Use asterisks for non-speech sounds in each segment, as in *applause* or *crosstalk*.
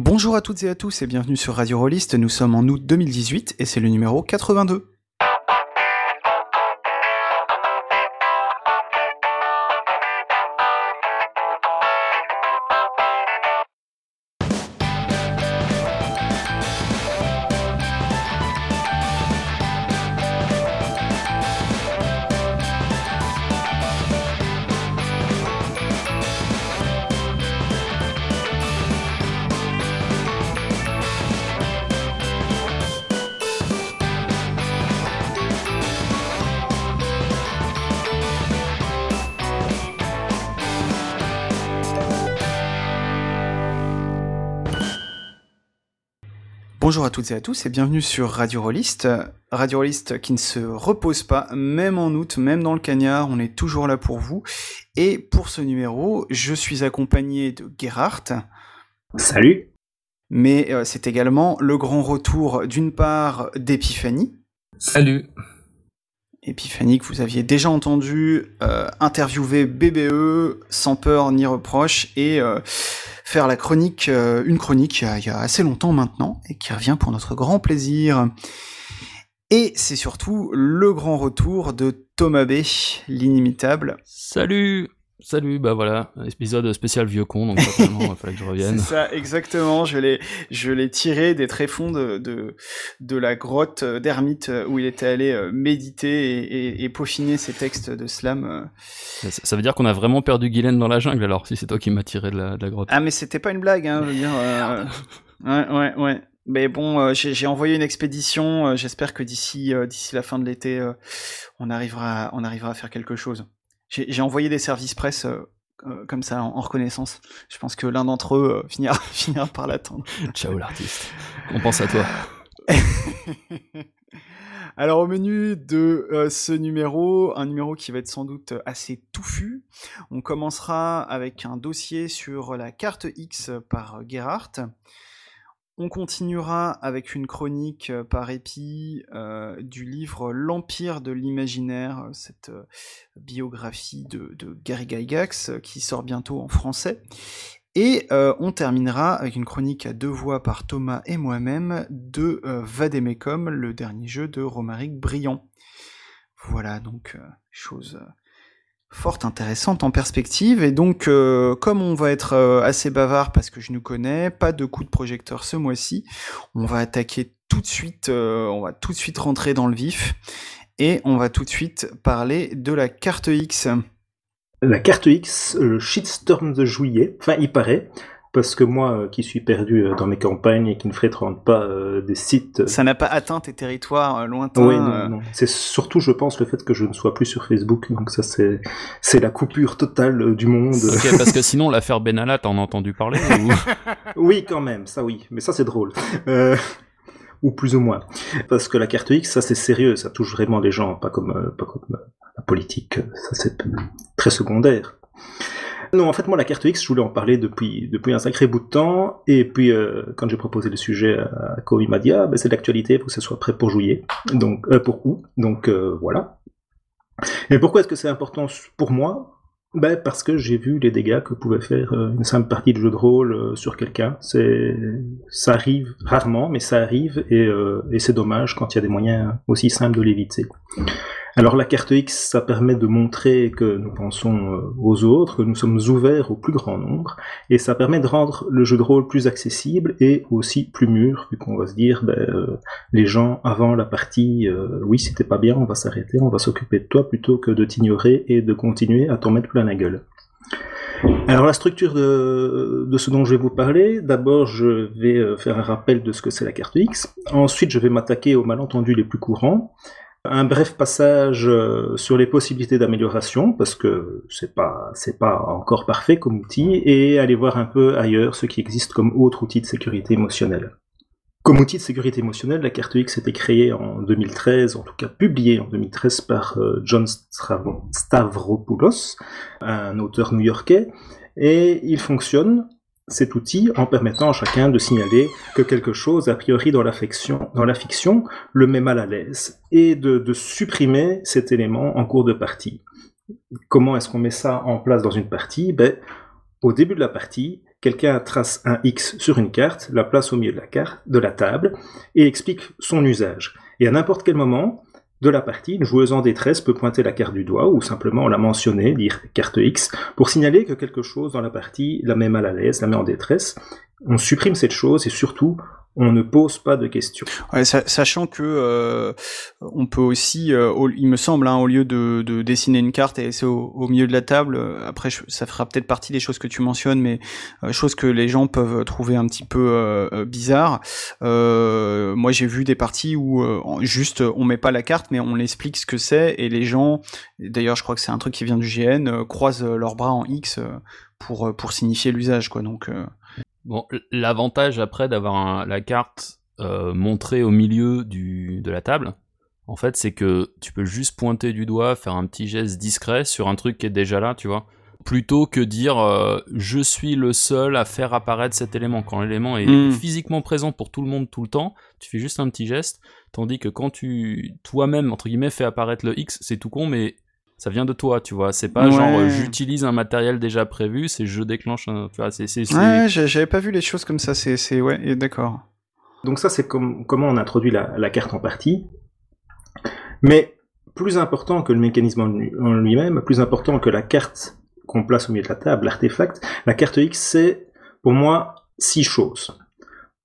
Bonjour à toutes et à tous et bienvenue sur Radio Rollist. Nous sommes en août 2018 et c'est le numéro 82. Toutes et à tous et bienvenue sur Radio Rollist. Radio Rollist qui ne se repose pas, même en août, même dans le cagnard, on est toujours là pour vous. Et pour ce numéro, je suis accompagné de Gerhardt. Salut. Mais euh, c'est également le grand retour d'une part d'Epiphanie. Salut. Epiphanie que vous aviez déjà entendu euh, interviewer BBE sans peur ni reproche et euh, faire la chronique, euh, une chronique il y, a, assez longtemps maintenant, et qui revient pour notre grand plaisir. Et c'est surtout le grand retour de Thomas B, l'inimitable. Salut Salut, bah voilà, épisode spécial vieux con, donc il fallait que je *laughs* revienne. C'est ça, exactement. Je l'ai, je l'ai tiré des tréfonds de, de, de la grotte d'Hermite où il était allé euh, méditer et, et, peaufiner ses textes de slam. Euh. Ça, veut dire qu'on a vraiment perdu Guylaine dans la jungle alors, si c'est toi qui m'as tiré de la, de la, grotte. Ah, mais c'était pas une blague, hein, je veux dire. Euh... ouais, ouais, ouais. Mais bon, euh, j'ai envoyé une expédition. J'espère que d'ici d'ici la fin de l'été, on arrivera on arrivera à faire quelque chose. J'ai envoyé des services presse euh, euh, comme ça en, reconnaissance. Je pense que l'un d'entre eux euh, finira, *laughs* finira par l'attendre. Ciao l'artiste. On pense à toi. *laughs* Alors au menu de ce numéro, un numéro qui va être sans doute assez touffu, on commencera avec un dossier sur la carte X par Gerhardt. On continuera avec une chronique euh, par épi euh, du livre L'Empire de l'imaginaire, euh, cette biographie de, Gary Gygax qui sort bientôt en français. Et on terminera avec une chronique à deux voix par Thomas et moi-même de Vademecum, le dernier jeu de Romaric Briand. Voilà donc chose fort intéressante en perspective. Et donc, euh, comme on va être euh, assez bavard parce que je nous connais, pas de coup de projecteur ce mois-ci. On va attaquer tout de suite, euh, on va tout de suite rentrer dans le vif. Et on va tout de suite parler de la carte X. La carte X, le shitstorm de juillet, enfin il paraît, parce que moi, euh, qui suis perdu euh, dans mes campagnes et qui ne fréquente pas euh, des sites... Ça n'a pas atteint tes territoires lointains Oui, non, non. C'est surtout, je pense, le fait que je ne sois plus sur Facebook, donc ça, c'est, c'est la coupure totale du monde. Ok, *laughs* parce que sinon, l'affaire Benalla, t'en as entendu parler *laughs* Oui, quand même, ça oui, mais ça c'est drôle. ou plus ou moins. Parce que la carte X, ça c'est sérieux, ça touche vraiment les gens, pas comme, pas comme la politique, ça c'est très secondaire. Non, en fait, moi, la carte X, je voulais en parler depuis, un sacré bout de temps. Et puis, euh, quand j'ai proposé le sujet à Ko, il m'a dit, ah, ben, c'est l'actualité, il faut que ce soit prêt pour juillet. Donc, euh, pour où Donc, euh, voilà. Et pourquoi est-ce que c'est important pour moi? Ben, parce que j'ai vu les dégâts que pouvait faire une simple partie de jeu de rôle sur quelqu'un. C'est, ça arrive rarement, mais ça arrive et c'est dommage quand il y a des moyens aussi simples de l'éviter. Alors la carte X, ça permet de montrer que nous pensons euh, aux autres, que nous sommes ouverts au plus grand nombre, et ça permet de rendre le jeu de rôle plus accessible et aussi plus mûr, vu qu'on va se dire, ben, euh, les gens avant la partie, euh, oui c'était pas bien, on va s'arrêter, on va s'occuper de toi plutôt que de t'ignorer et de continuer à t'en mettre plein la gueule. Alors la structure de, de, ce dont je vais vous parler, d'abord je vais faire un rappel de ce que c'est la carte X, ensuite je vais m'attaquer aux malentendus les plus courants, un bref passage euh, sur les possibilités d'amélioration, parce que c'est pas, pas encore parfait comme outil, et aller voir un peu ailleurs ce qui existe comme autre outil de sécurité émotionnelle. Comme outil de sécurité émotionnelle, la carte X été créée en 2013, en tout cas publiée en 2013 par euh, John Stavropoulos, un auteur new-yorkais, et il fonctionne cet outil en permettant à chacun de signaler que quelque chose, a priori dans la fiction, dans la fiction le met mal à l'aise, et de, de, supprimer cet élément en cours de partie. Comment est-ce qu'on met ça en place dans une partie? Ben, Au début de la partie, quelqu'un trace un X sur une carte, la place au milieu de la carte, de la table, et explique son usage. Et à n'importe quel moment de la partie, une joueuse en détresse peut pointer la carte du doigt ou simplement la mentionner, dire carte X, pour signaler que quelque chose dans la partie la met mal à l'aise, la met en détresse. On supprime cette chose et surtout, on ne pose pas de questions. sachant que euh, on peut aussi, euh, il me semble, hein, au lieu de, dessiner une carte et laisser au, milieu de la table, euh, après ça fera peut-être partie des choses que tu mentionnes, mais choses que les gens peuvent trouver un petit peu bizarres. moi, j'ai vu des parties où juste on met pas la carte, mais on explique ce que c'est et les gens, d'ailleurs, je crois que c'est un truc qui vient du GN, croisent leurs bras en X pour pour signifier l'usage, quoi. Donc Bon, l'avantage après d'avoir la carte euh, montrée au milieu du, de la table, en fait, c'est que tu peux juste pointer du doigt, faire un petit geste discret sur un truc qui est déjà là, tu vois. Plutôt que dire euh, je suis le seul à faire apparaître cet élément. Quand l'élément est hmm. physiquement présent pour tout le monde tout le temps, tu fais juste un petit geste. Tandis que quand tu toi-même, entre guillemets, fais apparaître le X, c'est tout con, mais ça vient de toi, tu vois. C'est pas genre euh, j'utilise un matériel déjà prévu, c'est je déclenche un. Tu vois, c'est. Ouais, j'avais pas vu les choses comme ça, c'est. Ouais, d'accord. Donc, ça, c'est comme, comment on introduit la, carte en partie. Mais plus important que le mécanisme en lui-même, plus important que la carte qu'on place au milieu de la table, l'artefact, la carte X, c'est pour moi six choses.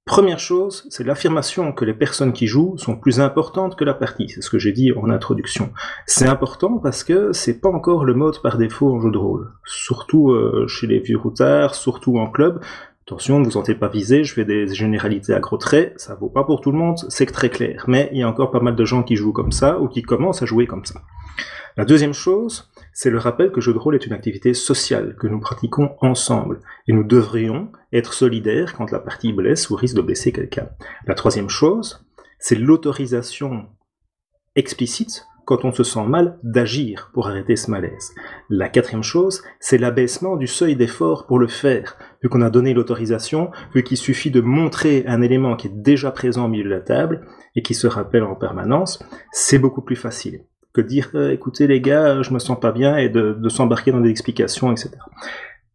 Première chose, c'est l'affirmation que les personnes qui jouent sont plus importantes que la partie. C'est ce que j'ai dit en introduction. C'est important parce que c'est pas encore le mode par défaut en jeu de rôle. Surtout euh, chez les vieux routards, surtout en club. Attention, ne vous sentez pas visé, je fais des généralités à gros traits, ça vaut pas pour tout le monde, c'est très clair. Mais il y a encore pas mal de gens qui jouent comme ça ou qui commencent à jouer comme ça. La deuxième chose, c'est le rappel que jeu de rôle est une activité sociale que nous pratiquons ensemble, et nous devrions être solidaires quand la partie blesse ou risque de blesser quelqu'un. La troisième chose, c'est l'autorisation explicite quand on se sent mal d'agir pour arrêter ce malaise. La quatrième chose, c'est l'abaissement du seuil d'effort pour le faire. Vu qu'on a donné l'autorisation, vu qu'il suffit de montrer un élément qui est déjà présent au milieu de la table et qui se rappelle en permanence, c'est beaucoup plus facile que dire euh, écoutez les gars, je me sens pas bien et de, s'embarquer dans des explications, etc.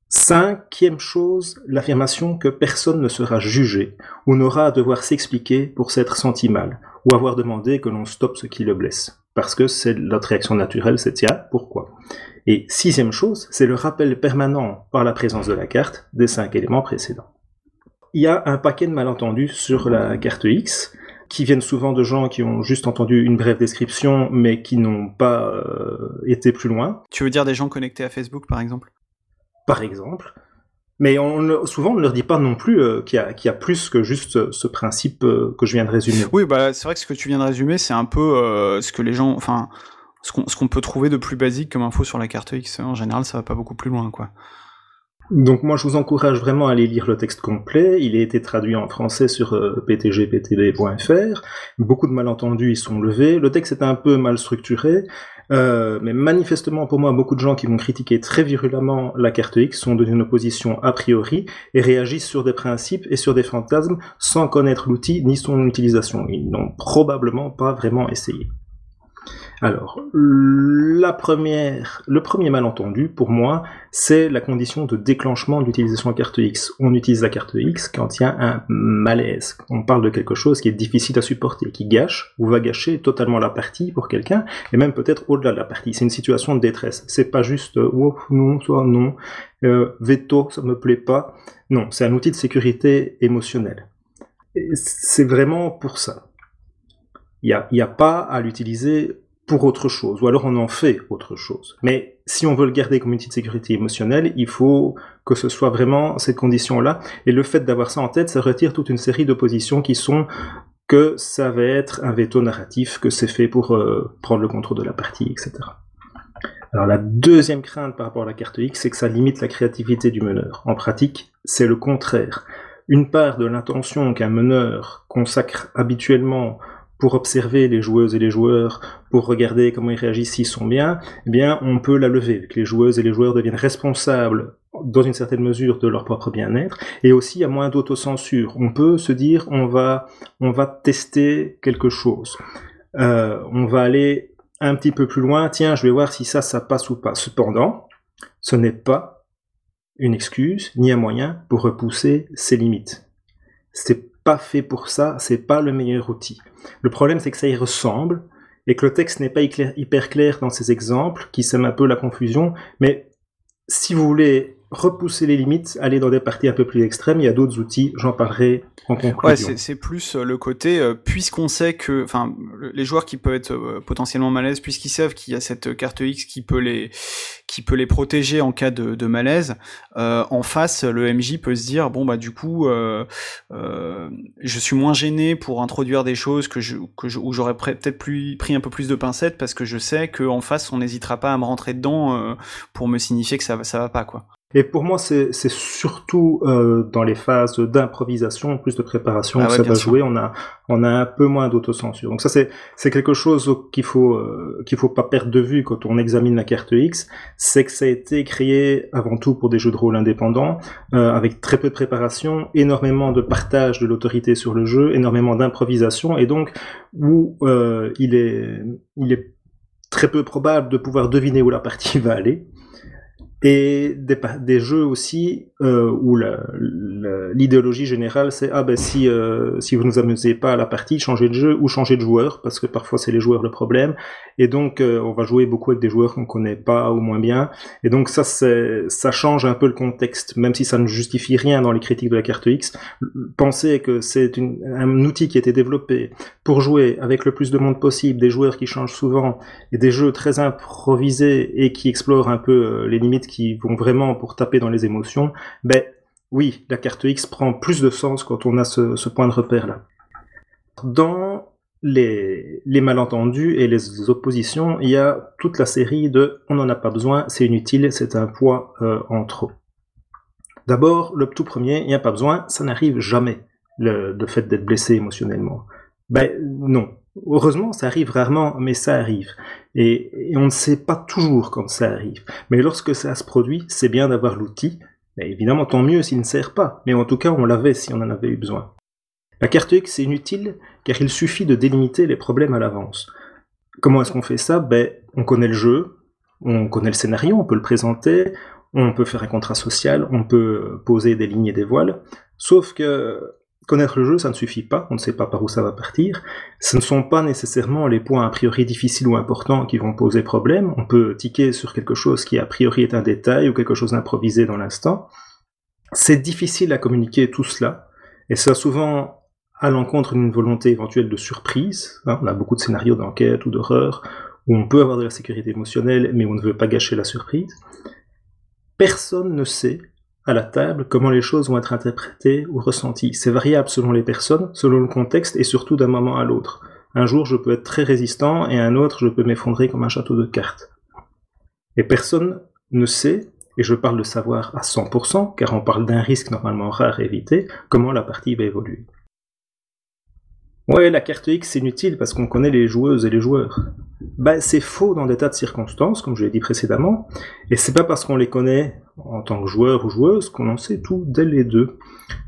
Cinquième chose, l'affirmation que personne ne sera jugé ou n'aura à devoir s'expliquer pour s'être senti mal ou avoir demandé que l'on stoppe ce qui le blesse. Parce que c'est notre réaction naturelle, c'est tiens, pourquoi? Et sixième chose, c'est le rappel permanent par la présence de la carte des cinq éléments précédents. Il y a un paquet de malentendus sur la carte X qui viennent souvent de gens qui ont juste entendu une brève description, mais qui n'ont pas euh, été plus loin. Tu veux dire des gens connectés à Facebook, par exemple? Par exemple. Mais on, souvent, on ne leur dit pas non plus euh, qu'il y, a plus que juste ce principe euh, que je viens de résumer. Oui, bah, c'est vrai que ce que tu viens de résumer, c'est un peu ce que les gens... Enfin, ce qu'on peut trouver de plus basique comme info sur la carte X. En général, ça va pas beaucoup plus loin, quoi. Donc moi je vous encourage vraiment à aller lire le texte complet, il a été traduit en français sur euh, ptgptb.fr, beaucoup de malentendus y sont levés, le texte est un peu mal structuré, euh, mais manifestement pour moi beaucoup de gens qui vont critiquer très virulemment la carte X sont dans une opposition a priori et réagissent sur des principes et sur des fantasmes sans connaître l'outil ni son utilisation, ils n'ont probablement pas vraiment essayé. Alors, la première, le premier malentendu, pour moi, c'est la condition de déclenchement de l'utilisation de la carte X. On utilise la carte X quand il y a un malaise. On parle de quelque chose qui est difficile à supporter, qui gâche ou va gâcher totalement la partie pour quelqu'un, et même peut-être au-delà de la partie. C'est une situation de détresse. C'est pas juste oh non, toi non, euh, veto, ça me plaît pas. Non, c'est un outil de sécurité émotionnelle. C'est vraiment pour ça. Il n'y a, a pas à l'utiliser pour autre chose, ou alors on en fait autre chose. Mais si on veut le garder comme outil de sécurité émotionnelle, il faut que ce soit vraiment cette condition-là. Et le fait d'avoir ça en tête, ça retire toute une série d'oppositions qui sont que ça va être un veto narratif, que c'est fait pour euh, prendre le contrôle de la partie, etc. Alors la deuxième crainte par rapport à la carte X, c'est que ça limite la créativité du meneur. En pratique, c'est le contraire. Une part de l'intention qu'un meneur consacre habituellement pour observer les joueuses et les joueurs, pour regarder comment ils réagissent s'ils sont bien, eh bien, on peut la lever, que les joueuses et les joueurs deviennent responsables dans une certaine mesure de leur propre bien-être, et aussi à moins d'autocensure. On peut se dire, on va, on va tester quelque chose. Euh, on va aller un petit peu plus loin, tiens, je vais voir si ça, ça passe ou pas. Cependant, ce n'est pas une excuse ni un moyen pour repousser ses limites. C'est pas fait pour ça, c'est pas le meilleur outil. Le problème c'est que ça y ressemble et que le texte n'est pas hyper clair dans ces exemples qui sèment un peu la confusion, mais si vous voulez repousser les limites, aller dans des parties un peu plus extrêmes. Il y a d'autres outils, j'en parlerai en conclusion. Ouais, c'est plus euh, le côté, euh, puisqu'on sait que, enfin, les joueurs qui peuvent être euh, potentiellement malaises, puisqu'ils savent qu'il y a cette carte X qui peut les, qui peut les protéger en cas de, de malaise, en face, le MJ peut se dire, bon, bah, du coup, je suis moins gêné pour introduire des choses que je, que je, où j'aurais peut-être plus, pris un peu plus de pincettes parce que je sais qu'en face, on n'hésitera pas à me rentrer dedans pour me signifier que ça, ça va pas, quoi. Et pour moi, c'est surtout euh, dans les phases d'improvisation, plus de préparation, ah que ça va jouer. On a, on a un peu moins d'autocensure. Donc ça, c'est quelque chose qu'il faut euh, qu'il faut pas perdre de vue quand on examine la carte X. C'est que ça a été créé avant tout pour des jeux de rôle indépendants, euh, avec très peu de préparation, énormément de partage de l'autorité sur le jeu, énormément d'improvisation, et donc où euh, il est il est très peu probable de pouvoir deviner où la partie *laughs* va aller et des, jeux aussi euh, où l'idéologie générale c'est ah ben si euh, si vous nous amusez pas à la partie changez de jeu ou changez de joueur parce que parfois c'est les joueurs le problème. Et donc euh, on va jouer beaucoup avec des joueurs qu'on connaît pas ou moins bien. Et donc ça c'est ça change un peu le contexte même si ça ne justifie rien dans les critiques de la carte X. Pensez que c'est un outil qui a été développé pour jouer avec le plus de monde possible des joueurs qui changent souvent et des jeux très improvisés et qui explorent un peu euh, les limites qui vont vraiment pour taper dans les émotions, ben oui, la carte X prend plus de sens quand on a ce, point de repère-là. Dans les, malentendus et les oppositions, il y a toute la série de on n'en a pas besoin, c'est inutile, c'est un poids euh, en trop. D'abord, le tout premier, il n'y a pas besoin, ça n'arrive jamais, le, fait d'être blessé émotionnellement. Ben non. Heureusement, ça arrive rarement, mais ça arrive. Et, on ne sait pas toujours quand ça arrive. Mais lorsque ça se produit, c'est bien d'avoir l'outil. Évidemment, tant mieux s'il ne sert pas, mais en tout cas, on l'avait si on en avait eu besoin. La carte X est inutile car il suffit de délimiter les problèmes à l'avance. Comment est-ce qu'on fait ça? Ben, On connaît le jeu, on connaît le scénario, on peut le présenter, on peut faire un contrat social, on peut poser des lignes et des voiles, sauf que Connaître le jeu, ça ne suffit pas, on ne sait pas par où ça va partir. Ce ne sont pas nécessairement les points a priori difficiles ou importants qui vont poser problème. On peut tiquer sur quelque chose qui a priori est un détail ou quelque chose d'improvisé dans l'instant. C'est difficile à communiquer tout cela, et ça souvent à l'encontre d'une volonté éventuelle de surprise. Hein. on a beaucoup de scénarios d'enquête ou d'horreur où on peut avoir de la sécurité émotionnelle, mais on ne veut pas gâcher la surprise. Personne ne sait à la table comment les choses vont être interprétées ou ressenties. C'est variable selon les personnes, selon le contexte et surtout d'un moment à l'autre. Un jour, je peux être très résistant et un autre, je peux m'effondrer comme un château de cartes. Et personne ne sait, et je parle de savoir à 100%, car on parle d'un risque normalement rare à éviter, comment la partie va évoluer. Ouais, la carte X c'est inutile parce qu'on connaît les joueuses et les joueurs. Bah, c'est faux dans des tas de circonstances, comme je l'ai dit précédemment, et c'est pas parce qu'on les connaît en tant que joueur ou joueuse qu'on en sait tout dès les deux.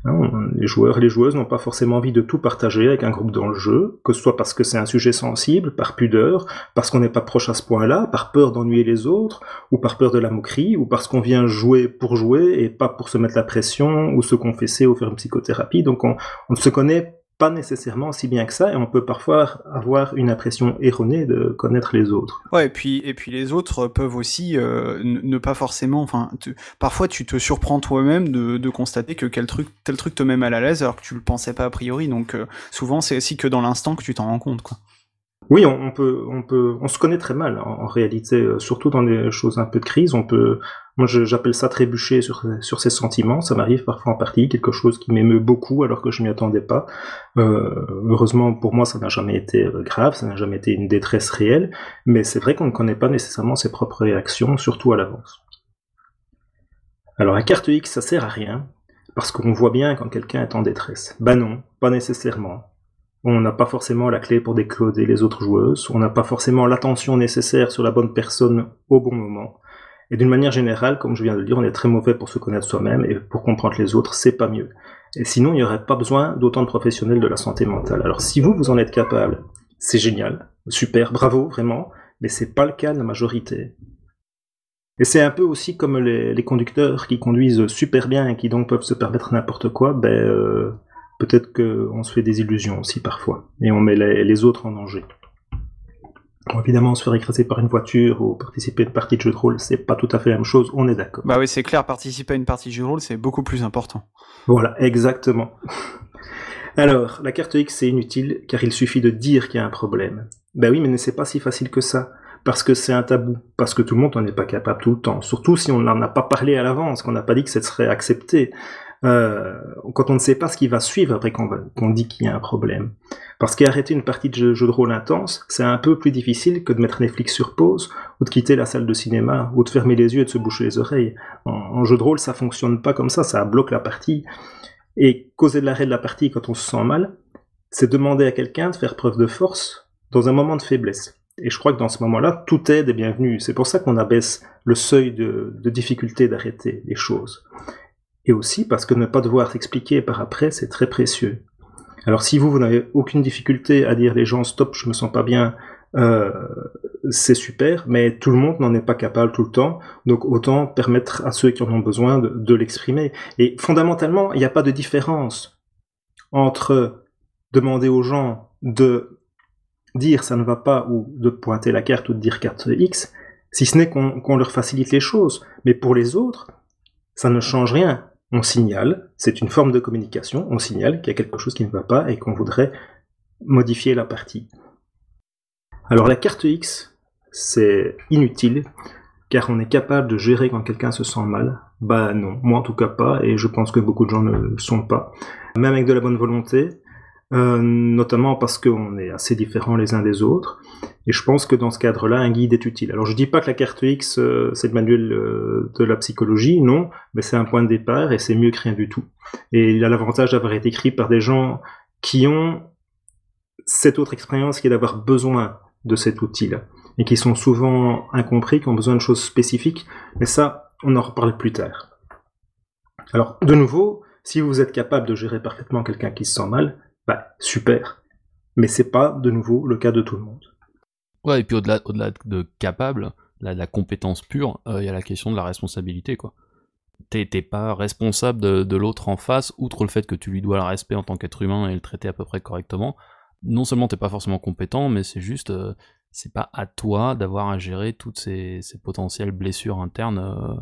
Hein, les joueurs et les joueuses n'ont pas forcément envie de tout partager avec un groupe dans le jeu, que ce soit parce que c'est un sujet sensible, par pudeur, parce qu'on n'est pas proche à ce point-là, par peur d'ennuyer les autres, ou par peur de la moquerie, ou parce qu'on vient jouer pour jouer et pas pour se mettre la pression ou se confesser ou faire une psychothérapie. Donc on, on ne se connaît pas nécessairement si bien que ça, et on peut parfois avoir une impression erronée de connaître les autres. Ouais, et puis, et puis les autres peuvent aussi euh, ne pas forcément. Enfin, parfois tu te surprends toi-même de, de, constater que quel truc, tel truc te met mal à l'aise alors que tu le pensais pas a priori. Donc euh, souvent c'est aussi que dans l'instant que tu t'en rends compte, quoi. Oui, on, peut, on peut, on se connaît très mal en, réalité, euh, surtout dans des choses un peu de crise. On peut, moi j'appelle ça trébucher sur, sur ses sentiments. Ça m'arrive parfois en partie, quelque chose qui m'émeut beaucoup alors que je m'y attendais pas. Euh, heureusement pour moi, ça n'a jamais été euh, grave, ça n'a jamais été une détresse réelle. Mais c'est vrai qu'on ne connaît pas nécessairement ses propres réactions, surtout à l'avance. Alors la carte X, ça sert à rien parce qu'on voit bien quand quelqu'un est en détresse. Bah non, pas nécessairement. On n'a pas forcément la clé pour décoder les autres joueuses, on n'a pas forcément l'attention nécessaire sur la bonne personne au bon moment. Et d'une manière générale, comme je viens de le dire, on est très mauvais pour se connaître soi-même et pour comprendre les autres, c'est pas mieux. Et sinon, il n'y aurait pas besoin d'autant de professionnels de la santé mentale. Alors si vous, vous en êtes capable, c'est génial, super, bravo, vraiment, mais c'est pas le cas de la majorité. Et c'est un peu aussi comme les, conducteurs qui conduisent super bien et qui donc peuvent se permettre n'importe quoi, ben, euh, peut-être qu'on se fait des illusions aussi parfois, et on met les, autres en danger. Évidemment, se faire écraser par une voiture ou participer à une partie de jeu de rôle, c'est pas tout à fait la même chose, on est d'accord. Bah oui, c'est clair, participer à une partie de jeu de rôle, c'est beaucoup plus important. Voilà, exactement. *laughs* Alors, la carte X, c'est inutile, car il suffit de dire qu'il y a un problème. Ben oui, mais c'est pas si facile que ça parce que c'est un tabou, parce que tout le monde n'en est pas capable tout le temps. Surtout si on n'en a pas parlé à l'avance, qu'on n'a pas dit que ça serait accepté. Euh, quand on ne sait pas ce qui va suivre après qu'on dit qu'il y a un problème. Parce qu'arrêter une partie de jeu, de rôle intense, c'est un peu plus difficile que de mettre Netflix sur pause, ou de quitter la salle de cinéma, ou de fermer les yeux et de se boucher les oreilles. En, jeu de rôle, ça fonctionne pas comme ça, ça bloque la partie. Et causer de l'arrêt de la partie quand on se sent mal, c'est demander à quelqu'un de faire preuve de force dans un moment de faiblesse. Et je crois que dans ce moment-là, toute aide est bienvenue. C'est pour ça qu'on abaisse le seuil de, difficulté d'arrêter les choses. Et aussi parce que ne pas devoir s'expliquer par après, c'est très précieux. Alors si vous, vous n'avez aucune difficulté à dire les gens stop, je me sens pas bien, euh, c'est super, mais tout le monde n'en est pas capable tout le temps, donc autant permettre à ceux qui en ont besoin de, de l'exprimer. Et fondamentalement, il n'y a pas de différence entre demander aux gens de dire ça ne va pas ou de pointer la carte ou de dire carte X, si ce n'est qu'on leur facilite les choses. Mais pour les autres, ça ne change rien. On signale, c'est une forme de communication, on signale qu'il y a quelque chose qui ne va pas et qu'on voudrait modifier la partie. Alors la carte X, c'est inutile, car on est capable de gérer quand quelqu'un se sent mal. Bah non, moi en tout cas pas, et je pense que beaucoup de gens ne le sont pas. Même avec de la bonne volonté, euh, notamment parce qu'on est assez différents les uns des autres. Et je pense que dans ce cadre-là, un guide est utile. Alors je dis pas que la carte X, euh, c'est le manuel euh, de la psychologie, non, mais c'est un point de départ et c'est mieux que rien du tout. Et il a l'avantage d'avoir été écrit par des gens qui ont cette autre expérience qui est d'avoir besoin de cet outil-là. Et qui sont souvent incompris, qui ont besoin de choses spécifiques, mais ça, on en reparle plus tard. Alors, de nouveau, si vous êtes capable de gérer parfaitement quelqu'un qui se sent mal, bah, super. Mais c'est pas de nouveau le cas de tout le monde. Ouais, et puis au-delà, au-delà de capable, la, la compétence pure, euh, il y a la question de la responsabilité, quoi. T'es, pas responsable de, l'autre en face, outre le fait que tu lui dois le respect en tant qu'être humain et le traiter à peu près correctement. Non seulement t'es pas forcément compétent, mais c'est juste, euh, c'est pas à toi d'avoir à gérer toutes ces, potentielles blessures internes. Euh,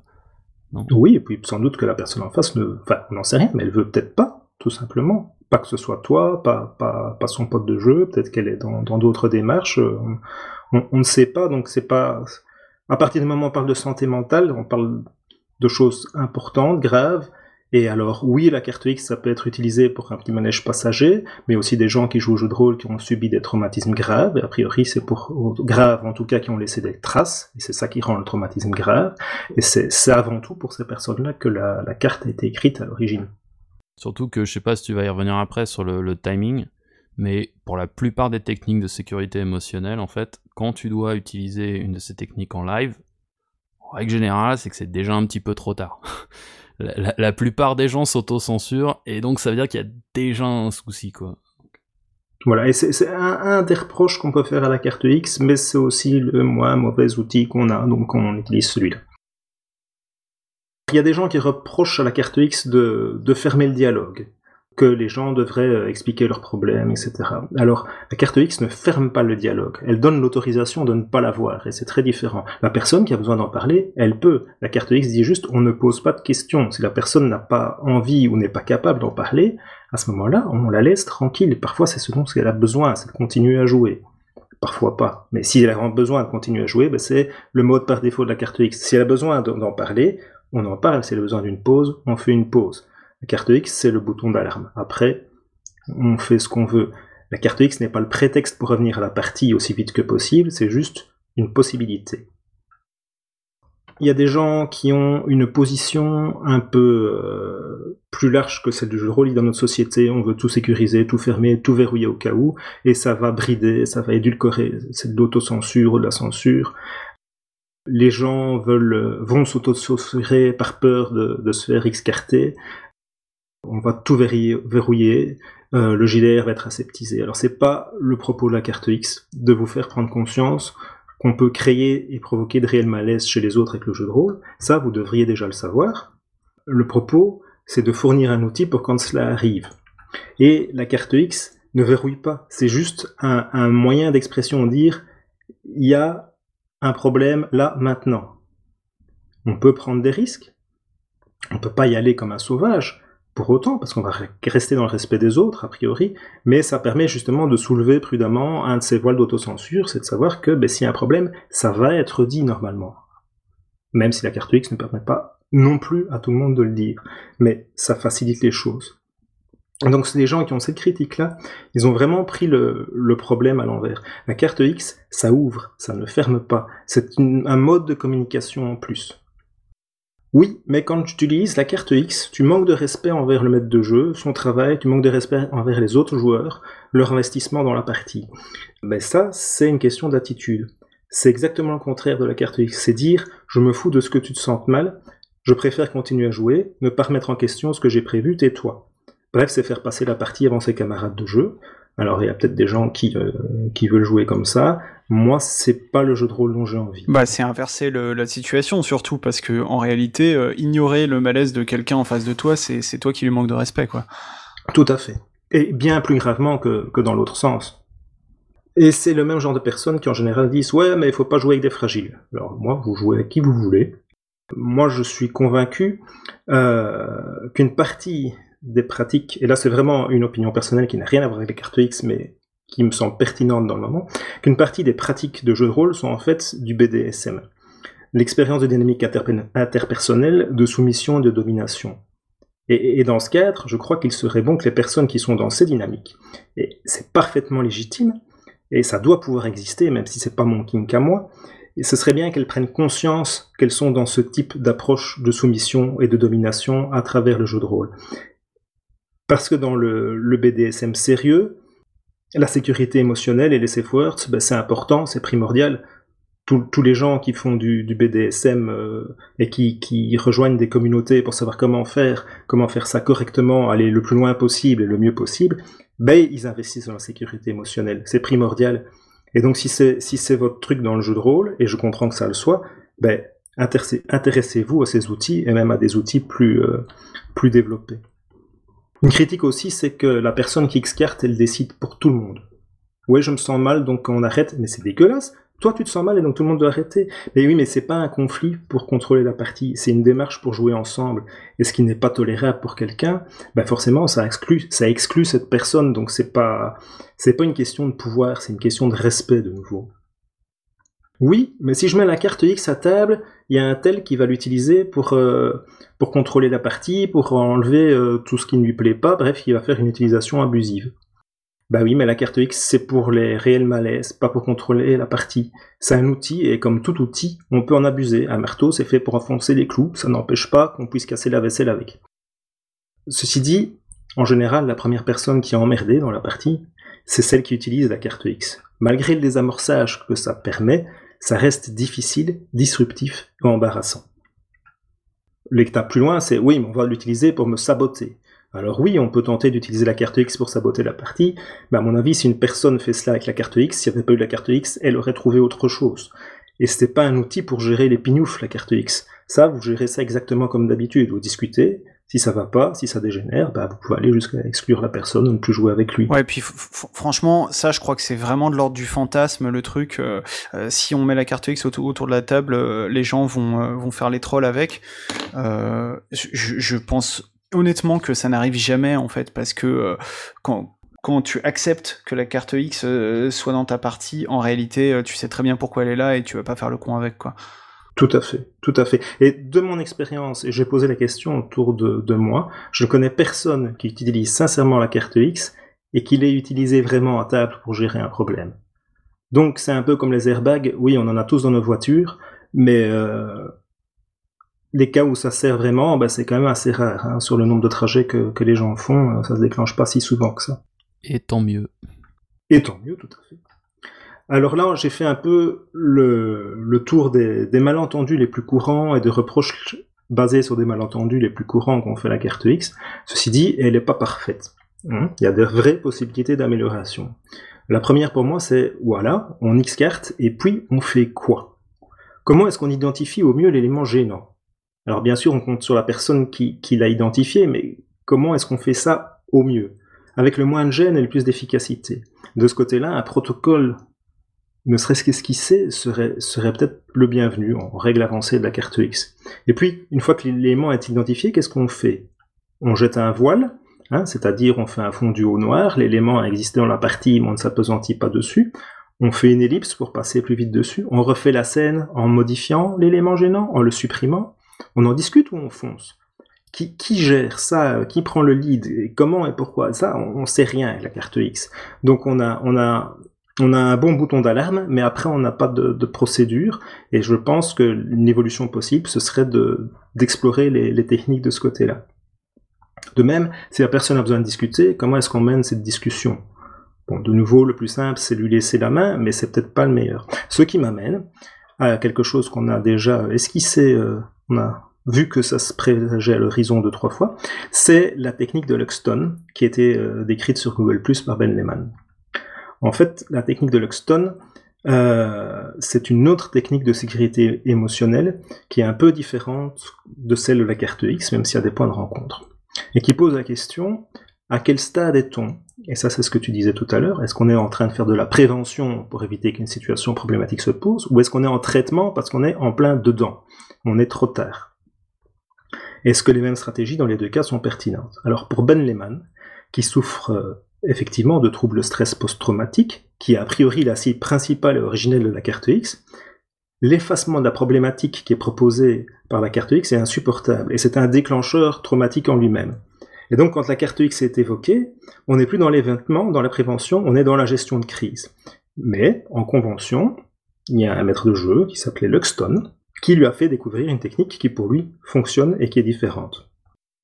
non? Oui, et puis sans doute que la personne en face ne, enfin, on n'en sait rien, mais elle veut peut-être pas, tout simplement pas que ce soit toi, pas, pas, pas son pote de jeu, peut-être qu'elle est dans d'autres démarches, euh, on, on, ne sait pas, donc c'est pas... À partir du moment où on parle de santé mentale, on parle de choses importantes, graves, et alors oui, la carte X, ça peut être utilisé pour un petit manège passager, mais aussi des gens qui jouent au jeu de rôle qui ont subi des traumatismes graves, et a priori c'est pour graves en tout cas qui ont laissé des traces, et c'est ça qui rend le traumatisme grave, et c'est avant tout pour ces personnes-là que la, la carte a été écrite à l'origine. Surtout que je sais pas si tu vas y revenir après sur le, timing, mais pour la plupart des techniques de sécurité émotionnelle, en fait, quand tu dois utiliser une de ces techniques en live, en règle générale, c'est que c'est déjà un petit peu trop tard. *laughs* la, plupart des gens s'auto-censurent, et donc ça veut dire qu'il y a déjà un souci, quoi. Voilà, et c'est un, des reproches qu'on peut faire à la carte X, mais c'est aussi le moins mauvais outil qu'on a, donc on utilise celui-là. Il y a des gens qui reprochent à la carte X de, fermer le dialogue, que les gens devraient euh, expliquer leurs problèmes, etc. Alors, la carte X ne ferme pas le dialogue, elle donne l'autorisation de ne pas l'avoir, et c'est très différent. La personne qui a besoin d'en parler, elle peut. La carte X dit juste, on ne pose pas de questions. Si la personne n'a pas envie ou n'est pas capable d'en parler, à ce moment-là, on la laisse tranquille. Parfois, c'est ce dont elle a besoin, c'est de continuer à jouer parfois pas. Mais si elle a besoin de continuer à jouer, ben c'est le mode par défaut de la carte X. Si elle a besoin d'en parler, on en parle, elle a besoin d'une pause, on fait une pause. La carte X, c'est le bouton d'alarme. Après, on fait ce qu'on veut. La carte X n'est pas le prétexte pour revenir à la partie aussi vite que possible, c'est juste une possibilité. Il y a des gens qui ont une position un peu euh, plus large que celle du jeu de rôle dans notre société. On veut tout sécuriser, tout fermer, tout verrouiller au cas où, et ça va brider, ça va édulcorer. C'est de l'autocensure ou de la censure les gens veulent, vont s'auto-censurer par peur de, se faire excarter. On va tout verrouiller, euh, le JDR va être aseptisé. Alors c'est pas le propos de la carte X de vous faire prendre conscience qu'on peut créer et provoquer de réels malaises chez les autres avec le jeu de rôle. Ça, vous devriez déjà le savoir. Le propos, c'est de fournir un outil pour quand cela arrive. Et la carte X ne verrouille pas. C'est juste un, un moyen d'expression, dire il y a un problème là maintenant. On peut prendre des risques. On peut pas y aller comme un sauvage pour autant, parce qu'on va rester dans le respect des autres, a priori, mais ça permet justement de soulever prudemment un de ces voiles d'autocensure, c'est de savoir que ben, s'il y a un problème, ça va être dit normalement. Même si la carte X ne permet pas non plus à tout le monde de le dire. Mais ça facilite les choses. Donc c'est des gens qui ont cette critique-là, ils ont vraiment pris le, problème à l'envers. La carte X, ça ouvre, ça ne ferme pas. C'est un mode de communication en plus. Oui, mais quand tu utilises la carte X, tu manques de respect envers le maître de jeu, son travail, tu manques de respect envers les autres joueurs, leur investissement dans la partie. Mais ça, c'est une question d'attitude. C'est exactement le contraire de la carte X. C'est dire, je me fous de ce que tu te sens mal, je préfère continuer à jouer, ne pas remettre en question ce que j'ai prévu, tais-toi. Bref, c'est faire passer la partie avant ses camarades de jeu. Alors il y a peut-être des gens qui, euh, qui veulent jouer comme ça. Moi, c'est pas le jeu de rôle dont j'ai envie. Bah, c'est inverser la situation surtout parce que en réalité, euh, ignorer le malaise de quelqu'un en face de toi, c'est toi qui lui manque de respect, quoi. Tout à fait. Et bien plus gravement que, que dans l'autre sens. Et c'est le même genre de personnes qui en général disent ouais, mais il faut pas jouer avec des fragiles. Alors moi, vous jouez avec qui vous voulez. Moi, je suis convaincu euh, qu'une partie des pratiques, et là c'est vraiment une opinion personnelle qui n'a rien à voir avec les cartes X, mais qui me semble pertinente dans le moment, qu'une partie des pratiques de jeu de rôle sont en fait du BDSM. L'expérience de dynamique interpersonnelle, de soumission et de domination. Et, dans ce cadre, je crois qu'il serait bon que les personnes qui sont dans ces dynamiques, et c'est parfaitement légitime, et ça doit pouvoir exister, même si c'est pas mon kink à moi, et ce serait bien qu'elles prennent conscience qu'elles sont dans ce type d'approche de soumission et de domination à travers le jeu de rôle. Parce que dans le, BDSM sérieux, la sécurité émotionnelle et les safe words, ben, c'est important, c'est primordial. tous les gens qui font du, BDSM euh, et qui, rejoignent des communautés pour savoir comment faire, comment faire ça correctement, aller le plus loin possible et le mieux possible, ben, ils investissent dans la sécurité émotionnelle. C'est primordial. Et donc si c'est votre truc dans le jeu de rôle, et je comprends que ça le soit, ben, intéressez-vous à ces outils et même à des outils plus, euh, plus développés. Une critique aussi, c'est que la personne qui excarte, elle décide pour tout le monde. Ouais, je me sens mal, donc on arrête. Mais c'est dégueulasse. Toi, tu te sens mal et donc tout le monde doit arrêter. Mais oui, mais c'est pas un conflit pour contrôler la partie. C'est une démarche pour jouer ensemble. Et ce qui n'est pas tolérable pour quelqu'un, bah forcément, ça exclut, ça exclut cette personne. Donc c'est pas, c'est pas une question de pouvoir, c'est une question de respect de nouveau. Oui, mais si je mets la carte X à table, il y a un tel qui va l'utiliser pour, euh, contrôler la partie, pour enlever euh, tout ce qui ne lui plaît pas, bref, il va faire une utilisation abusive. Bah oui, mais la carte X, c'est pour les réels malaises, pas pour contrôler la partie. C'est un outil, et comme tout outil, on peut en abuser. Un marteau, c'est fait pour enfoncer les clous, ça n'empêche pas qu'on puisse casser la vaisselle avec. Ceci dit, en général, la première personne qui est emmerdée dans la partie, c'est celle qui utilise la carte X. Malgré le désamorçage que ça permet, ça reste difficile, disruptif et embarrassant. L'étape plus loin, c'est oui, mais on va l'utiliser pour me saboter. Alors oui, on peut tenter d'utiliser la carte X pour saboter la partie, mais à mon avis, si une personne fait cela avec la carte X, s'il n'y avait pas eu la carte X, elle aurait trouvé autre chose. Et c'était pas un outil pour gérer les pignoufs, la carte X. Ça, vous gérez ça exactement comme d'habitude. Vous discutez, si ça va pas, si ça dégénère, bah, vous pouvez aller jusqu'à exclure la personne ou ne plus jouer avec lui. Ouais, puis franchement, ça, je crois que c'est vraiment de l'ordre du fantasme, le truc. Euh, euh, si on met la carte X autour, de la table, euh, les gens vont, vont faire les trolls avec. Je, je, pense honnêtement que ça n'arrive jamais, en fait, parce que quand, quand tu acceptes que la carte X soit dans ta partie, en réalité, tu sais très bien pourquoi elle est là et tu vas pas faire le con avec, quoi. Tout à fait, tout à fait. Et de mon expérience, et j'ai posé la question autour de, moi, je ne connais personne qui utilise sincèrement la carte X et qui l'ait utilisée vraiment à table pour gérer un problème. Donc c'est un peu comme les airbags, oui, on en a tous dans nos voitures, mais euh, les cas où ça sert vraiment, ben, c'est quand même assez rare. Hein. Sur le nombre de trajets que, que les gens font, ça se déclenche pas si souvent que ça. Et tant mieux. Et tant mieux, tout à fait. Alors là, j'ai fait un peu le, tour des, malentendus les plus courants et des reproches basés sur des malentendus les plus courants qu'on fait la carte X. Ceci dit, elle n'est pas parfaite. Hein. Il y a de vraies possibilités d'amélioration. La première pour moi, c'est voilà, on X carte et puis on fait quoi? Comment est-ce qu'on identifie au mieux l'élément gênant? Alors bien sûr, on compte sur la personne qui, qui l'a identifié, mais comment est-ce qu'on fait ça au mieux? Avec le moins de gêne et le plus d'efficacité. De ce côté-là, un protocole, ne serait-ce qu'esquissé, serait, serait peut-être le bienvenu en règle avancée de la carte X. Et puis, une fois que l'élément est identifié, qu'est-ce qu'on fait? On jette un voile, Hein, c'est-à-dire on fait un fondu au noir, l'élément a existé dans la partie, mais on ne s'apesantit pas dessus. On fait une ellipse pour passer plus vite dessus. On refait la scène en modifiant l'élément gênant, en le supprimant. On en discute ou on fonce? Qui, qui, gère ça? Qui prend le lead? Et Comment et pourquoi? Ça, on, ne sait rien avec la carte X. Donc on a, on a, on a un bon bouton d'alarme, mais après on n'a pas de, procédure. Et je pense que l'évolution possible, ce serait de d'explorer les, techniques de ce côté-là. De même, si la personne a besoin de discuter, comment est-ce qu'on mène cette discussion? Bon, de nouveau, le plus simple, c'est lui laisser la main, mais c'est peut-être pas le meilleur. Ce qui m'amène à quelque chose qu'on a déjà esquissé, euh, on a vu que ça se présageait à l'horizon de trois fois, c'est la technique de Luxton, qui été euh, décrite sur Google Plus par Ben Lehman. En fait, la technique de Luxton, euh, c'est une autre technique de sécurité émotionnelle qui est un peu différente de celle de la carte X, même s'il y a des points de rencontre et qui pose la question à quel stade est-on? Et ça, c'est ce que tu disais tout à l'heure. Est-ce qu'on est en train de faire de la prévention pour éviter qu'une situation problématique se pose, ou est-ce qu'on est en traitement parce qu'on est en plein dedans? On est trop tard. Est-ce que les mêmes stratégies dans les deux cas sont pertinentes? Alors pour Ben Lehman, qui souffre euh, effectivement de troubles stress post-traumatique, qui est a priori la cible principale et originelle de la carte X, l'effacement de la problématique qui est proposée par la carte X est insupportable, et c'est un déclencheur traumatique en lui-même. Et donc quand la carte X est évoquée, on n'est plus dans l'événement, dans la prévention, on est dans la gestion de crise. Mais en convention, il y a un maître de jeu qui s'appelait Luxton, qui lui a fait découvrir une technique qui pour lui fonctionne et qui est différente.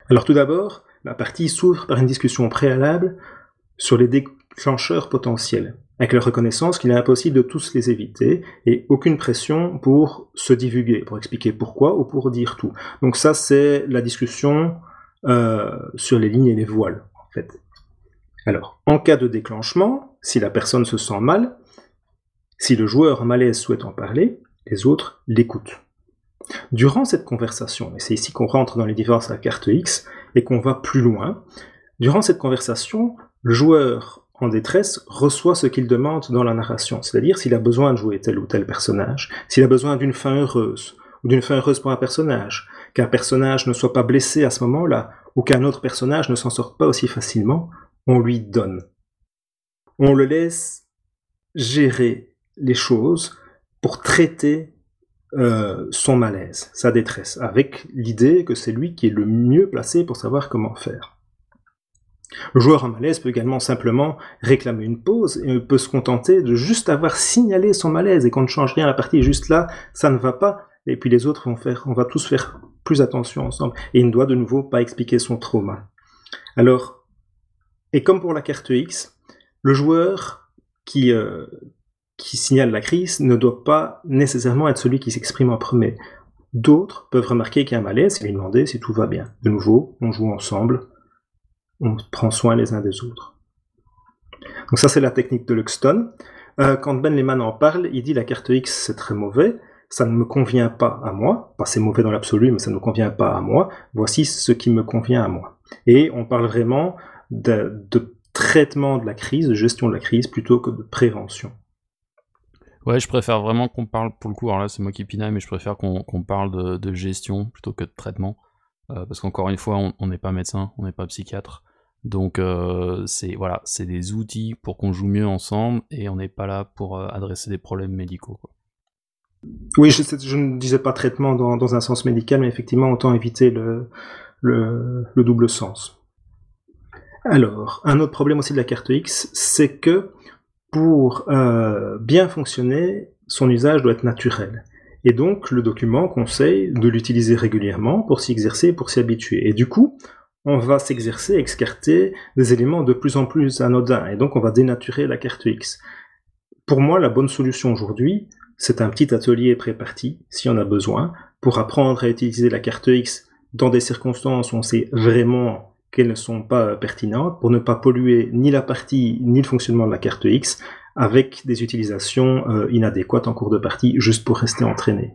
Alors tout d'abord, la partie s'ouvre par une discussion préalable sur les déclencheurs potentiels avec la reconnaissance qu'il est impossible de tous les éviter et aucune pression pour se divulguer, pour expliquer pourquoi ou pour dire tout. Donc ça, c'est la discussion euh, sur les lignes et les voiles, en fait. Alors, en cas de déclenchement, si la personne se sent mal, si le joueur malaise souhaite en parler, les autres l'écoutent. Durant cette conversation, et c'est ici qu'on rentre dans les différences à la carte X et qu'on va plus loin, durant cette conversation, le joueur en détresse reçoit ce qu'il demande dans la narration, c'est-à-dire s'il a besoin de jouer tel ou tel personnage, s'il a besoin d'une fin heureuse, ou d'une fin heureuse pour un personnage, qu'un personnage ne soit pas blessé à ce moment-là, ou qu'un autre personnage ne s'en sorte pas aussi facilement, on lui donne. On le laisse gérer les choses pour traiter euh, son malaise, sa détresse, avec l'idée que c'est lui qui est le mieux placé pour savoir comment faire. Le joueur en malaise peut également simplement réclamer une pause et peut se contenter de juste avoir signalé son malaise et qu'on ne change rien la partie, juste là, ça ne va pas, et puis les autres vont faire, on va tous faire plus attention ensemble, et il ne doit de nouveau pas expliquer son trauma. Alors, et comme pour la carte X, le joueur qui, euh, qui signale la crise ne doit pas nécessairement être celui qui s'exprime en premier. D'autres peuvent remarquer qu'il y a un malaise et lui demander si tout va bien. De nouveau, on joue ensemble, on prend soin les uns des autres. Donc ça c'est la technique de Luxton. Euh, quand Ben Lehman en parle, il dit la carte X c'est très mauvais, ça ne me convient pas à moi, pas c'est mauvais dans l'absolu, mais ça ne me convient pas à moi, voici ce qui me convient à moi. Et on parle vraiment de, traitement de la crise, de gestion de la crise, plutôt que de prévention. Ouais, je préfère vraiment qu'on parle, pour le coup, alors là c'est moi qui pinaille, mais je préfère qu'on parle de, gestion plutôt que de traitement. Euh, parce qu'encore une fois, on n'est pas médecin, on n'est pas psychiatre. Donc euh, c'est voilà, c'est des outils pour qu'on joue mieux ensemble et on n'est pas là pour euh, adresser des problèmes médicaux. Oui, je, ne disais pas traitement dans, un sens médical, mais effectivement, autant éviter le, le, double sens. Alors, un autre problème aussi de la carte X, c'est que pour bien fonctionner, son usage doit être naturel. Et donc, le document conseille de l'utiliser régulièrement pour s'y exercer, pour s'y habituer. Et du coup, on va s'exercer excarter des éléments de plus en plus anodins. Et donc, on va dénaturer la carte X. Pour moi, la bonne solution aujourd'hui, c'est un petit atelier préparti, si on a besoin, pour apprendre à utiliser la carte X dans des circonstances où on sait vraiment qu'elles ne sont pas pertinentes pour ne pas polluer ni la partie ni le fonctionnement de la carte X avec des utilisations euh, inadéquates en cours de partie juste pour rester entraîné.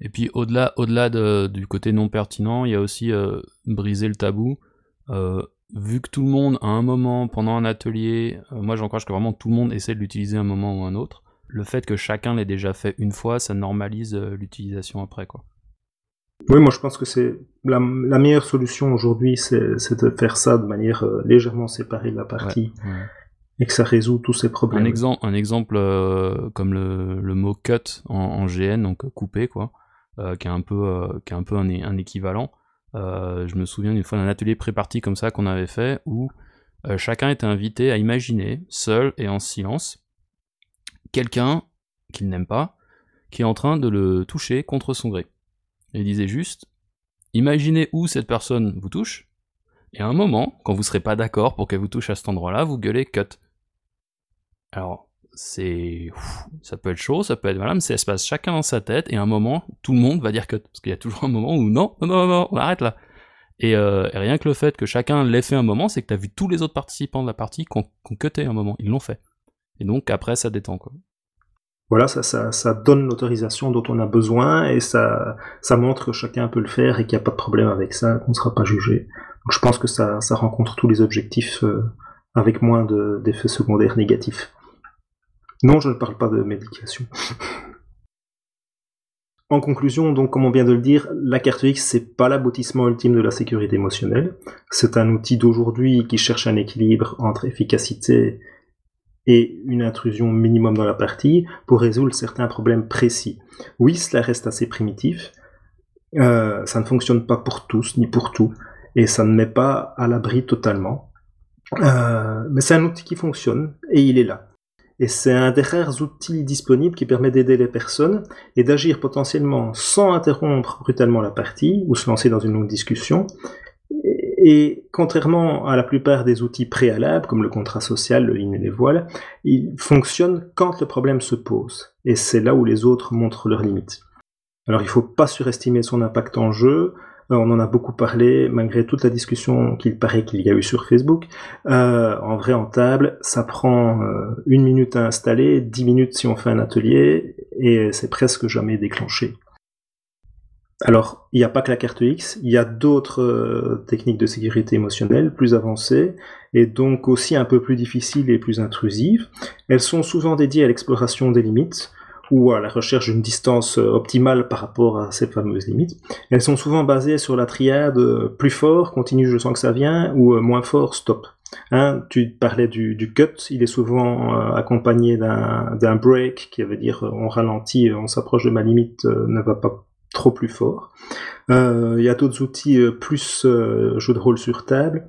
Et puis au-delà, au-delà du côté non pertinent, il y a aussi euh, briser le tabou. Euh, vu que tout le monde, à un moment, pendant un atelier, moi j'encourage que vraiment tout le monde essaie de l'utiliser un moment ou un autre. Le fait que chacun l'ait déjà fait une fois, ça normalise l'utilisation après, quoi. Oui, moi je pense que c'est la, meilleure solution aujourd'hui, c'est de faire ça de manière légèrement séparée de la partie et que ça résout tous ces problèmes. Un, exemple, un exemple euh, comme le, mot cut en, GN, donc coupé, quoi, euh, qui est un peu, euh, qui est un, peu un, équivalent. je me souviens d'une fois d'un atelier pré-parti comme ça qu'on avait fait où chacun était invité à imaginer, seul et en silence, quelqu'un qu'il n'aime pas, qui est en train de le toucher contre son gré. Et il disait juste, imaginez où cette personne vous touche, et à un moment, quand vous serez pas d'accord pour qu'elle vous touche à cet endroit-là, vous gueulez cut. Alors, c'est. Ça peut être chaud, ça peut être valable, mais ça se passe chacun dans sa tête, et à un moment, tout le monde va dire cut. Parce qu'il y a toujours un moment où non, non, non, non, on arrête là. Et, euh, rien que le fait que chacun l'ait fait un moment, c'est que tu as vu tous les autres participants de la partie qui ont, cuté un moment. Ils l'ont fait. Et donc après, ça détend quoi. Voilà, ça, ça, ça donne l'autorisation dont on a besoin et ça, ça montre que chacun peut le faire et qu'il n'y a pas de problème avec ça, qu'on ne sera pas jugé. Je pense que ça, ça rencontre tous les objectifs euh, avec moins d'effets secondaires négatifs. Non, je ne parle pas de médication. en conclusion, donc, comme on vient de le dire, la carte X, c'est pas l'aboutissement ultime de la sécurité émotionnelle. C'est un outil d'aujourd'hui qui cherche un équilibre entre efficacité et une intrusion minimum dans la partie pour résoudre certains problèmes précis. Oui, cela reste assez primitif. Euh, ça ne fonctionne pas pour tous ni pour tout, et ça ne met pas à l'abri totalement. Euh, mais c'est un outil qui fonctionne et il est là. Et c'est un des rares outils disponibles qui permet d'aider les personnes et d'agir potentiellement sans interrompre brutalement la partie ou se lancer dans une longue discussion. Et contrairement à la plupart des outils préalables, comme le contrat social, le ligne et les voiles, il fonctionne quand le problème se pose. Et c'est là où les autres montrent leurs limites. Alors il ne faut pas surestimer son impact en jeu, on en a beaucoup parlé, malgré toute la discussion qu'il paraît qu'il y a eu sur Facebook. Euh, en vrai, en table, ça prend euh, une minute à installer, dix minutes si on fait un atelier, et c'est presque jamais déclenché. Alors, il n'y a pas que la carte X, il y a d'autres techniques de sécurité émotionnelle plus avancées et donc aussi un peu plus difficiles et plus intrusives. Elles sont souvent dédiées à l'exploration des limites, ou à la recherche d'une distance euh, optimale par rapport à ces fameuses limites. Elles sont souvent basées sur la triade euh, plus fort, continue, je sens que ça vient, ou euh, moins fort, stop. Hein, tu parlais du, cut, il est souvent accompagné d'un break, qui veut dire on ralentit, on s'approche de ma limite, ne va pas trop plus fort. Il y a d'autres outils plus jeu de rôle sur table.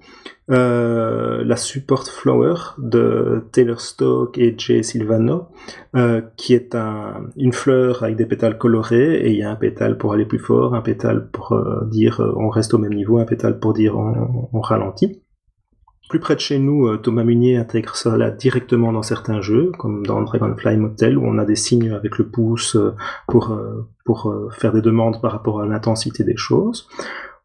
Euh, la Support Flower de Taylor Stoke et Jay Silvano, euh, qui est un, une fleur avec des pétales colorés, et il y a un pétale pour aller plus fort, un pétale pour euh, dire on reste au même niveau, un pétale pour dire on, ralentit. Plus près de chez nous, Thomas Munier intègre là directement dans certains jeux, comme dans Dragonfly Motel, où on a des signes avec le pouce pour faire des demandes par rapport à l'intensité des choses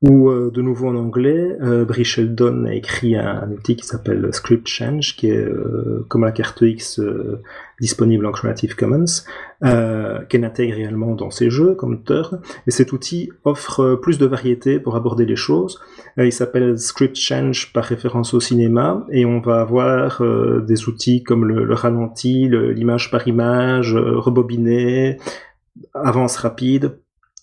ou euh, de nouveau en anglais, euh, Brie Sheldon a écrit un, outil qui s'appelle Script Change, qui est euh, comme la carte X euh, disponible en Creative Commons, qu'elle intègre réellement dans ses jeux comme auteur. Et cet outil offre plus de variété pour aborder les choses. il s'appelle Script Change par référence au cinéma, et on va avoir des outils comme le, le ralenti, l'image par image, rebobiné, avance rapide,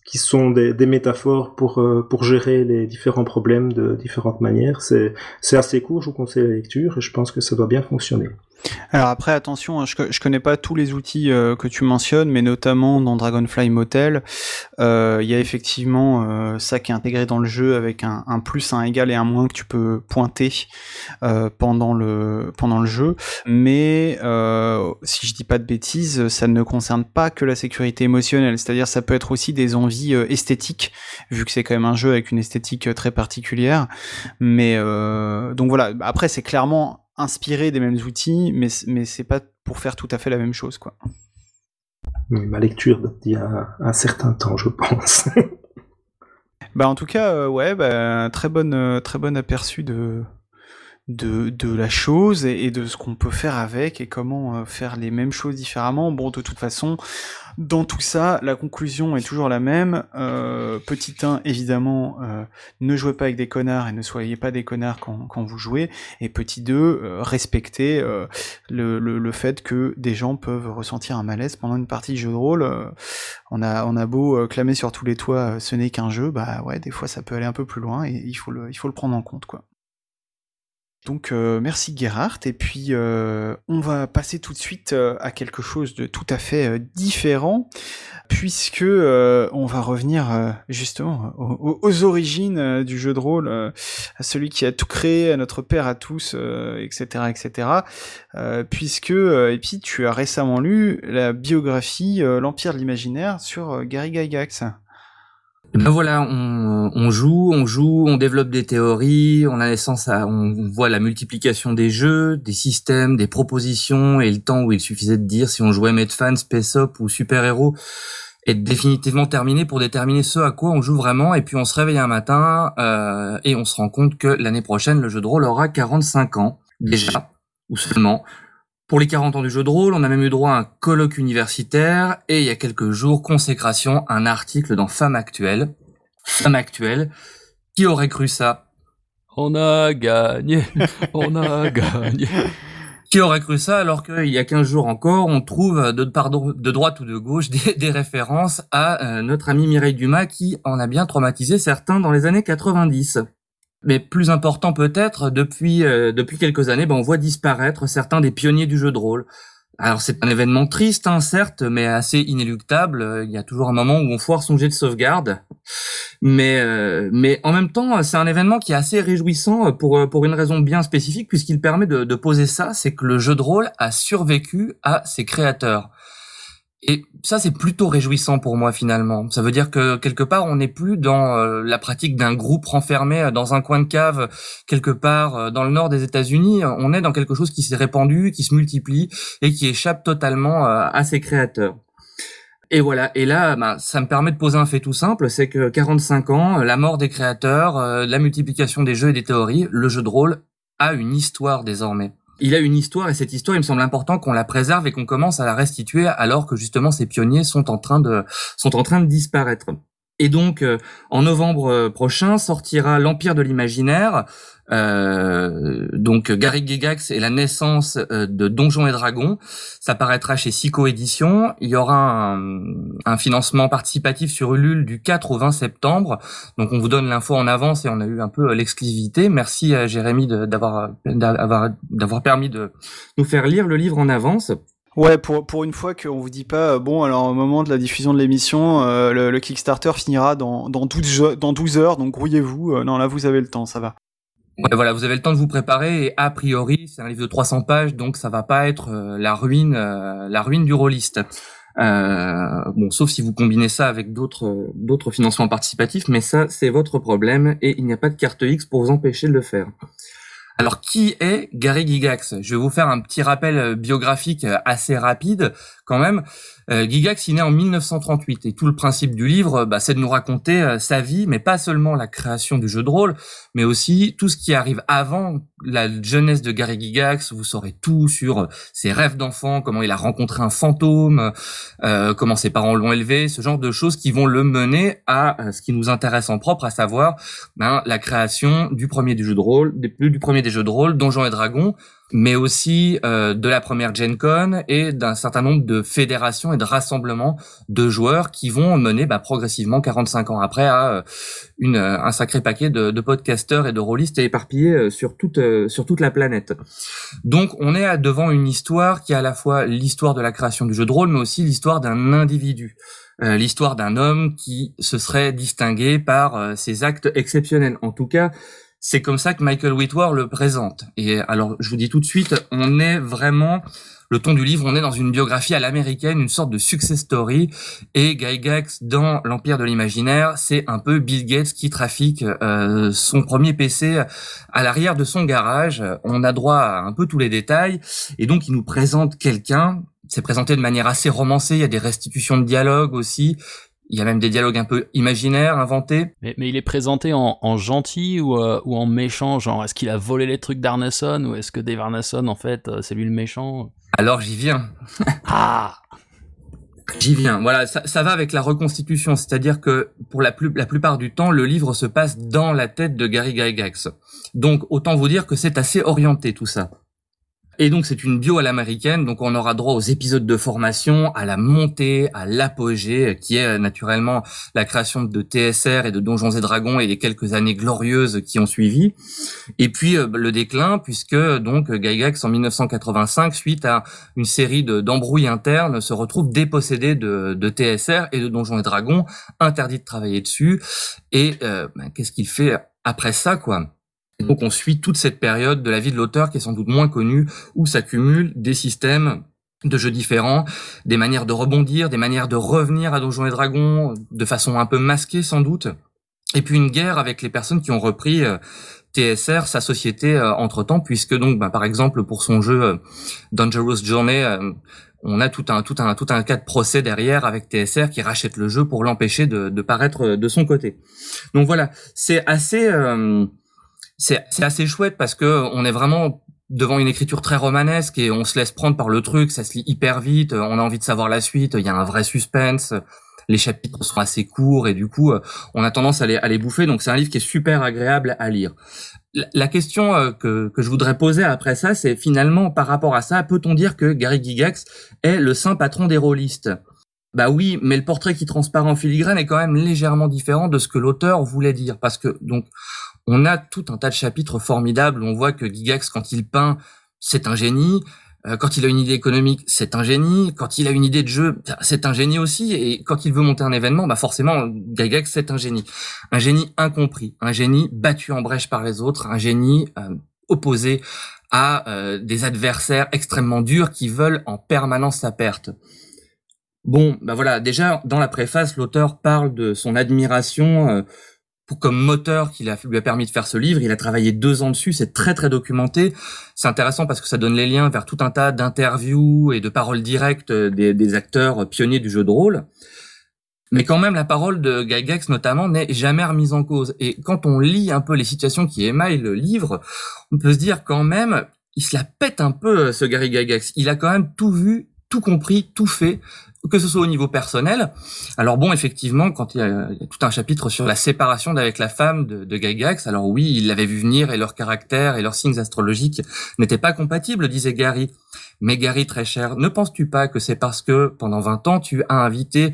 qui sont des, métaphores pour, euh, pour gérer les différents problèmes de différentes manières. C'est assez court, je vous conseille la lecture et je pense que ça doit bien fonctionner. Alors après, attention, hein, je, je connais pas tous les outils euh, que tu mentionnes, mais notamment dans Dragonfly Motel, euh, il y a effectivement euh, ça qui est intégré dans le jeu avec un, plus, un égal et un moins que tu peux pointer pendant le pendant le jeu. Mais si je dis pas de bêtises, ça ne concerne pas que la sécurité émotionnelle, c'est-à-dire ça peut être aussi des envies esthétiques, vu que c'est quand même un jeu avec une esthétique très particulière. Mais donc voilà. Après, c'est clairement inspiré des mêmes outils, mais, mais c'est pas pour faire tout à fait la même chose, quoi. Ma lecture date d'il y a un certain temps, je pense. *laughs* Bah en tout cas, ouais, bah, très bonne, très bon aperçu de de, de la chose et, de ce qu'on peut faire avec et comment euh, faire les mêmes choses différemment. Bon, de toute façon, dans tout ça, la conclusion est toujours la même. Euh, petit 1, évidemment, euh, ne jouez pas avec des connards et ne soyez pas des connards quand, quand vous jouez. Et petit 2, respectez le, le, le, fait que des gens peuvent ressentir un malaise pendant une partie de jeu de rôle. on, a, on a beau clamer sur tous les toits, ce n'est qu'un jeu, bah ouais, des fois ça peut aller un peu plus loin et il faut le, il faut le prendre en compte, quoi. Donc euh, merci Gerhardt et puis euh, on va passer tout de suite euh, à quelque chose de tout à fait différent puisque on va revenir justement aux, origines du jeu de rôle, à celui qui a tout créé, à notre père à tous, etc., etc. puisque et puis tu as récemment lu la biographie L'Empire de l'imaginaire sur Gary Gygax. Ben voilà, on, on, joue, on joue, on développe des théories, on a naissance à, on voit la multiplication des jeux, des systèmes, des propositions, et le temps où il suffisait de dire si on jouait Medfan, Space Up ou Super Héros est définitivement terminé pour déterminer ce à quoi on joue vraiment, et puis on se réveille un matin euh, et on se rend compte que l'année prochaine le jeu de rôle aura 45 ans déjà, ou seulement. Pour les 40 ans du jeu de rôle, on a même eu droit à un colloque universitaire et il y a quelques jours, consécration, un article dans Femme Actuelle. Femme Actuelle. Qui aurait cru ça? On a gagné, *laughs* on a gagné. Qui aurait cru ça alors qu'il y a 15 jours encore, on trouve de, de droite ou de gauche des, références à euh, notre ami Mireille Dumas qui en a bien traumatisé certains dans les années 90 mais plus important peut-être, depuis euh, depuis quelques années, ben, on voit disparaître certains des pionniers du jeu de rôle. Alors c'est un événement triste, hein, certes, mais assez inéluctable. Il y a toujours un moment où on foire son jet de sauvegarde, mais euh, mais en même temps, c'est un événement qui est assez réjouissant pour pour une raison bien spécifique, puisqu'il permet de, de poser ça, c'est que le jeu de rôle a survécu à ses créateurs. Et ça, c'est plutôt réjouissant pour moi finalement. Ça veut dire que quelque part, on n'est plus dans euh, la pratique d'un groupe renfermé euh, dans un coin de cave quelque part euh, dans le nord des États-Unis. On est dans quelque chose qui s'est répandu, qui se multiplie et qui échappe totalement à ses créateurs. Et voilà. Et là, bah, ça me permet de poser un fait tout simple, c'est que 45 ans, la mort des créateurs, la multiplication des jeux et des théories, le jeu de rôle a une histoire désormais il a une histoire et cette histoire, il me semble important qu'on la préserve et qu'on commence à la restituer alors que justement ces pionniers sont en train de sont en train de disparaître. Et donc, euh, en novembre euh, prochain, sortira l'Empire de l'imaginaire. Euh, donc, Gary Gygax et la naissance de Donjons et Dragons. Ça paraîtra chez Sico Édition. Il y aura un, financement participatif sur Ulule du 4 au 20 septembre. Donc, on vous donne l'info en avance et on a eu un peu l'exclusivité. Merci à Jérémy d'avoir d'avoir permis de nous faire lire le livre en avance. Ouais, pour, pour une fois qu'on vous dit pas, euh, bon, alors au moment de la diffusion de l'émission, euh, le, Kickstarter finira dans, dans, 12, dans 12 heures, donc grouillez-vous. Euh, non, là, vous avez le temps, ça va. Voilà, vous avez le temps de vous préparer et a priori, c'est un livre de 300 pages, donc ça va pas être la ruine, la ruine du rôliste. bon, sauf si vous combinez ça avec d'autres d'autres financements participatifs, mais ça, c'est votre problème et il n'y a pas de carte X pour vous empêcher de le faire. Alors, qui est Gary Gigax Je vais vous faire un petit rappel euh, biographique euh, assez rapide quand même. Euh, Gigax, il naît en 1938 et tout le principe du livre, bah, c'est de nous raconter euh, sa vie, mais pas seulement la création du jeu de rôle, mais aussi tout ce qui arrive avant la jeunesse de Gary Gigax. Vous saurez tout sur euh, ses rêves d'enfant, comment il a rencontré un fantôme, euh, comment ses parents l'ont élevé, ce genre de choses qui vont le mener à ce qui nous intéresse en propre, à savoir ben, la création du premier du jeu de rôle, du premier des jeux de rôle, Donjons et Dragons, mais aussi euh, de la première Gen Con et d'un certain nombre de fédérations et de rassemblements de joueurs qui vont mener bah, progressivement 45 ans après à euh, une, euh, un sacré paquet de, de podcasteurs et de rôlistes éparpillés sur toute sur toute la planète. Donc on est devant une histoire qui est à la fois l'histoire de la création du jeu de rôle, mais aussi l'histoire d'un individu. l'histoire d'un homme qui se serait distingué par ses actes exceptionnels. En tout cas, c'est comme ça que Michael Whitworth le présente. Et alors, je vous dis tout de suite, on est vraiment le ton du livre, on est dans une biographie à l'américaine, une sorte de success story. Et Gygax, dans l'Empire de l'imaginaire, c'est un peu Bill Gates qui trafique euh, son premier PC à l'arrière de son garage. On a droit à un peu tous les détails. Et donc, il nous présente quelqu'un. C'est présenté de manière assez romancée. Il y a des restitutions de dialogue aussi Il y a même des dialogues un peu imaginaires, inventés. Mais, mais il est présenté en, en gentil ou, euh, ou, en méchant Genre, est-ce qu'il a volé les trucs d'Arneson ou est-ce que Dave Arneson, en fait, euh, c'est lui le méchant? Alors j'y viens. *laughs* ah J'y viens. Voilà, ça, ça, va avec la reconstitution, c'est-à-dire que pour la, plus, la plupart du temps, le livre se passe dans la tête de Gary Gygax. Donc autant vous dire que c'est assez orienté tout ça. Et donc c'est une bio à l'américaine, donc on aura droit aux épisodes de formation, à la montée, à l'apogée, qui est euh, naturellement la création de TSR et de Donjons et Dragons et les quelques années glorieuses qui ont suivi. Et puis euh, le déclin, puisque donc Gygax en 1985, suite à une série d'embrouilles internes, se retrouve dépossédé de, TSR et de Donjons et Dragons, interdit de travailler dessus. Et euh, ben, qu'est-ce qu'il fait après ça, quoi? Donc on suit toute cette période de la vie de l'auteur qui est sans doute moins connue, où s'accumulent des systèmes de jeux différents, des manières de rebondir, des manières de revenir à Donjons et Dragons, de façon un peu masquée sans doute, et puis une guerre avec les personnes qui ont repris euh, TSR, sa société euh, entre-temps, puisque donc, bah, par exemple, pour son jeu euh, Dangerous Journey, on a tout un tout un tout un cas de procès derrière avec TSR qui rachète le jeu pour l'empêcher de, de paraître de son côté. Donc voilà, c'est assez c'est assez chouette parce que on est vraiment devant une écriture très romanesque et on se laisse prendre par le truc, ça se lit hyper vite, on a envie de savoir la suite, il y a un vrai suspense, les chapitres sont assez courts et du coup on a tendance à les, à les bouffer, donc c'est un livre qui est super agréable à lire. La question euh, que, que je voudrais poser après ça, c'est finalement par rapport à ça, peut-on dire que Gary Gigax est le saint patron des rôlistes? Bah oui, mais le portrait qui transparaît en filigrane est quand même légèrement différent de ce que l'auteur voulait dire. Parce que, donc, on a tout un tas de chapitres formidables où on voit que Gigax, quand il peint, c'est un génie. Euh, quand il a une idée économique, c'est un génie. Quand il a une idée de jeu, c'est un génie aussi. Et quand il veut monter un événement, bah forcément, Gigax, c'est un génie. Un génie incompris, un génie battu en brèche par les autres, un génie euh, opposé à euh, des adversaires extrêmement durs qui veulent en permanence sa perte. Bon, bah voilà, déjà dans la préface, l'auteur parle de son admiration comme moteur qui lui a permis de faire ce livre. Il a travaillé deux ans dessus, c'est très très documenté. C'est intéressant parce que ça donne les liens vers tout un tas d'interviews et de paroles directes des, acteurs pionniers du jeu de rôle. Mais quand même, la parole de Gygax notamment n'est jamais remise en cause. Et quand on lit un peu les situations qui émaillent le livre, on peut se dire quand même, il se la pète un peu ce Gary Gygax. Il a quand même tout vu, tout compris, tout fait que ce soit au niveau personnel. Alors bon, effectivement, quand il y a, tout un chapitre sur la séparation d'avec la femme de, de alors oui, il l'avait vu venir et leur caractère et leurs signes astrologiques n'étaient pas compatibles, disait Gary. Mais Gary, très cher, ne penses-tu pas que c'est parce que pendant 20 ans, tu as invité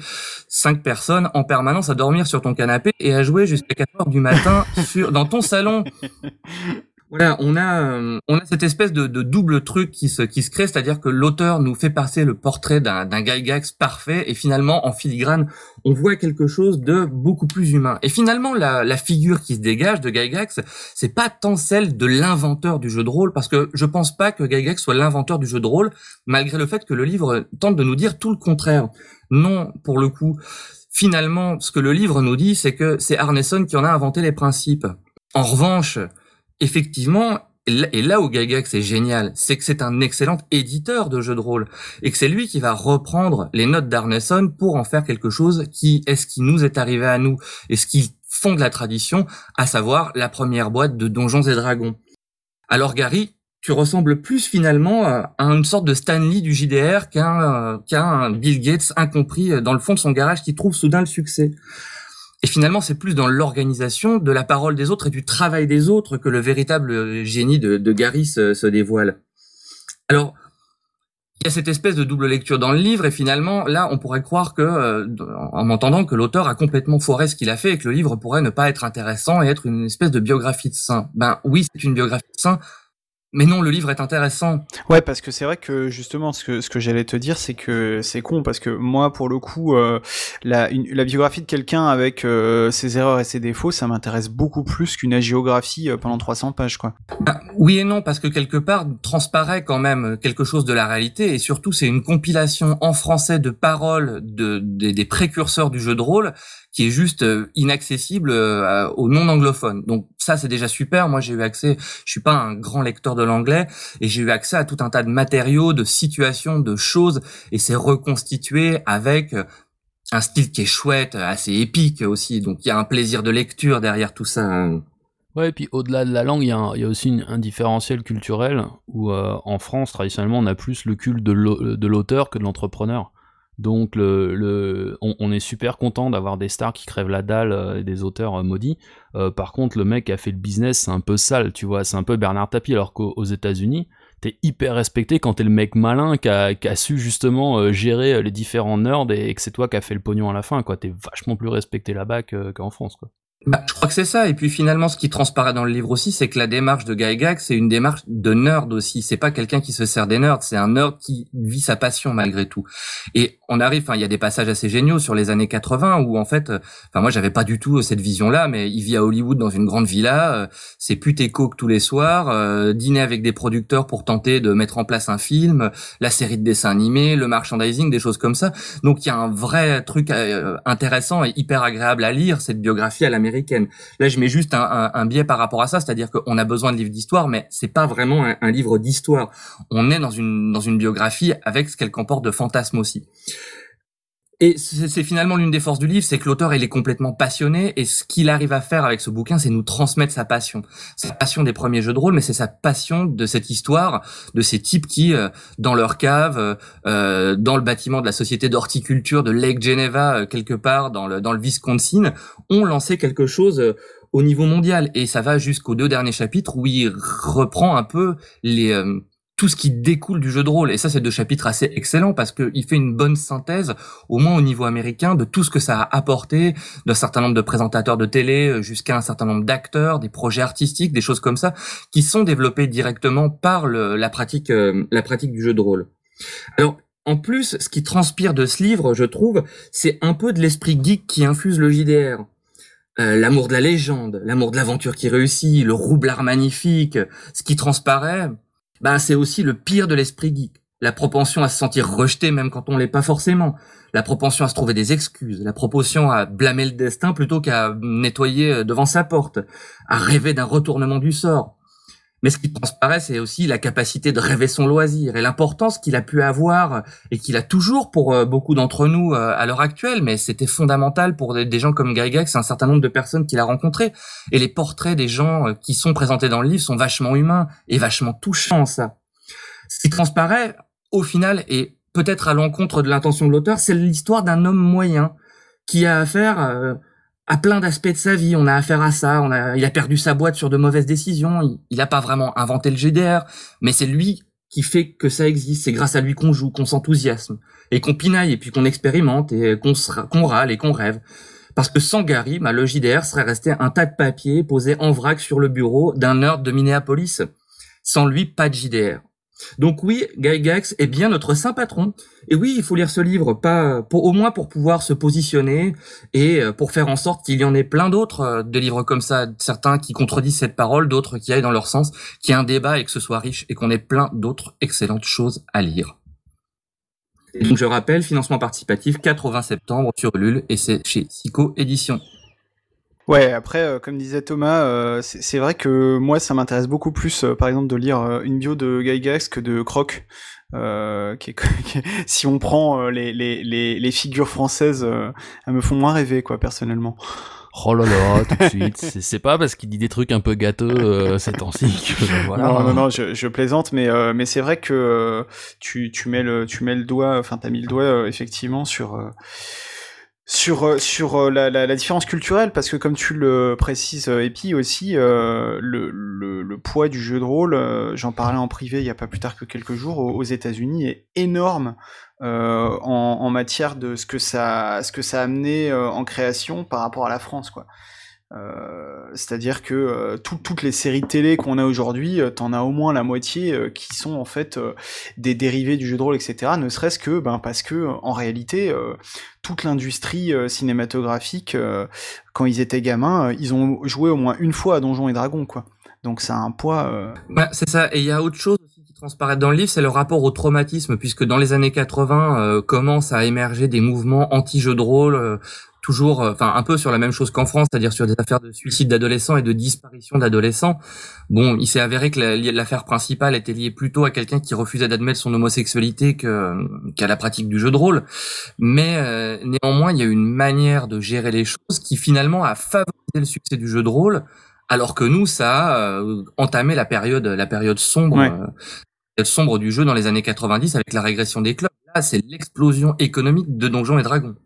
cinq personnes en permanence à dormir sur ton canapé et à jouer jusqu'à 4 heures du matin sur, dans ton salon? *laughs* voilà, on a euh, on a cette espèce de, double truc qui se qui se crée, c'est-à-dire que l'auteur nous fait passer le portrait d'un d'un Gygax parfait et finalement en filigrane on voit quelque chose de beaucoup plus humain. Et finalement la, la figure qui se dégage de Gygax, c'est pas tant celle de l'inventeur du jeu de rôle parce que je pense pas que Gygax soit l'inventeur du jeu de rôle malgré le fait que le livre tente de nous dire tout le contraire. Non, pour le coup, finalement ce que le livre nous dit, c'est que c'est Arneson qui en a inventé les principes. En revanche, effectivement, et là où Gygax est génial, c'est que c'est un excellent éditeur de jeux de rôle et que c'est lui qui va reprendre les notes d'Arneson pour en faire quelque chose qui est ce qui nous est arrivé à nous et ce qui fonde la tradition, à savoir la première boîte de Donjons et Dragons. Alors Gary, tu ressembles plus finalement à une sorte de Stanley du JDR qu'un qu'un Bill Gates incompris dans le fond de son garage qui trouve soudain le succès. Et finalement, c'est plus dans l'organisation de la parole des autres et du travail des autres que le véritable génie de, Gary se, dévoile. Alors, il y a cette espèce de double lecture dans le livre et finalement, là, on pourrait croire que, euh, en m'entendant, que l'auteur a complètement foiré ce qu'il a fait et que le livre pourrait ne pas être intéressant et être une espèce de biographie de saint. Ben oui, c'est une biographie de saint, mais non, le livre est intéressant. Ouais, parce que c'est vrai que justement, ce que, ce que j'allais te dire, c'est que c'est con, parce que moi, pour le coup, euh, la, la biographie de quelqu'un avec euh, ses erreurs et ses défauts, ça m'intéresse beaucoup plus qu'une agiographie euh, pendant 300 pages, quoi. Ah, oui et non, parce que quelque part, transparaît quand même quelque chose de la réalité, et surtout, c'est une compilation en français de paroles de, des précurseurs du jeu de rôle qui est juste inaccessible aux non anglophones. Donc ça c'est déjà super. Moi j'ai eu accès, je suis pas un grand lecteur de l'anglais et j'ai eu accès à tout un tas de matériaux, de situations, de choses et c'est reconstitué avec euh, un style qui est chouette, assez épique aussi. Donc il y a un plaisir de lecture derrière tout ça. Hein. Ouais, et puis au-delà de la langue, il y, a aussi un différentiel culturel où en France, traditionnellement, on a plus le culte de l'auteur que de l'entrepreneur. Donc le, on, est super content d'avoir des stars qui crèvent la dalle euh, et des auteurs euh, maudits. Euh, par contre, le mec qui a fait le business, c'est un peu sale, tu vois. C'est un peu Bernard Tapie, alors qu'aux États-Unis, t'es hyper respecté quand t'es le mec malin qui a, su justement gérer les différents nerds et, que c'est toi qui a fait le pognon à la fin, quoi. T'es vachement plus respecté là-bas qu'en France, quoi. Bah, je crois que c'est ça. Et puis finalement, ce qui transparaît dans le livre aussi, c'est que la démarche de Gygax, c'est une démarche de nerd aussi. C'est pas quelqu'un qui se sert des nerds, c'est un nerd qui vit sa passion malgré tout. Et on arrive, enfin, il y a des passages assez géniaux sur les années 80 où en fait, euh, enfin moi j'avais pas du tout euh, cette vision-là, mais il vit à Hollywood dans une grande villa, euh, c'est pute et coke tous les soirs, dîner avec des producteurs pour tenter de mettre en place un film, la série de dessins animés, le merchandising, des choses comme ça. Donc il y a un vrai truc intéressant et hyper agréable à lire cette biographie à l'américaine Là, je mets juste un, biais par rapport à ça, c'est-à-dire qu'on a besoin de livres d'histoire, mais c'est pas vraiment un, livre d'histoire. On est dans une dans une biographie avec ce qu'elle comporte de fantasmes aussi. Et c'est finalement l'une des forces du livre, c'est que l'auteur il est complètement passionné et ce qu'il arrive à faire avec ce bouquin, c'est nous transmettre sa passion, sa passion des premiers jeux de rôle, mais c'est sa passion de cette histoire, de ces types qui, euh, dans leur cave, euh, euh, dans le bâtiment de la société d'horticulture de Lake Geneva, quelque part dans le dans le Wisconsin, ont lancé quelque chose au niveau mondial. Et ça va jusqu'aux deux derniers chapitres où il reprend un peu les tout ce qui découle du jeu de rôle. Et ça, c'est deux chapitres assez excellents parce qu'il fait une bonne synthèse, au moins au niveau américain, de tout ce que ça a apporté, d'un certain nombre de présentateurs de télé euh, jusqu'à un certain nombre d'acteurs, des projets artistiques, des choses comme ça, qui sont développés directement par la pratique, euh, la pratique du jeu de rôle. Alors, en plus, ce qui transpire de ce livre, je trouve, c'est un peu de l'esprit geek qui infuse le JDR. Euh, l'amour de la légende, l'amour de l'aventure qui réussit, le roublard magnifique, ce qui transparaît, bah c'est aussi le pire de l'esprit geek. La propension à se sentir rejeté même quand on l'est pas forcément. La propension à se trouver des excuses. La propension à blâmer le destin plutôt qu'à nettoyer euh, devant sa porte. À rêver d'un retournement du sort. Mais ce qui transparaît, c'est aussi la capacité de rêver son loisir et l'importance qu'il a pu avoir et qu'il a toujours pour euh, beaucoup d'entre nous euh, à l'heure actuelle. Mais c'était fondamental pour des gens comme Gygax, un certain nombre de personnes qu'il a rencontrées. Et les portraits des gens euh, qui sont présentés dans le livre sont vachement humains et vachement touchants, ça. Ce qui transparaît, au final, et peut-être à l'encontre de l'intention de l'auteur, c'est l'histoire d'un homme moyen qui a affaire à plein d'aspects de sa vie. On a affaire à ça. On a, il a perdu sa boîte sur de mauvaises décisions. Il n'a pas vraiment inventé le GDR, mais c'est lui qui fait que ça existe. C'est grâce à lui qu'on joue, qu'on s'enthousiasme et qu'on pinaille et puis qu'on expérimente et qu'on râle et qu'on rêve. Parce que sans Gary, bah, le JDR serait resté un tas de papiers posés en vrac sur le bureau d'un nerd de Minneapolis. Sans lui, pas de JDR. Donc oui, Gygax est bien notre saint patron. Et oui, il faut lire ce livre, pas au moins pour pouvoir se positionner et euh, pour faire en sorte qu'il y en ait plein d'autres euh, des livres comme ça, certains qui contredisent cette parole, d'autres qui aillent dans leur sens, qu'il y ait un débat et que ce soit riche et qu'on ait plein d'autres excellentes choses à lire. donc je rappelle, financement participatif 80 septembre sur Lul et c'est chez Sico Édition. Ouais, après, euh, comme disait Thomas, euh, c'est vrai que moi, ça m'intéresse beaucoup plus, euh, par exemple, de lire une bio de Gygax que de Croc. *laughs* Qui est, si on prend les, les, les, les, figures françaises, elles me font moins rêver, quoi, personnellement. Oh là là, tout de suite. C'est pas parce qu'il dit des trucs un peu gâteux ces temps-ci que *laughs* voilà. Non, non, non, je, je plaisante, mais mais c'est vrai que tu, tu mets le tu mets le doigt, enfin t'as mis le doigt effectivement sur sur euh, sur euh, la, la, différence culturelle parce que comme tu le précises Epi aussi euh, le, le, le, poids du jeu de rôle j'en parlais en privé il y a pas plus tard que quelques jours aux, États-Unis est énorme en, en, matière de ce que ça ce que ça a amené en création par rapport à la France quoi euh, c'est-à-dire que euh, toutes les séries télé qu'on a aujourd'hui, euh, t'en as au moins la moitié qui sont en fait des dérivés du jeu de rôle, etc. Ne serait-ce que ben, parce que en réalité, toute l'industrie cinématographique, quand ils étaient gamins, ils ont joué au moins une fois à Donjons et Dragons, quoi. Donc ça a un poids. Bah, c'est ça. Et il y a autre chose qui transparaît dans le livre, c'est le rapport au traumatisme, puisque dans les années 80 commencent à émerger des mouvements anti-jeux de rôle toujours, enfin un peu sur la même chose qu'en France, c'est-à-dire sur des affaires de suicide d'adolescents et de disparition d'adolescents. Bon, il s'est avéré que l'affaire principale était liée plutôt à quelqu'un qui refusait d'admettre son homosexualité qu'à la pratique du jeu de rôle. Mais néanmoins, il y a une manière de gérer les choses qui finalement a favorisé le succès du jeu de rôle alors que nous, ça a euh, entamé la période, la période sombre, euh, sombre du jeu dans les années 90 avec la régression des clubs. Là, c'est l'explosion économique de Donjons et Dragons.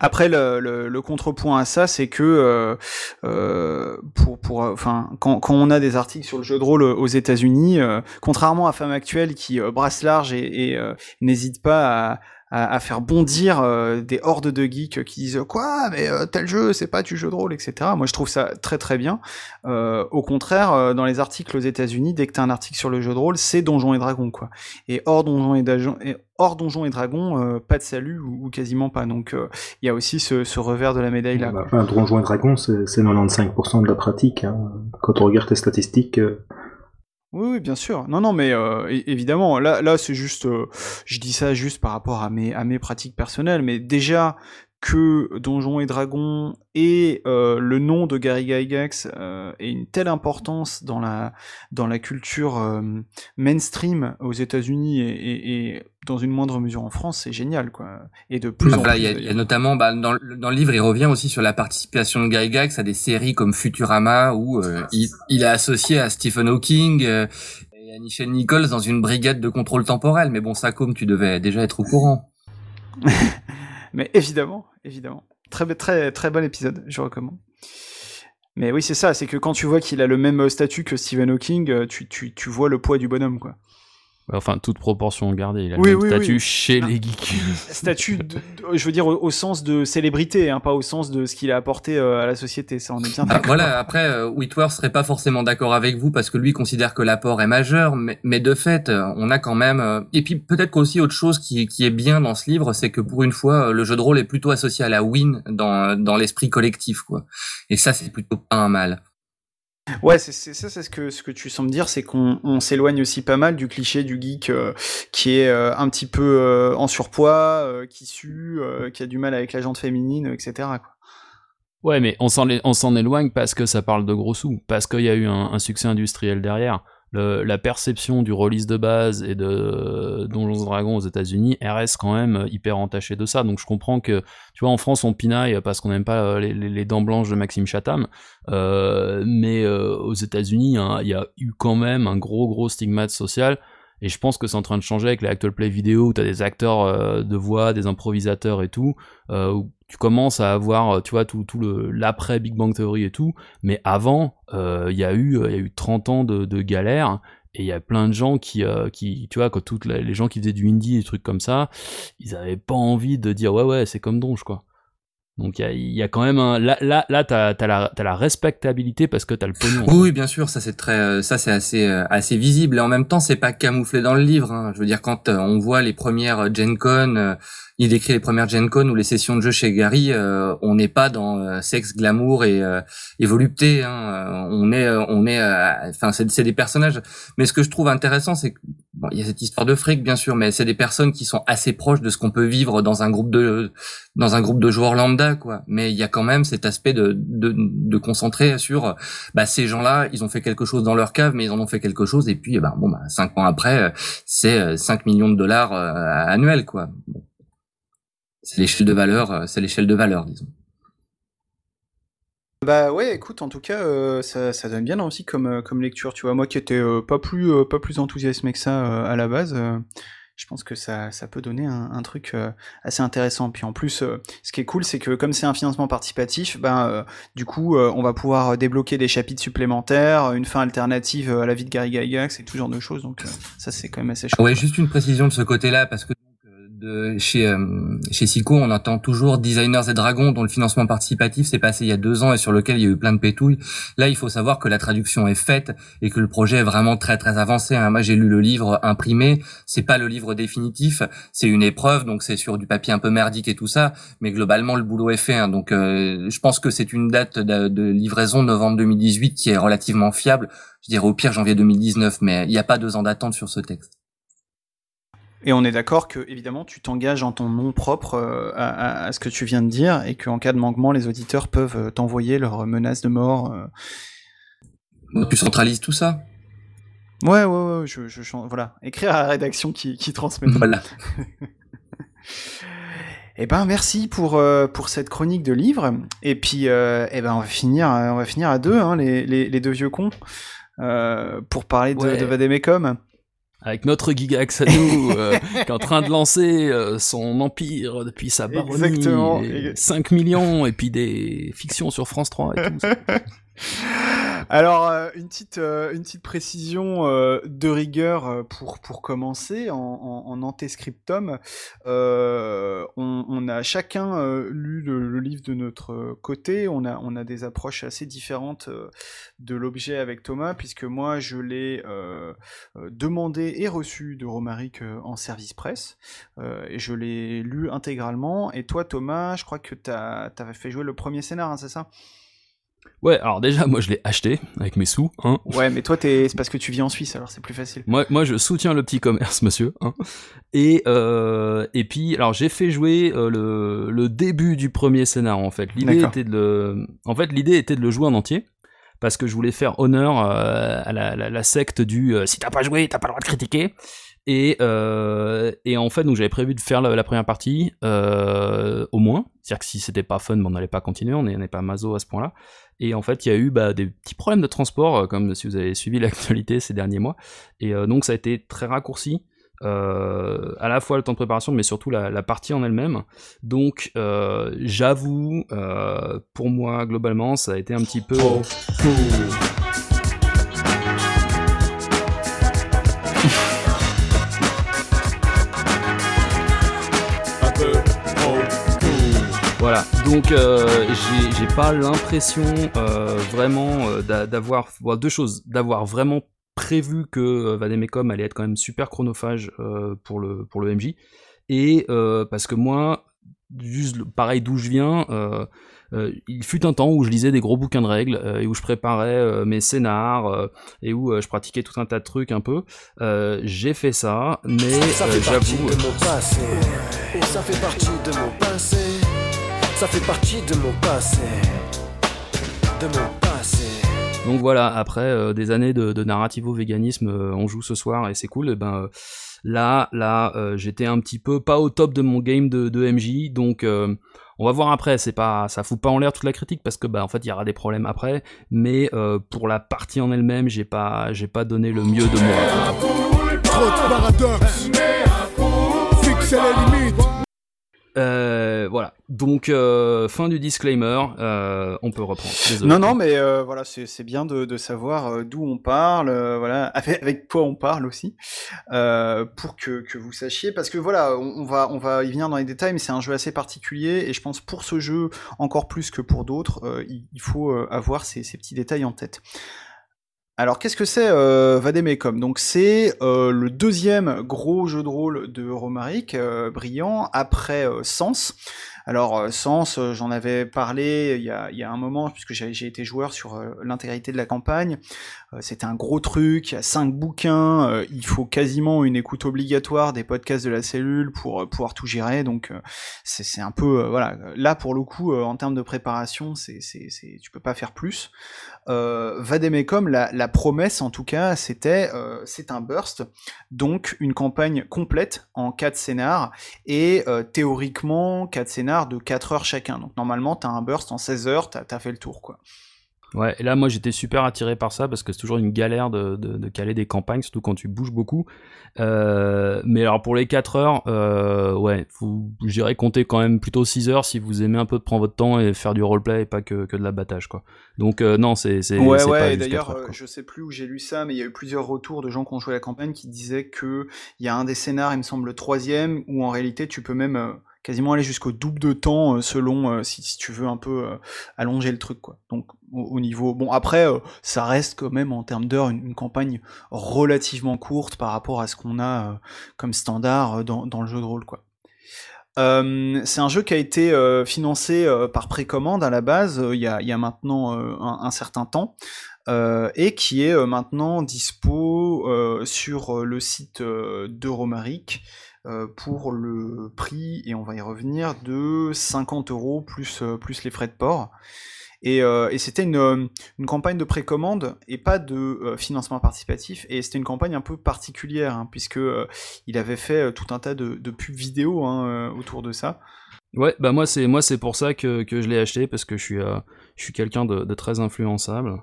Après, le, contrepoint à ça, c'est que euh, pour, pour, enfin, quand, on a des articles sur le jeu de rôle aux États-Unis, contrairement à Femme Actuelle qui brasse large et n'hésite pas à, à, faire bondir euh, des hordes de geeks qui disent quoi? Mais euh, tel jeu c'est pas du jeu de rôle etc moi je trouve ça très très bien. Euh, au contraire dans les articles aux États-Unis dès que t'as un article sur le jeu de rôle c'est Donjons et Dragons quoi. Et hors Donjons et, hors Donjons et Dragons pas de salut ou, quasiment pas. Donc il y a aussi ce, revers de la médaille là bah, Donjons et Dragons c'est 95% de la pratique hein. quand on regarde tes statistiques oui, bien sûr. Non, non, mais euh, évidemment, là, là, c'est juste, euh, je dis ça juste par rapport à mes, à mes pratiques personnelles, mais déjà que Donjons et Dragons et euh, le nom de Gary Gygax euh, ait une telle importance dans la dans la culture mainstream aux États-Unis et, et, dans une moindre mesure en France, c'est génial, quoi. Et de plus en plus. Il y, a notamment, bah, dans, dans, le livre, il revient aussi sur la participation de Guy Gax à des séries comme Futurama, où euh, il, il, est associé à Stephen Hawking euh, et à Nichelle Nichols dans une brigade de contrôle temporel. Mais bon, ça, comme tu devais déjà être au courant. *laughs* Mais évidemment, évidemment. Très, très, très bon épisode, je recommande. Mais oui, c'est ça, c'est que quand tu vois qu'il a le même statut que Stephen Hawking, euh, tu, tu, tu vois le poids du bonhomme, quoi. Enfin, toute proportion gardée. Il a le statut chez les geeks. *laughs* Statut, je veux dire, au, sens de célébrité, hein, pas au sens de ce qu'il a apporté euh, à la société. Ça, on est bien ah, Voilà, après, euh, Whitworth serait pas forcément d'accord avec vous parce que lui considère que l'apport est majeur, mais, mais, de fait, euh, on a quand même... Euh, et puis peut-être qu'aussi autre chose qui, qui est bien dans ce livre, c'est que pour une fois, le jeu de rôle est plutôt associé à la win dans, dans l'esprit collectif. quoi. Et ça, c'est plutôt pas un mal. Ouais, c'est ça, c'est ce que ce que tu sembles dire, c'est qu'on s'éloigne aussi pas mal du cliché du geek euh, qui est euh, un petit peu euh, en surpoids, qui sue, qui a du mal avec la jante féminine, etc. Quoi. Ouais, mais on s'en éloigne parce que ça parle de gros sous, parce qu'il y a eu un, un succès industriel derrière la perception du release de base et de Donjons Dragons aux États-Unis, reste quand même hyper entachée de ça. Donc je comprends que, tu vois, en France, on pinaille parce qu'on n'aime pas euh, les, dents blanches de Maxime Chatham, euh, mais euh, aux États-Unis, il y a eu quand même un gros, gros stigmate social. Et je pense que c'est en train de changer avec les actual play vidéo où tu as des acteurs de voix, des improvisateurs et tout, tu commences à avoir, tu vois, tout, tout le l'après Big Bang Theory et tout, mais avant, euh, il y a eu, il y a eu 30 ans de, de galère, et il y a plein de gens qui, euh, qui tu vois, quand toutes les gens qui faisaient du indie, des trucs comme ça, ils avaient pas envie de dire ouais ouais c'est comme Donge quoi. Donc il y, y a, quand même un là là là t'as as la t'as la respectabilité parce que t'as le pognon. Oui, bien sûr, ça c'est très euh, ça c'est assez assez visible et en même temps c'est pas camouflé dans le livre. Hein. Je veux dire quand on voit les premières Gen Con il décrit les premières Gen Con ou les sessions de jeu chez Gary, euh, on n'est pas dans euh, sexe, glamour et, euh, volupté. Hein. On est, on est, enfin, c'est des personnages. Mais ce que je trouve intéressant, c'est que bon, y a cette histoire de fric, bien sûr, mais c'est des personnes qui sont assez proches de ce qu'on peut vivre dans un groupe de, dans un groupe de joueurs lambda, quoi. Mais il y a quand même cet aspect de, de, de concentrer sur, bah, ces gens-là, ils ont fait quelque chose dans leur cave, mais ils en ont fait quelque chose. Et puis, bah, bon, bah, cinq ans après, c'est 5 millions de dollars annuels, quoi. C'est l'échelle de valeur, euh, c'est l'échelle de valeur, disons. Bah ouais, écoute, en tout cas, euh, ça, ça, donne bien aussi comme, euh, comme lecture. Tu vois, moi qui étais pas plus pas plus enthousiasmé que ça à la base, je pense que ça, ça peut donner un, un truc assez intéressant. Puis en plus, ce qui est cool, c'est que comme c'est un financement participatif, ben du coup, on va pouvoir débloquer des chapitres supplémentaires, une fin alternative à la vie de Gary Gygax et tout genre de choses. Donc ça, c'est quand même assez chouette. Ouais, juste une précision de ce côté-là, parce que chez euh, chez Sico, on entend toujours Designers et Dragons dont le financement participatif s'est passé il y a deux ans et sur lequel il y a eu plein de pétouilles. Là, il faut savoir que la traduction est faite et que le projet est vraiment très très avancé. Hein. Moi, j'ai lu le livre imprimé. C'est pas le livre définitif, c'est une épreuve, donc c'est sur du papier un peu merdique et tout ça. Mais globalement, le boulot est fait. Hein. Donc, euh, je pense que c'est une date de, de livraison novembre 2018 qui est relativement fiable. Je dirais au pire janvier 2019, mais il n'y a pas deux ans d'attente sur ce texte. Et on est d'accord que, évidemment, tu t'engages en ton nom propre à, ce que tu viens de dire et qu'en cas de manquement, les auditeurs peuvent t'envoyer leurs menaces de mort. Tu centralises tout ça Ouais, ouais, ouais, je, je, voilà. Écrire à la rédaction qui, qui transmet. Voilà. *laughs* Eh ben merci pour euh, pour cette chronique de livres et puis euh, eh ben on va finir on va finir à deux hein, les, les, les, deux vieux cons euh, pour parler de, ouais. de Vademecum. Avec notre Gigax à nous, *laughs* qui est en train de lancer son empire depuis sa baronnie, Exactement. 5 millions, et puis des fictions sur France 3 et tout. *laughs* *laughs* Alors, euh, une, petite, euh, une petite précision euh, de rigueur pour, pour commencer en. On, on, a chacun lu le, livre de notre côté. On a, on a des approches assez différentes de l'objet avec Thomas, puisque moi, je l'ai demandé et reçu de Romaric en service presse. et je l'ai lu intégralement. Et toi, Thomas, je crois que tu avais fait jouer le premier scénar, hein, c'est ça? Ouais, alors déjà, moi je l'ai acheté avec mes sous. Hein. Ouais, mais toi, c'est parce que tu vis en Suisse, alors c'est plus facile. Moi, moi, je soutiens le petit commerce, *laughs* monsieur. Hein. Et, euh, et puis, alors j'ai fait jouer euh, le, le, début du premier scénar, en fait. L'idée était, de le... en fait, l'idée était de le jouer en entier. Parce que je voulais faire honneur euh, à la, la, la, secte du si t'as pas joué, t'as pas le droit de critiquer. Et, euh, et en fait, donc j'avais prévu de faire la, première partie, euh, au moins. C'est-à-dire que si c'était pas fun, ben, on n'allait pas continuer, on n'est pas maso à ce point-là. Et en fait, il y a eu bah, des petits problèmes de transport, euh, comme si vous avez suivi *laughs* l'actualité ces derniers mois. Et donc ça a été très raccourci. Euh, à la fois le temps de préparation, mais surtout la, partie en elle-même. Donc, j'avoue, pour moi, globalement, ça a été un petit peu... Voilà, donc euh, j'ai pas l'impression euh, vraiment euh, d'avoir bon, deux choses, d'avoir vraiment prévu que Vademecum allait être quand même super chronophage pour le pour le MJ, et parce que moi, juste pareil d'où je viens, il fut un temps où je lisais des gros bouquins de règles et où je préparais mes scénars et où je pratiquais tout un tas de trucs un peu. j'ai fait ça, mais j'avoue. Ça fait partie de mon passé ça fait partie de mon passé. De mon passé. Donc voilà, après euh, des années de, de narrativo-véganisme, euh, on joue ce soir et c'est cool, et ben euh, là, là, euh, j'étais un petit peu pas au top de mon game de, de MJ, donc euh, on va voir après, c'est pas, ça fout pas en l'air toute la critique parce que bah en fait il y aura des problèmes après, mais pour la partie en elle-même, j'ai pas, j'ai pas donné le mieux de moi. Trop de paradoxes, fixer les limites. Euh, voilà. Donc euh, fin du disclaimer, euh, on peut reprendre. Non non mais euh, voilà c'est bien de, de savoir euh, d'où on parle, euh, voilà *laughs* avec, quoi on parle aussi pour que, que, vous sachiez parce que voilà on, on, va on va y venir dans les détails mais c'est un jeu assez particulier et je pense pour ce jeu encore plus que pour d'autres il, il, faut avoir ces, ces, petits détails en tête. Alors qu'est-ce que c'est euh, Donc c'est euh, le deuxième gros jeu de rôle de Romaric, euh, brillant, après euh, Sens. Alors Sens, j'en avais parlé il y, a, y, a, un moment, puisque j'ai été joueur sur l'intégralité de la campagne. C'était un gros truc, il y a cinq bouquins, il faut quasiment une écoute obligatoire des podcasts de la cellule pour pouvoir tout gérer, donc c'est un peu... voilà, là pour le coup, en termes de préparation, c'est tu peux pas faire plus euh, la, promesse en tout cas, c'était euh, c'est un burst, donc une campagne complète en 4 scénars, et euh, théoriquement 4 scénars de 4 heures chacun. Donc normalement, tu as un burst en 16 heures, tu as, as, fait le tour. quoi. Ouais, et là, moi, j'étais super attiré par ça parce que c'est toujours une galère de, de, de, caler des campagnes, surtout quand tu bouges beaucoup. Euh, mais alors, pour les 4 heures, euh, ouais, vous, j'irais compter quand même plutôt 6 heures si vous aimez un peu de prendre votre temps et faire du roleplay et pas que, que de l'abattage, quoi. Donc, euh, non, c'est. ouais, ouais, et d'ailleurs, euh, je sais plus où j'ai lu ça, mais il y a eu plusieurs retours de gens qui ont joué la campagne qui disaient que il y a un des scénars, il me semble, le troisième, où en réalité, tu peux même quasiment aller jusqu'au double de temps selon euh, si, tu veux un peu euh, allonger le truc. Donc au, au niveau bon après euh, ça reste quand même en termes d'heures une, campagne relativement courte par rapport à ce qu'on a comme standard dans, le jeu de rôle quoi. c'est un jeu qui a été financé par précommande à la base il y a, il y a maintenant un, un certain temps. et qui est maintenant dispo sur le site d'Euromaric pour le prix, et on va y revenir, de 50 euros plus, plus les frais de port. Et, c'était une, campagne de précommande et pas de financement participatif. Et c'était une campagne un peu particulière, hein, puisque il avait fait tout un tas de, pubs vidéo hein, autour de ça. Ouais, bah moi c'est moi c'est pour ça que, je l'ai acheté parce que je suis je suis quelqu'un de, très influençable.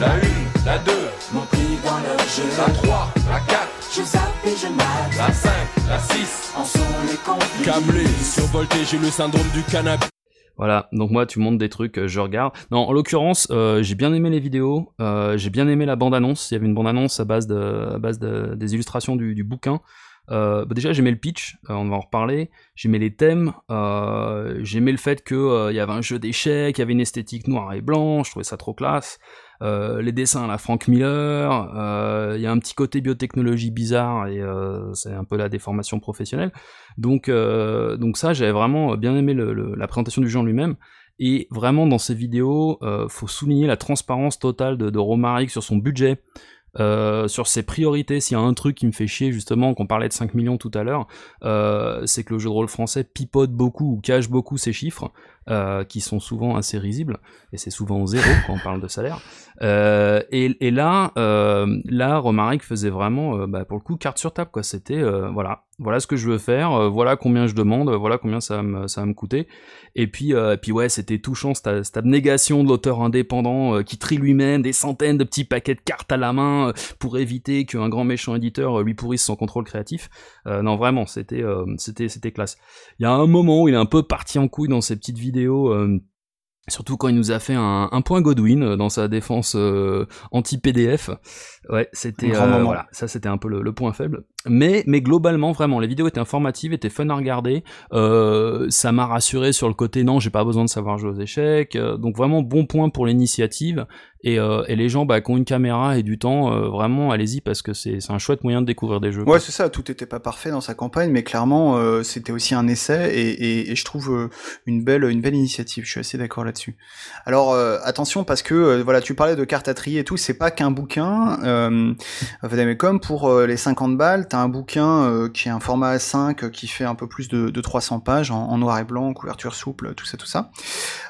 La 1, la 2, mon prix dans le jeu. La 3, la 4, je zappe et je. La 5, la 6, en sont les complices. Câblé, survolté, j'ai le syndrome du canapé. Voilà, donc moi tu montes des trucs, euh, je regarde. Non, en l'occurrence, euh, j'ai bien aimé les vidéos, euh, j'ai bien aimé la bande-annonce. Il y avait une bande-annonce à base, de, à base de, des illustrations du, du bouquin. Euh, bah déjà j'aimais le pitch, euh, on va en reparler. J'aimais les thèmes, euh, j'aimais le fait qu'il y avait un jeu d'échecs, il y avait une esthétique noire et blanche, je trouvais ça trop classe. Les dessins la Frank Miller, il y a un petit côté biotechnologie bizarre et c'est un peu la déformation professionnelle. Donc, donc ça, j'avais vraiment bien aimé la présentation du jeu en lui-même. Et vraiment dans ces vidéos, faut souligner la transparence totale de, de sur son budget. Euh, sur ses priorités, s'il y a un truc qui me fait chier justement, qu'on parlait de 5 millions tout à l'heure, euh, c'est que le jeu de rôle français pipote beaucoup ou cache beaucoup ses chiffres, euh, qui sont souvent assez risibles, et c'est souvent zéro quand on parle de salaire. Euh, et, et, là, euh, là, Romaric faisait vraiment, euh, bah, pour le coup, carte sur table, quoi. C'était, voilà, voilà ce que je veux faire, voilà combien je demande, voilà combien ça va me, ça va me coûter. Et puis, puis ouais, c'était touchant cette, cette, abnégation de l'auteur indépendant qui trie lui-même des centaines de petits paquets de cartes à la main pour éviter qu'un grand méchant éditeur lui pourrisse son contrôle créatif. non, vraiment, c'était, c'était, c'était classe. Il y a un moment où il est un peu parti en couille dans ses petites vidéos euh, surtout quand il nous a fait un, point Godwin euh, dans sa défense euh, anti-PDF. Ouais, c'était voilà, ça c'était un peu le, point faible. Mais, mais globalement, vraiment, les vidéos étaient informatives, étaient fun à regarder. ça m'a rassuré sur le côté non, j'ai pas besoin de savoir jouer aux échecs. donc vraiment bon point pour l'initiative. Et, euh, et, les gens bah, qui ont une caméra et du temps, euh, vraiment, allez-y parce que c'est un chouette moyen de découvrir des jeux. Ouais, c'est ça. Tout n'était pas parfait dans sa campagne, mais clairement, euh, c'était aussi un essai et, et, et je trouve euh, une belle, une belle initiative. Je suis assez d'accord là-dessus. Alors attention parce que voilà, tu parlais de cartes à trier et tout. C'est pas qu'un bouquin. Euh, pour les 50 balles, t'as un bouquin qui est un format A5 qui fait un peu plus de, de 300 pages en, noir et blanc, couverture souple, tout ça, tout ça.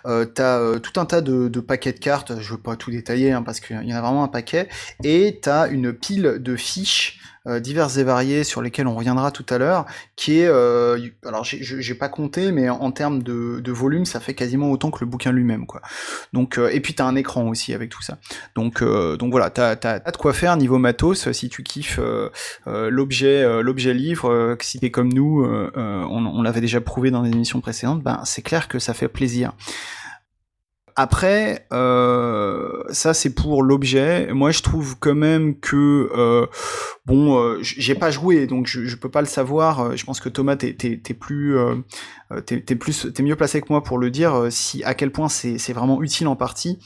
t'as tout un tas de, paquets de cartes. Je veux pas tout détaillé, hein, parce qu'il y en a vraiment un paquet, et tu as une pile de fiches euh, diverses et variées sur lesquelles on reviendra tout à l'heure, qui est, euh, alors j'ai pas compté, mais en, termes de, volume, ça fait quasiment autant que le bouquin lui-même, quoi. Donc, euh, et puis t'as un écran aussi avec tout ça. Donc, donc voilà, t'as as, de quoi faire niveau matos si tu kiffes l'objet, l'objet livre. si t'es comme nous, on, on l'avait déjà prouvé dans des émissions précédentes, ben c'est clair que ça fait plaisir. Après, euh, ça c'est pour l'objet. Moi, je trouve quand même que euh, bon, euh, j'ai pas joué, donc je, je peux pas le savoir. Je pense que Thomas, t'es es, plus, t'es plus, t'es mieux placé que moi pour le dire. Si à quel point c'est vraiment utile en partie.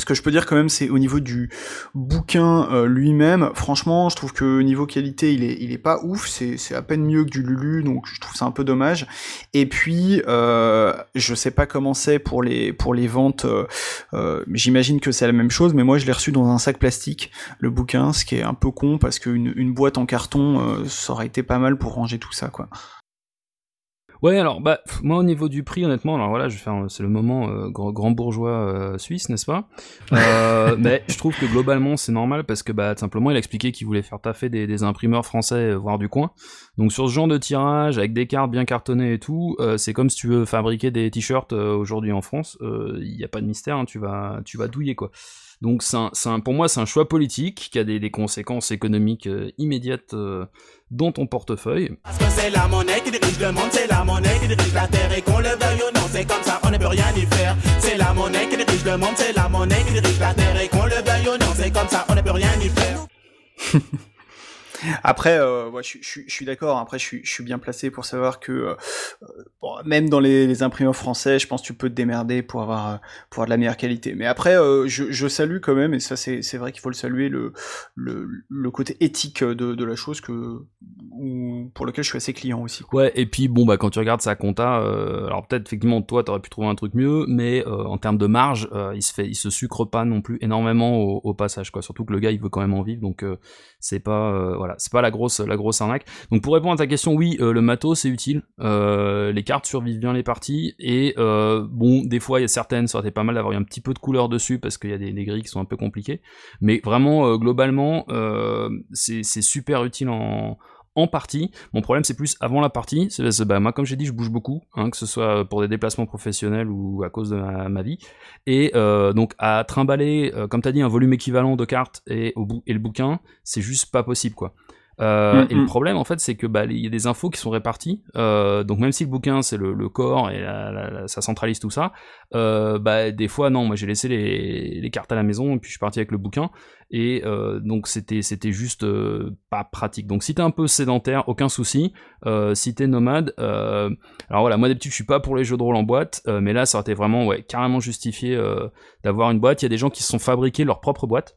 Ce que je peux dire quand même, c'est au niveau du bouquin euh, lui-même, franchement, je trouve que niveau qualité, il est, pas ouf, c'est, à peine mieux que du Lulu, donc je trouve ça un peu dommage. Et puis, euh, je sais pas comment c'est pour les, pour les ventes, euh, euh, j'imagine que c'est la même chose, mais moi je l'ai reçu dans un sac plastique, le bouquin, ce qui est un peu con, parce qu'une une boîte en carton, ça aurait été pas mal pour ranger tout ça, quoi. Ouais, alors bah moi au niveau du prix, honnêtement, alors voilà, je vais faire, c'est le moment euh, grand, bourgeois euh, suisse, n'est-ce pas? Euh, *laughs* Mais je trouve que globalement c'est normal parce que bah simplement il a expliqué qu'il voulait faire taffer des, des imprimeurs français, voire du coin. Donc sur ce genre de tirage avec des cartes bien cartonnées et tout, c'est comme si tu veux fabriquer des t-shirts aujourd'hui en France, il n'y a pas de mystère, hein, tu vas tu vas douiller quoi. Donc c'est un, pour moi c'est un choix politique qui a des, des conséquences économiques immédiates dans ton portefeuille. Parce que c'est la monnaie qui dirige le monde, c'est la monnaie qui dirige la terre et qu'on le veuille ou non, c'est comme ça, on ne peut rien y faire. C'est la monnaie qui dirige le monde, c'est la monnaie qui dirige la terre et qu'on le veuille ou non, c'est comme ça, on ne peut rien y faire. *laughs* Après, euh, je, suis d'accord. Après, je suis, bien placé pour savoir que euh, même dans les, imprimeurs français, je pense que tu peux te démerder pour avoir, de la meilleure qualité. Mais après, euh, je, salue quand même, et ça c'est vrai qu'il faut le saluer, le, côté éthique de, la chose que ou pour lequel je suis assez client aussi. Ouais, et puis bon, bah quand tu regardes sa compta, euh, alors peut-être effectivement toi t'aurais pu trouver un truc mieux, mais euh, en termes de marge, euh, il se se sucre pas non plus énormément au, passage. Surtout que le gars il veut quand même en vivre, donc c'est pas, voilà, c'est pas la grosse, la grosse arnaque. Donc pour répondre à ta question, oui, le matos c'est utile, les cartes survivent bien les parties, et bon, des fois il y a certaines, ça aurait été pas mal d'avoir un petit peu de couleur dessus parce qu'il y a des, des, grilles qui sont un peu compliquées, mais vraiment globalement c'est super utile en en partie. Mon problème, c'est plus avant la partie. C'est, bah, moi, comme j'ai dit, je bouge beaucoup, hein, que ce soit pour des déplacements professionnels ou à cause de ma, vie. Et euh, donc, à trimballer, euh, comme tu as dit, un volume équivalent de cartes et, au et le bouquin, c'est juste pas possible, quoi. Euh, Et le problème, en fait, c'est que bah, il y a des infos qui sont réparties. Euh, donc même si le bouquin c'est le, le, corps et la, la, ça centralise tout ça, euh, bah des fois non. Moi j'ai laissé les, les, cartes à la maison et puis je suis parti avec le bouquin. Et euh, donc c'était c'était juste euh, pas pratique. Donc si t'es un peu sédentaire, aucun souci. Euh, si t'es nomade, alors voilà, moi d'habitude je suis pas pour les jeux de rôle en boîte, mais là ça aurait été vraiment ouais carrément justifié d'avoir une boîte. Il y a des gens qui se sont fabriqués leur propre boîte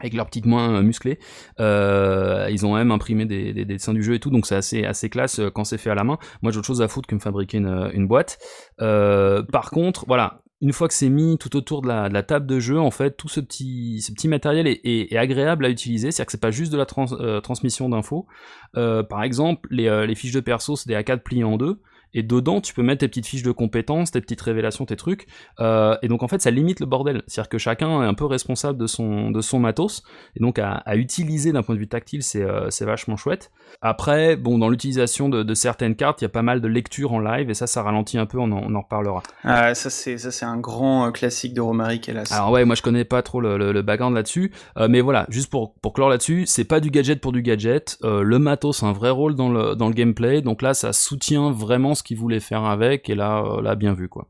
avec leurs petites mains euh, musclées. Euh, ils ont même imprimé des, des, dessins du jeu et tout, donc c'est assez, assez classe euh, quand c'est fait à la main. Moi, j'ai autre chose à foutre que me fabriquer une, une boîte. Par contre, voilà, une fois que c'est mis tout autour de la, table de jeu, en fait, tout ce petit, ce petit matériel est, agréable à utiliser. C'est-à-dire que c'est pas juste de la trans, transmission d'infos. Par exemple, les, les, fiches de perso, c'est des A4 pliés en deux et dedans tu peux mettre tes petites fiches de compétences, tes petites révélations, tes trucs, euh, et donc en fait ça limite le bordel, c'est-à-dire que chacun est un peu responsable de son, de son matos, et donc à, à utiliser d'un point de vue tactile c'est euh, vachement chouette. Après, bon, dans l'utilisation de, de, certaines cartes, il y a pas mal de lectures en live, et ça, ça ralentit un peu, on en, on en reparlera. Ah, ça c'est ça c'est un grand euh, classique de Romaric, hélas. Alors ouais, moi je connais pas trop le, le, le background là-dessus, euh, mais voilà, juste pour, pour clore là-dessus, c'est pas du gadget pour du gadget, le matos a un vrai rôle dans le, dans le gameplay, donc là ça soutient vraiment ce qu'il voulait faire avec, et là, euh, bien vu, quoi.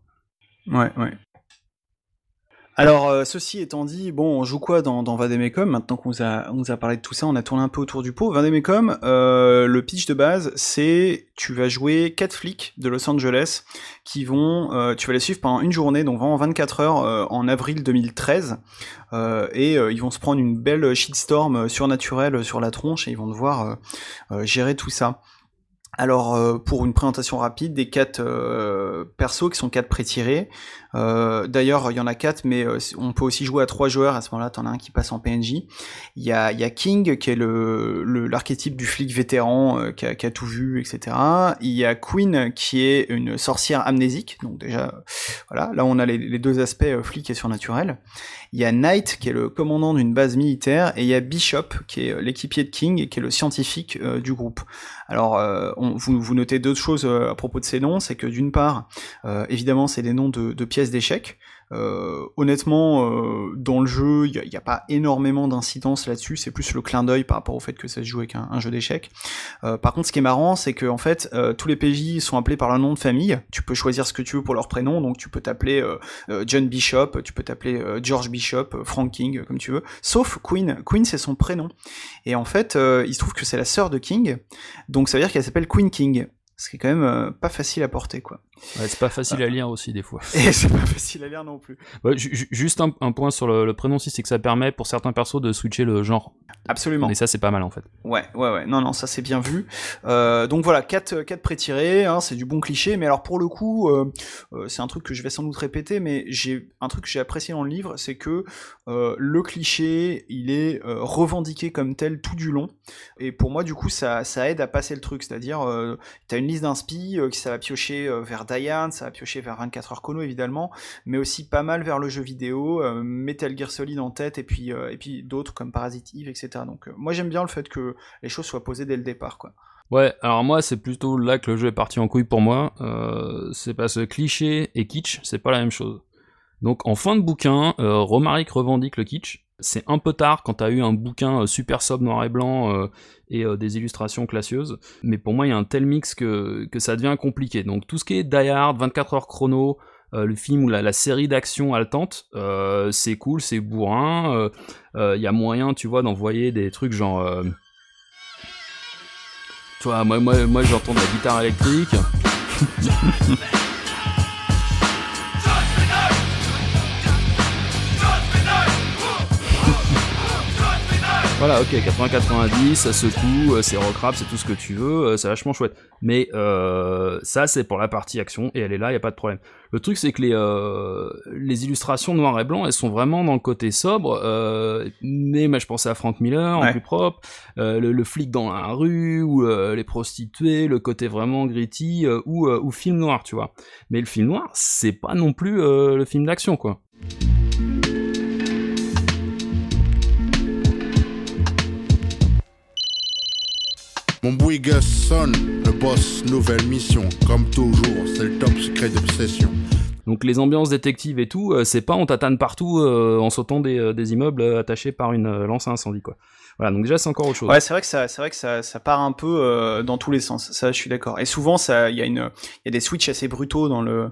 Ouais, ouais. Alors, euh, ceci étant dit, bon, on joue quoi dans, dans Maintenant qu'on nous a, parlé de tout ça, on a tourné un peu autour du pot. Vademecum, euh, le pitch de base, c'est tu vas jouer quatre flics de Los Angeles qui vont, euh, tu vas les suivre pendant une journée, donc vraiment 24 heures en avril 2013, euh, et ils vont se prendre une belle shitstorm surnaturelle sur la tronche et ils vont devoir gérer tout ça. Alors, euh, pour une présentation rapide, des quatre euh, persos qui sont quatre pré-tirés. Euh, D'ailleurs, il y en a quatre, mais euh, on peut aussi jouer à trois joueurs. À ce moment-là, t'en as un qui passe en PNJ. Il y a, King, qui est l'archétype le, du flic vétéran euh, qui a, tout vu, etc. Il y a Queen, qui est une sorcière amnésique. Donc déjà, voilà, là on a les, deux aspects flic et surnaturel. Il y a Knight, qui est le commandant d'une base militaire, et il y a Bishop, qui est l'équipier de King, qui est le scientifique du groupe. Alors, vous, notez deux choses à propos de ces noms, c'est que d'une part, évidemment, c'est des noms de, de pièces d'échecs. Euh, honnêtement, euh, dans le jeu, il n'y a, pas énormément d'incidence là-dessus, c'est plus le clin d'œil par rapport au fait que ça se joue avec un, jeu d'échecs. Euh, par contre, ce qui est marrant, c'est que en fait, tous les PJ sont appelés par leur nom de famille. Tu peux choisir ce que tu veux pour leur prénom, donc tu peux t'appeler John Bishop, tu peux t'appeler George Bishop, Frank King, comme tu veux. Sauf Queen. Queen, c'est son prénom. Et en fait, il se trouve que c'est la sœur de King, donc ça veut dire qu'elle s'appelle Queen King ce qui est quand même pas facile à porter quoi. Ouais, c'est pas facile à lire aussi des fois. Et *laughs* c'est pas facile à lire non plus. Ouais, juste un, un, point sur le, le prénom aussi, c'est que ça permet pour certains persos de switcher le genre. Absolument. Et ça c'est pas mal en fait. Ouais, ouais, ouais. Non, non, ça c'est bien vu. Euh, donc voilà, 4 quatre pré-tirés, hein, c'est du bon cliché. Mais alors pour le coup, euh, euh, c'est un truc que je vais sans doute répéter, mais j'ai un truc que j'ai apprécié dans le livre, c'est que euh, le cliché, il est euh, revendiqué comme tel tout du long. Et pour moi, du coup, ça, ça aide à passer le truc. C'est-à-dire, t'as une liste d'inspi, euh, ça va piocher euh, vers Ça va piocher vers 24 heures chrono évidemment, mais aussi pas mal vers le jeu vidéo, euh, Metal Gear Solid en tête, et puis, et puis d'autres comme Parasite Eve, etc. Donc moi j'aime bien le fait que les choses soient posées dès le départ. quoi. Ouais, alors moi c'est plutôt là que le jeu est parti en couille pour moi, euh, c'est parce que cliché et kitsch, c'est pas la même chose. Donc en fin de bouquin, euh, Romaric revendique le kitsch, c'est un peu tard quand t'as eu un bouquin super sobre noir et blanc euh, et euh, des illustrations classieuses, mais pour moi il y a un tel mix que, ça devient compliqué. Donc tout ce qui est Die Hard, 24 heures chrono, euh, le film ou la, série d'action haletante, euh, c'est cool, c'est bourrin, il y a moyen, tu vois, d'envoyer des trucs genre... Tu vois, moi, moi, moi j'entends de la guitare électrique. *laughs* Voilà, ok, 80-90, ça secoue, euh, c'est rock rap, c'est tout ce que tu veux, euh, c'est vachement chouette. Mais euh, ça, c'est pour la partie action, et elle est là, y a pas de problème. Le truc, c'est que les, euh, les illustrations noir et blanc, elles sont vraiment dans le côté sobre, euh, mais moi, je pensais à Frank Miller, en Ouais. plus propre, le, le flic dans la rue, ou les prostituées, le côté vraiment gritty, ou, ou film noir, tu vois. Mais le film noir, c'est pas non plus le film d'action, quoi. Mon Bouygues sonne, le boss, nouvelle mission. Comme toujours, c'est le top secret d'obsession. Donc les ambiances détectives et tout, euh, c'est pas on tatane partout euh, en sautant des, euh, des immeubles attachés par une lance à incendie quoi. Voilà, donc déjà c'est encore autre chose. Ouais, c'est vrai que ça, c'est vrai que ça, ça part un peu euh, dans tous les sens. Ça, je suis d'accord. Et souvent, ça, il y a une, il y a des switches assez brutaux dans le,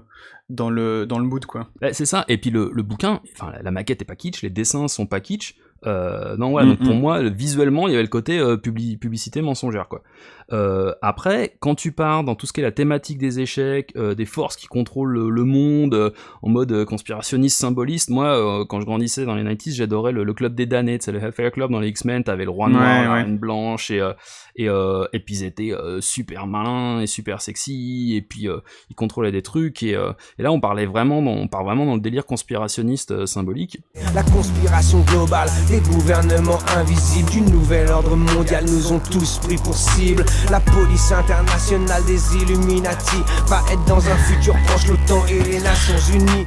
dans le, dans le mood, quoi. C'est ça. Et puis le, le bouquin, enfin la, la maquette est pas kitsch, les dessins sont pas kitsch. Euh, non voilà, donc Mhm. pour moi le- visuellement il y avait le côté euh, publi- publicité mensongère quoi. Euh, après quand tu pars dans tout ce qui est la thématique des échecs, euh, des forces qui contrôlent le, le monde euh, en mode euh, conspirationniste symboliste, moi euh, quand je grandissais dans les 90s j'adorais le, le club des damnés, c'est le Hellfire Club dans les X-Men, t'avais le roi Ouais, noir, la ouais. reine blanche et euh, et, euh, et puis ils étaient euh, super malins et super sexy et puis euh, ils contrôlaient des trucs et, euh, et là on parlait vraiment dans, on part vraiment dans le délire conspirationniste euh, symbolique La conspiration globale, des gouvernements invisibles, du nouvel ordre mondial nous ont tous pris pour cible. La police internationale des Illuminati va être dans un futur proche l'OTAN et les Nations Unies.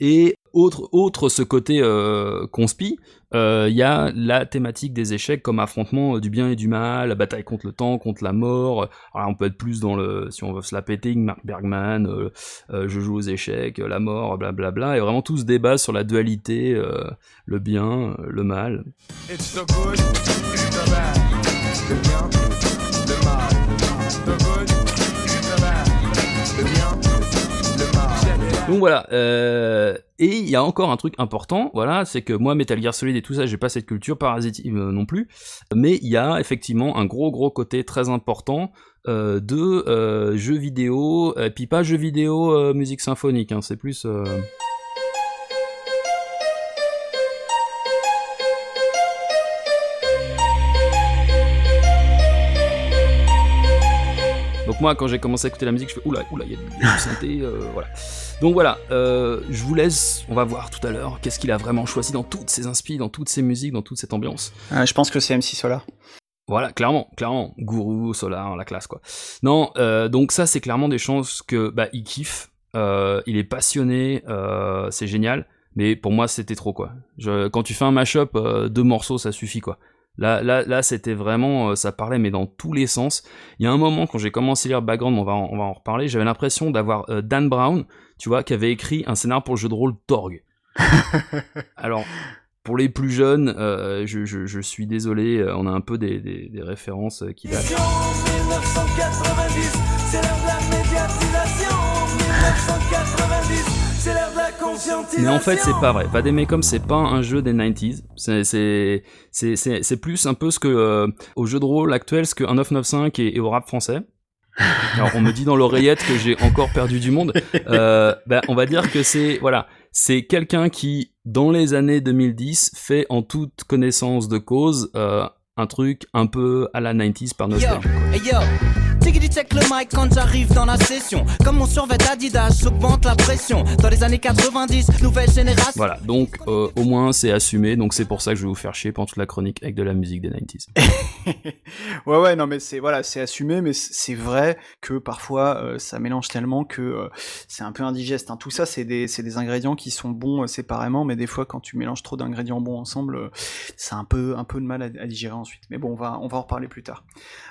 Et autre, autre ce côté euh, conspi, euh, il y a la thématique des échecs comme affrontement euh, du bien et du mal, la bataille contre le temps, contre la mort. Alors on peut être plus dans le, si on veut se la péter, Mark Bergman, euh, euh, je joue aux échecs, euh, la mort, blablabla, et vraiment tout ce débat sur la dualité, euh, le bien, euh, le mal. It's the good, it's the bad, le bien, Donc voilà, euh, et il y a encore un truc important, voilà, c'est que moi, Metal Gear Solid et tout ça, j'ai pas cette culture parasitive euh, non plus, mais il y a effectivement un gros gros côté très important euh, de jeux vidéo, et puis pas jeux vidéo musique symphonique, hein, c'est plus... Donc moi, quand j'ai commencé à écouter la musique, je fais oula, oula, il y a du, *laughs* synthé, euh, voilà. Donc voilà, euh, je vous laisse, on va voir tout à l'heure qu'est-ce qu'il a vraiment choisi dans toutes ses inspi, dans toutes ses musiques, dans toute cette ambiance. Euh, je pense que c'est MC Solar. Voilà, clairement, clairement, Gourou, Solar, la classe quoi. Non, euh, donc ça c'est clairement des choses que bah il kiffe, euh, il est passionné, c'est génial, mais pour moi c'était trop quoi. Je, quand tu fais un mashup, euh, deux morceaux ça suffit quoi. Là, là, là, c'était vraiment, euh, ça parlait mais dans tous les sens. Il y a un moment quand j'ai commencé à lire Background, on va en, on va en reparler, j'avais l'impression d'avoir euh, Dan Brown, tu vois, qui avait écrit un scénario pour le jeu de rôle Torg. *laughs* Alors, pour les plus jeunes, euh, je, je, je suis désolé, on a un peu des, des, des références qui datent. 1990, c'est l'heure de la médiatisation. 1990, c'est l'heure de la conscientisation. Mais en fait, c'est pas vrai. Vademecum, c'est pas un jeu des 90s. C'est, c'est, c'est, c'est, c'est plus un peu ce que, euh, au jeu de rôle actuel, ce que 1995 est, est au rap français. *laughs* Alors, on me dit dans l'oreillette que j'ai encore perdu du monde. Euh, ben, on va dire que c'est, voilà, c'est quelqu'un qui, dans les années 2010, fait en toute connaissance de cause, euh, un truc un peu à la 90s par Yo, nostalgie. hey yo, Tiggity check le mic quand j'arrive dans la session. Comme mon survêt Adidas, j'augmente la pression. Dans les années 90, nouvelle génération. Voilà, donc euh, au moins c'est assumé, donc c'est pour ça que je vais vous faire chier pendant toute la chronique avec de la musique des 90s. *laughs* ouais, ouais, non, mais c'est voilà, c'est assumé, mais c'est vrai que parfois euh, ça mélange tellement que euh, c'est un peu indigeste. hein. Tout ça, c'est des, c'est des ingrédients qui sont bons euh, séparément, mais des fois, quand tu mélanges trop d'ingrédients bons ensemble, euh, c'est un peu, un peu de mal à, à digérer ensuite. Mais bon, on va, on va en reparler plus tard.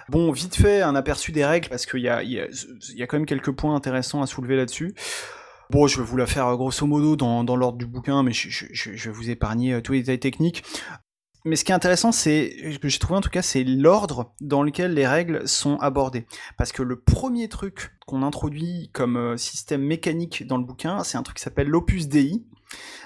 Bon, vite fait, un aperçu des règles parce qu'il y a, quand même quelques points intéressants à soulever là-dessus. Bon, je vais vous la faire grosso modo dans, l'ordre du bouquin, mais je, vais vous épargner euh, tous les détails techniques. Mais ce qui est intéressant, c'est ce que j'ai trouvé en tout cas, c'est l'ordre dans lequel les règles sont abordées. Parce que le premier truc qu'on introduit comme euh, système mécanique dans le bouquin, c'est un truc qui s'appelle l'Opus Dei,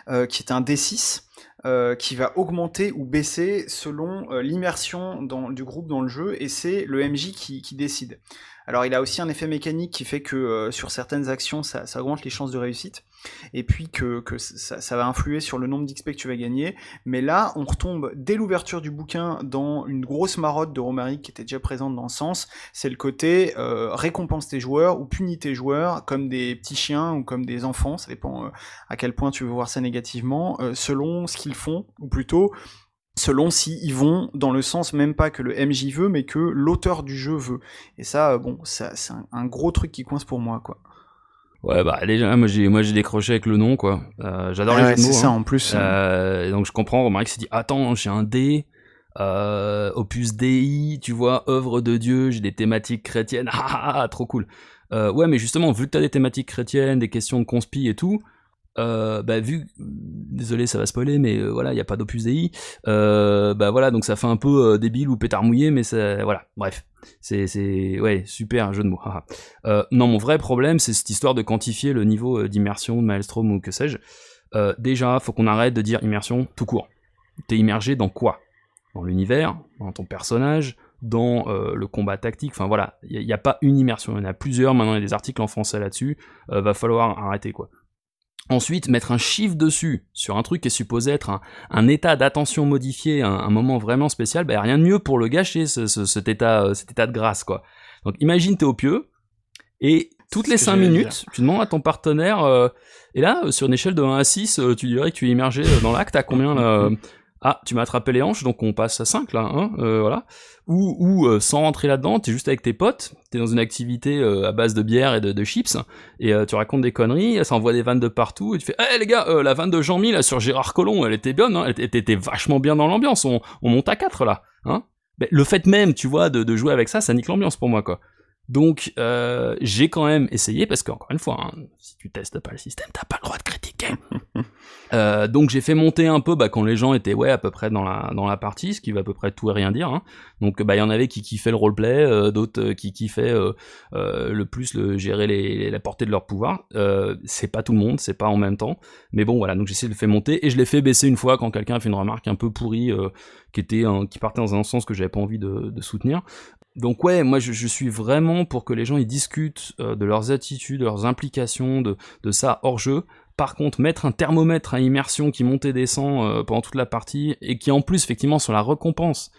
euh, qui est un D6. Euh, qui va augmenter ou baisser selon euh, l'immersion du groupe dans le jeu, et c'est le MJ qui, décide. Alors il a aussi un effet mécanique qui fait que euh, sur certaines actions, ça, augmente les chances de réussite et puis que, ça, va influer sur le nombre d'XP que tu vas gagner. Mais là, on retombe dès l'ouverture du bouquin dans une grosse marotte de Romaric qui était déjà présente dans le sens, c'est le côté euh, récompense tes joueurs ou punit tes joueurs comme des petits chiens ou comme des enfants, ça dépend euh, à quel point tu veux voir ça négativement, euh, selon ce qu'ils font, ou plutôt selon si ils vont dans le sens même pas que le MJ veut, mais que l'auteur du jeu veut. Et ça, bon, c'est un, un gros truc qui coince pour moi, quoi. Ouais, bah déjà, moi j'ai, moi j'ai décroché avec le nom, quoi. Euh, j'adore les ouais, c'est ça hein. en plus. Euh, donc je comprends, Romaric s'est dit, attends, j'ai un D, euh, opus DI, tu vois, œuvre de Dieu, j'ai des thématiques chrétiennes, *laughs* ah, ah, ah, trop cool. Euh, ouais, mais justement, vu que t'as des thématiques chrétiennes, des questions de conspi et tout, euh, bah vu désolé ça va spoiler mais euh, voilà il y a pas d'opus DI euh, bah voilà donc ça fait un peu euh, débile ou pétard mouillé mais ça voilà bref. C'est c'est ouais super jeu de mots non mon vrai problème c'est cette histoire de quantifier le niveau d'immersion de Maelstrom ou que sais-je. Déjà faut qu'on arrête de dire immersion tout court. T'es immergé dans quoi? Dans l'univers dans ton personnage dans le combat tactique, enfin voilà, il n'y a, pas une immersion, il y en a plusieurs, maintenant il y a des articles en français là-dessus, va falloir arrêter quoi. Ensuite, mettre un chiffre dessus sur un truc qui est supposé être un, un état d'attention modifié, un, un, moment vraiment spécial, bah, rien de mieux pour le gâcher, ce, ce, cet, état, cet état de grâce, quoi. Donc imagine t'es au pieu, et toutes les 5 minutes, tu demandes à ton partenaire, euh, et là, sur une échelle de 1 à 6, euh, tu dirais que tu es immergé dans l'acte, à combien *laughs* là ah, tu m'as attrapé les hanches, donc on passe à 5 là, hein, euh, voilà. Ou, ou euh, sans rentrer là-dedans, t'es juste avec tes potes, t'es dans une activité euh, à base de bière et de, chips, et tu racontes des conneries, ça envoie des vannes de partout, et tu fais Eh les gars, la vanne de Jean-Mi là sur Gérard Collomb, elle était bonne, hein, elle était vachement bien dans l'ambiance, on, on, monte à 4 là, hein. Mais le fait même, tu vois, de, jouer avec ça, ça nique l'ambiance pour moi, quoi. Donc j'ai quand même essayé parce qu'encore une fois, hein, si tu testes pas le système, t'as pas le droit de critiquer. *laughs* euh, donc j'ai fait monter un peu bah, quand les gens étaient ouais à peu près dans la dans la partie, ce qui veut à peu près tout et rien dire. Hein. Donc bah il y en avait qui kiffaient le roleplay, euh, d'autres euh, qui kiffaient euh, le plus le gérer la portée de leur pouvoir. c'est pas tout le monde, c'est pas en même temps. Mais bon voilà, donc j'ai essayé de le faire monter et je l'ai fait baisser une fois quand quelqu'un a fait une remarque un peu pourrie qui était qui partait dans un sens que j'avais pas envie de, soutenir. Donc ouais, moi je, suis vraiment pour que les gens ils discutent de leurs attitudes, de leurs implications, de ça hors jeu. Par contre, mettre un thermomètre à immersion qui monte et descend euh, pendant toute la partie et qui en plus effectivement sur la récompense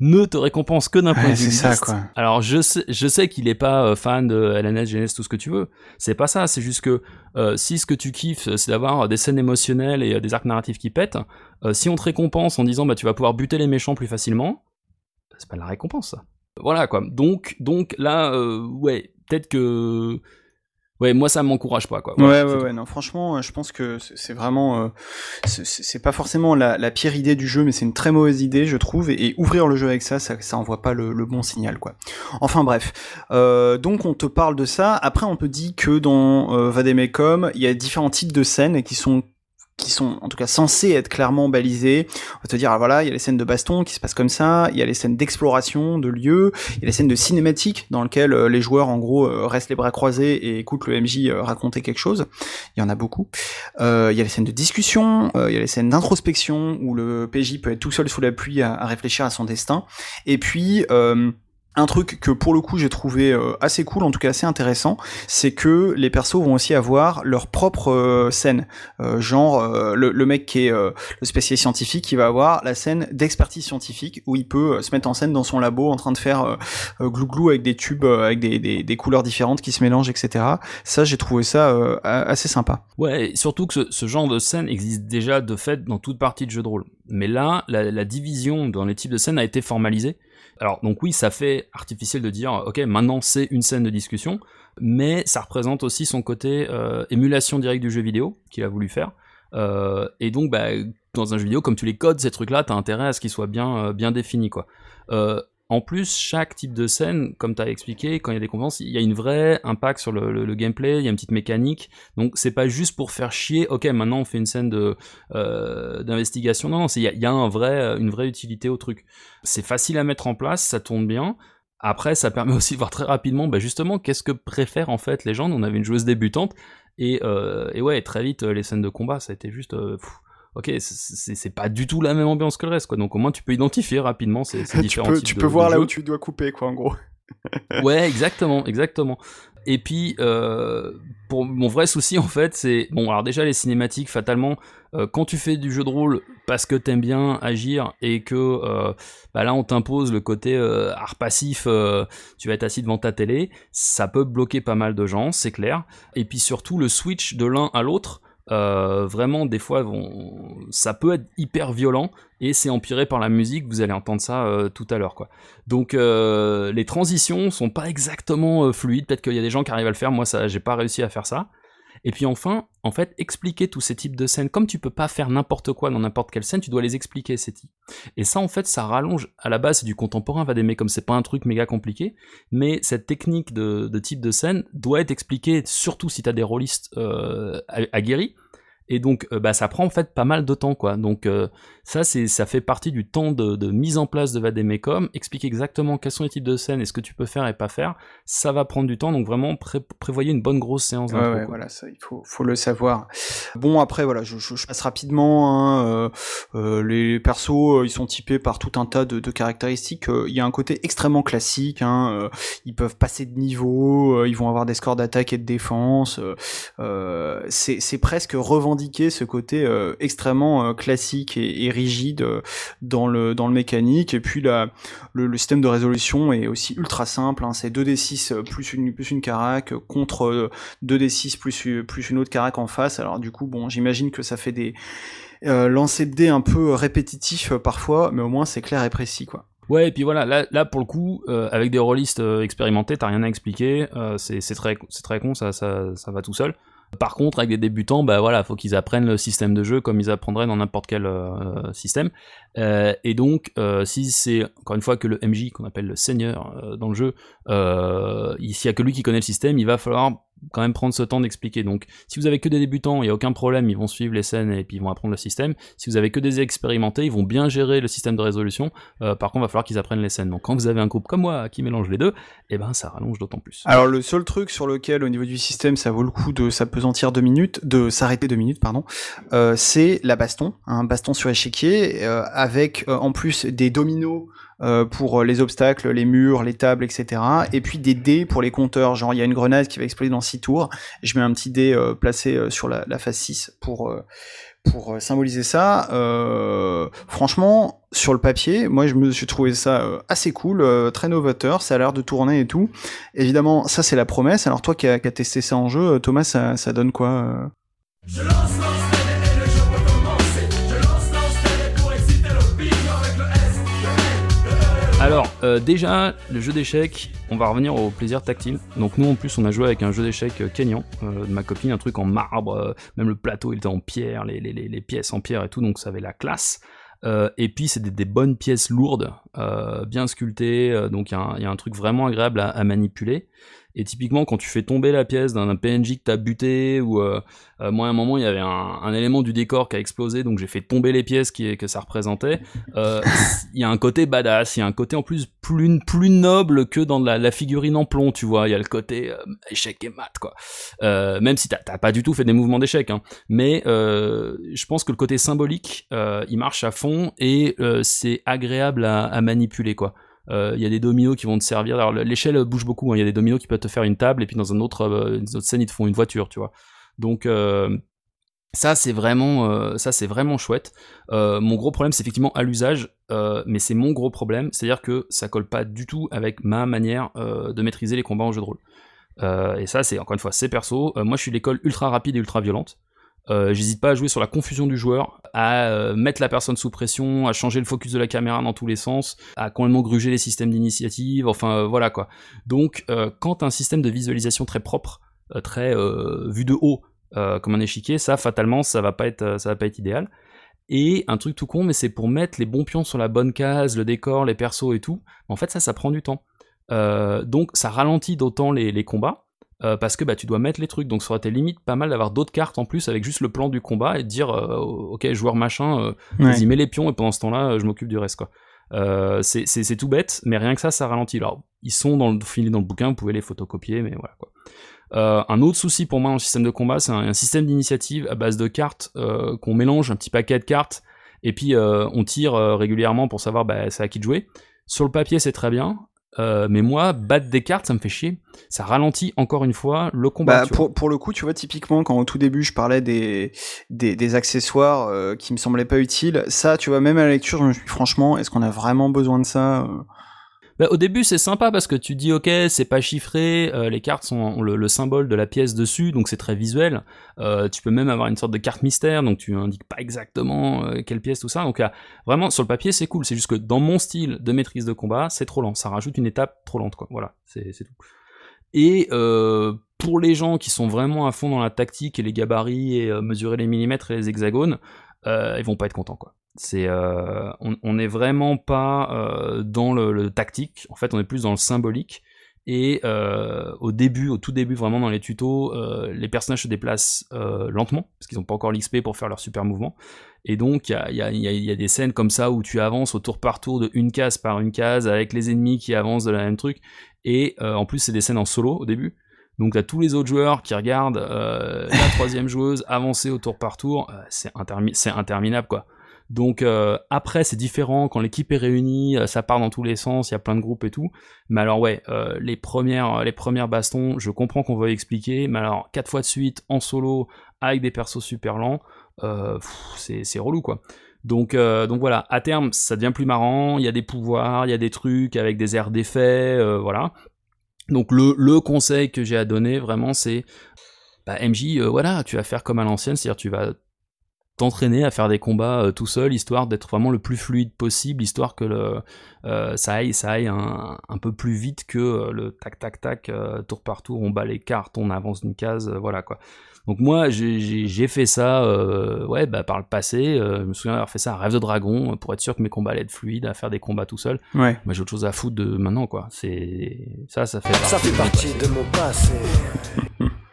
ne te récompense que d'un point ouais, de vue ça, quoi. Alors je sais, je sais qu'il est pas euh, fan de LNS, GNS, tout ce que tu veux. C'est pas ça. C'est juste que euh, si ce que tu kiffes, c'est d'avoir des scènes émotionnelles et euh, des arcs narratifs qui pètent, si on te récompense en disant bah tu vas pouvoir buter les méchants plus facilement, c'est pas de la récompense ça voilà quoi. Donc, donc là, ouais, peut-être que. Ouais, moi ça m'encourage pas quoi. Voilà, ouais, ouais, ouais, non, franchement, je pense que c'est vraiment, euh, c'est pas forcément la, la, pire idée du jeu, mais c'est une très mauvaise idée, je trouve, et, et, ouvrir le jeu avec ça, ça, ça envoie pas le, le bon signal, quoi. Enfin bref, euh, donc on te parle de ça. Après, on te dit que dans euh, Vademecum, il y a différents types de scènes qui sont qui sont en tout cas censés être clairement balisés. On va te dire, ah, voilà, il y a les scènes de baston qui se passent comme ça, il y a les scènes d'exploration, de lieux, il y a les scènes de cinématique dans lesquelles euh, les joueurs, en gros, euh, restent les bras croisés et écoutent le MJ euh, raconter quelque chose. Il y en a beaucoup. Euh, il y a les scènes de discussion, il y a les scènes d'introspection où le PJ peut être tout seul sous la pluie à, à réfléchir à son destin. Et puis... Euh, un truc que pour le coup j'ai trouvé euh, assez cool, en tout cas assez intéressant, c'est que les persos vont aussi avoir leur propre euh, scène. Euh, genre le, le, mec qui est le spécialiste scientifique, qui va avoir la scène d'expertise scientifique où il peut se mettre en scène dans son labo en train de faire glou-glou avec des tubes avec des, des, des, couleurs différentes qui se mélangent, etc. Ça j'ai trouvé ça assez sympa. Ouais, surtout que ce, ce, genre de scène existe déjà de fait dans toute partie de jeu de rôle. Mais là, la, la division dans les types de scènes a été formalisée. Alors donc oui, ça fait artificiel de dire ok maintenant c'est une scène de discussion, mais ça représente aussi son côté euh, émulation directe du jeu vidéo qu'il a voulu faire. Euh, et donc bah, dans un jeu vidéo, comme tu les codes ces trucs-là, t'as intérêt à ce qu'ils soient bien euh, bien définis en plus, chaque type de scène, comme tu as expliqué, quand il y a des conférences, il y a une vraie impact sur le, gameplay, il y a une petite mécanique. Donc c'est pas juste pour faire chier, ok, maintenant on fait une scène euh, d'investigation. Non, non, il y a, un vrai, une vraie utilité au truc. C'est facile à mettre en place, ça tourne bien. Après, ça permet *laughs* aussi de voir très rapidement, bah justement, qu'est-ce que préfèrent en fait les gens. On avait une joueuse débutante et, euh, et ouais, très vite les scènes de combat, ça a été juste. Euh, ok, c'est pas du tout la même ambiance que le reste, quoi. Donc au moins tu peux identifier rapidement ces, ces *laughs* différents tu peux, types tu de- peux voir de là jeux. où tu dois couper, quoi, en gros. *laughs* Ouais, exactement, exactement. Et puis, euh, pour mon vrai souci, en fait, c'est bon. Alors déjà, les cinématiques, fatalement, euh, quand tu fais du jeu de rôle parce que t'aimes bien agir et que euh, bah là, on t'impose le côté art passif, tu vas être assis devant ta télé, ça peut bloquer pas mal de gens, c'est clair. Et puis surtout, le switch de l'un à l'autre. Euh, vraiment, des fois, ça peut être hyper violent et c'est empiré par la musique. Vous allez entendre ça euh, tout à l'heure, quoi. Donc euh, les transitions sont pas exactement fluides. Peut-être qu'il y a des gens qui arrivent à le faire. Moi, ça, j'ai pas réussi à faire ça. Et puis enfin, en fait, expliquer tous ces types de scènes. Comme tu peux pas faire n'importe quoi dans n'importe quelle scène, tu dois les expliquer ces types. Et ça, en fait, ça rallonge. À la base, du contemporain, va d'aimer comme c'est pas un truc méga compliqué. Mais cette technique de, type de scène doit être expliquée, surtout si tu as des rôlistes euh, aguerris. Et donc, euh, bah, ça prend en fait pas mal de temps, quoi. Donc, euh, ça, c'est, ça fait partie du temps de, de mise en place de Vademecum. Expliquer exactement quels sont les types de scènes et ce que tu peux faire et pas faire, ça va prendre du temps. Donc, vraiment, pré- prévoyez une bonne grosse séance d'intro. ouais, voilà, ça, il faut, faut le savoir. Bon, après, voilà, je, je- je passe rapidement. hein, euh, euh, les persos, ils sont typés par tout un tas de, de caractéristiques. Il y a un côté extrêmement classique. Hein, euh, ils peuvent passer de niveau. euh, ils vont avoir des scores d'attaque et de défense. c'est c'est presque revendiquer ce côté euh, extrêmement euh, classique et, rigide euh, dans le dans le mécanique. Et puis la, le, système de résolution est aussi ultra simple. Hein, c'est 2d6 euh, plus une plus une carac contre euh, 2d6 plus, plus une autre carac en face. Alors du coup, bon, j'imagine que ça fait des lancers de dés un peu répétitifs parfois, mais au moins c'est clair et précis, quoi. Ouais, et puis voilà, là, pour le coup, avec des rôlistes expérimentés, t'as rien à expliquer, euh, c'est c'est très, c'est très con, ça, ça, ça va tout seul. Par contre, avec des débutants, bah voilà, faut qu'ils apprennent le système de jeu comme ils apprendraient dans n'importe quel euh, système. Euh, et donc, euh, si c'est encore une fois que le MJ, qu'on appelle le seigneur dans le jeu, il- s'il y a que lui qui connaît le système, il va falloir quand même prendre ce temps d'expliquer. Donc, si vous avez que des débutants, il n'y a aucun problème, ils vont suivre les scènes et puis ils vont apprendre le système. Si vous avez que des expérimentés, ils vont bien gérer le système de résolution. Euh, par contre, il va falloir qu'ils apprennent les scènes. Donc, quand vous avez un groupe comme moi qui mélange les deux, eh ben, ça rallonge d'autant plus. Alors le seul truc sur lequel au niveau du système ça vaut le coup de s'apesantir deux minutes, de s'arrêter deux minutes pardon, euh, c'est la baston, un baston sur échiquier euh, avec en plus des dominos euh, pour les obstacles, les murs, les tables, etc. Et puis des dés pour les compteurs. Genre il y a une grenade qui va exploser dans 6 tours. Je mets un petit dé euh, placé euh, sur la, phase 6 pour euh, pour euh, symboliser ça. Euh, franchement, sur le papier, moi je me suis trouvé ça euh, assez cool, euh, très novateur, ça a l'air de tourner et tout. Évidemment, ça c'est la promesse. Alors toi qui as, testé ça en jeu, euh, Thomas, ça, donne quoi euh? Alors, euh, déjà, le jeu d'échecs, on va revenir au plaisir tactile. Donc, nous, en plus, on a joué avec un jeu d'échecs euh, Kenyan, euh, de ma copine, un truc en marbre, même le plateau, il était en pierre, les, pièces en pierre et tout, donc ça avait la classe. Et puis, c'est des, bonnes pièces lourdes, bien sculptées, donc il y, a un- truc vraiment agréable à manipuler. Et typiquement, quand tu fais tomber la pièce d'un PNJ que t'as buté, ou euh, euh, moi à un moment il y avait un, élément du décor qui a explosé, donc j'ai fait tomber les pièces qui, que ça représentait. Euh, *laughs* Il y a un côté badass, il y a un côté en plus plus, noble que dans la, figurine en plomb, tu vois. Il y a le côté échec et mat, quoi. Même si t'as pas du tout fait des mouvements d'échec, hein. mais je pense que le côté symbolique, il marche à fond et c'est agréable à manipuler, quoi. Euh, Il y a des dominos qui vont te servir. Alors l'échelle bouge beaucoup. hein. Il y a des dominos qui peuvent te faire une table et puis dans un autre, euh, une autre scène ils te font une voiture, tu vois. Donc euh, ça c'est vraiment, chouette. Mon gros problème c'est effectivement à l'usage, mais c'est mon gros problème, c'est-à-dire que ça colle pas du tout avec ma manière de maîtriser les combats en jeu de rôle. Et ça c'est encore une fois c'est perso. Moi je suis l'école ultra rapide et ultra violente. Euh, J'hésite pas à jouer sur la confusion du joueur, à euh, mettre la personne sous pression, à changer le focus de la caméra dans tous les sens, à complètement gruger les systèmes d'initiative, enfin euh, voilà quoi. Donc quand un système de visualisation très propre, très vu de haut, comme un échiquier, ça fatalement ça va pas être, ça va pas être idéal. Et un truc tout con, mais c'est pour mettre les bons pions sur la bonne case, le décor, les persos et tout. En fait, ça, ça prend du temps. Donc, ça ralentit d'autant les combats. Euh, parce que bah, tu dois mettre les trucs, donc ça aurait été limite pas mal d'avoir d'autres cartes en plus avec juste le plan du combat et de dire euh, ok joueur machin, euh, Ouais. vas-y mets les pions et pendant ce temps-là euh, je m'occupe du reste quoi. C'est tout bête, mais rien que ça, ça ralentit. Alors ils sont dans le, finis dans le bouquin, vous pouvez les photocopier, mais voilà quoi. Un autre souci pour moi dans le système de combat, c'est un, système d'initiative à base de cartes qu'on mélange, un petit paquet de cartes, et puis on tire régulièrement pour savoir bah, c'est à qui de jouer. Sur le papier, c'est très bien. Mais moi, battre des cartes, ça me fait chier. Ça ralentit encore une fois le combat. Bah, pour, pour, le coup, tu vois, typiquement, quand au tout début, je parlais des, des, des accessoires qui me semblaient pas utiles, ça, tu vois, même à la lecture, je me suis dit, franchement, est-ce qu'on a vraiment besoin de ça bah, au début, c'est sympa parce que tu dis ok, c'est pas chiffré, euh, les cartes sont ont le, symbole de la pièce dessus, donc c'est très visuel. Euh, tu peux même avoir une sorte de carte mystère, donc tu indiques pas exactement euh, quelle pièce tout ça. Donc vraiment sur le papier, c'est cool. C'est juste que dans mon style de maîtrise de combat, c'est trop lent. Ça rajoute une étape trop lente, quoi. Voilà, c'est tout. Et pour les gens qui sont vraiment à fond dans la tactique et les gabarits et mesurer les millimètres et les hexagones, ils vont pas être contents, quoi. C'est, euh, on n'est vraiment pas euh, dans le, tactique. En fait, on est plus dans le symbolique. Et euh, au début, au tout début, vraiment dans les tutos, les personnages se déplacent lentement parce qu'ils n'ont pas encore l'XP pour faire leur super mouvement. Et donc, il y a, y a, des scènes comme ça où tu avances au tour par tour de une case par une case avec les ennemis qui avancent de la même truc. Et en plus, c'est des scènes en solo au début. Donc t'as tous les autres joueurs qui regardent la troisième joueuse avancer au tour par tour, c'est interminable quoi. Donc euh, après c'est différent quand l'équipe est réunie, euh, ça part dans tous les sens, il y a plein de groupes et tout. Mais alors ouais, euh, les premières les premières bastons, je comprends qu'on veuille expliquer, mais alors quatre fois de suite en solo avec des persos super lents, c'est relou quoi. Donc, donc voilà, à terme, ça devient plus marrant, il y a des pouvoirs, il y a des trucs avec des airs d'effet, voilà. Donc le, le conseil que j'ai à donner vraiment c'est bah, MJ, voilà, tu vas faire comme à l'ancienne, c'est-à-dire tu vas t'entraîner à faire des combats euh, tout seul, histoire d'être vraiment le plus fluide possible, histoire que le, euh, ça aille, ça aille un, un, peu plus vite que euh, le tac tac tac, tour par tour, on bat les cartes, on avance d'une case, voilà quoi. Donc moi j'ai fait ça ouais, bah, par le passé, je me souviens avoir fait ça à Rêve de Dragon, pour être sûr que mes combats allaient être fluides, à faire des combats tout seul. Ouais. Moi j'ai autre chose à foutre de maintenant quoi. C'est ça, ça fait partie, ça fait partie de mon passé. *laughs*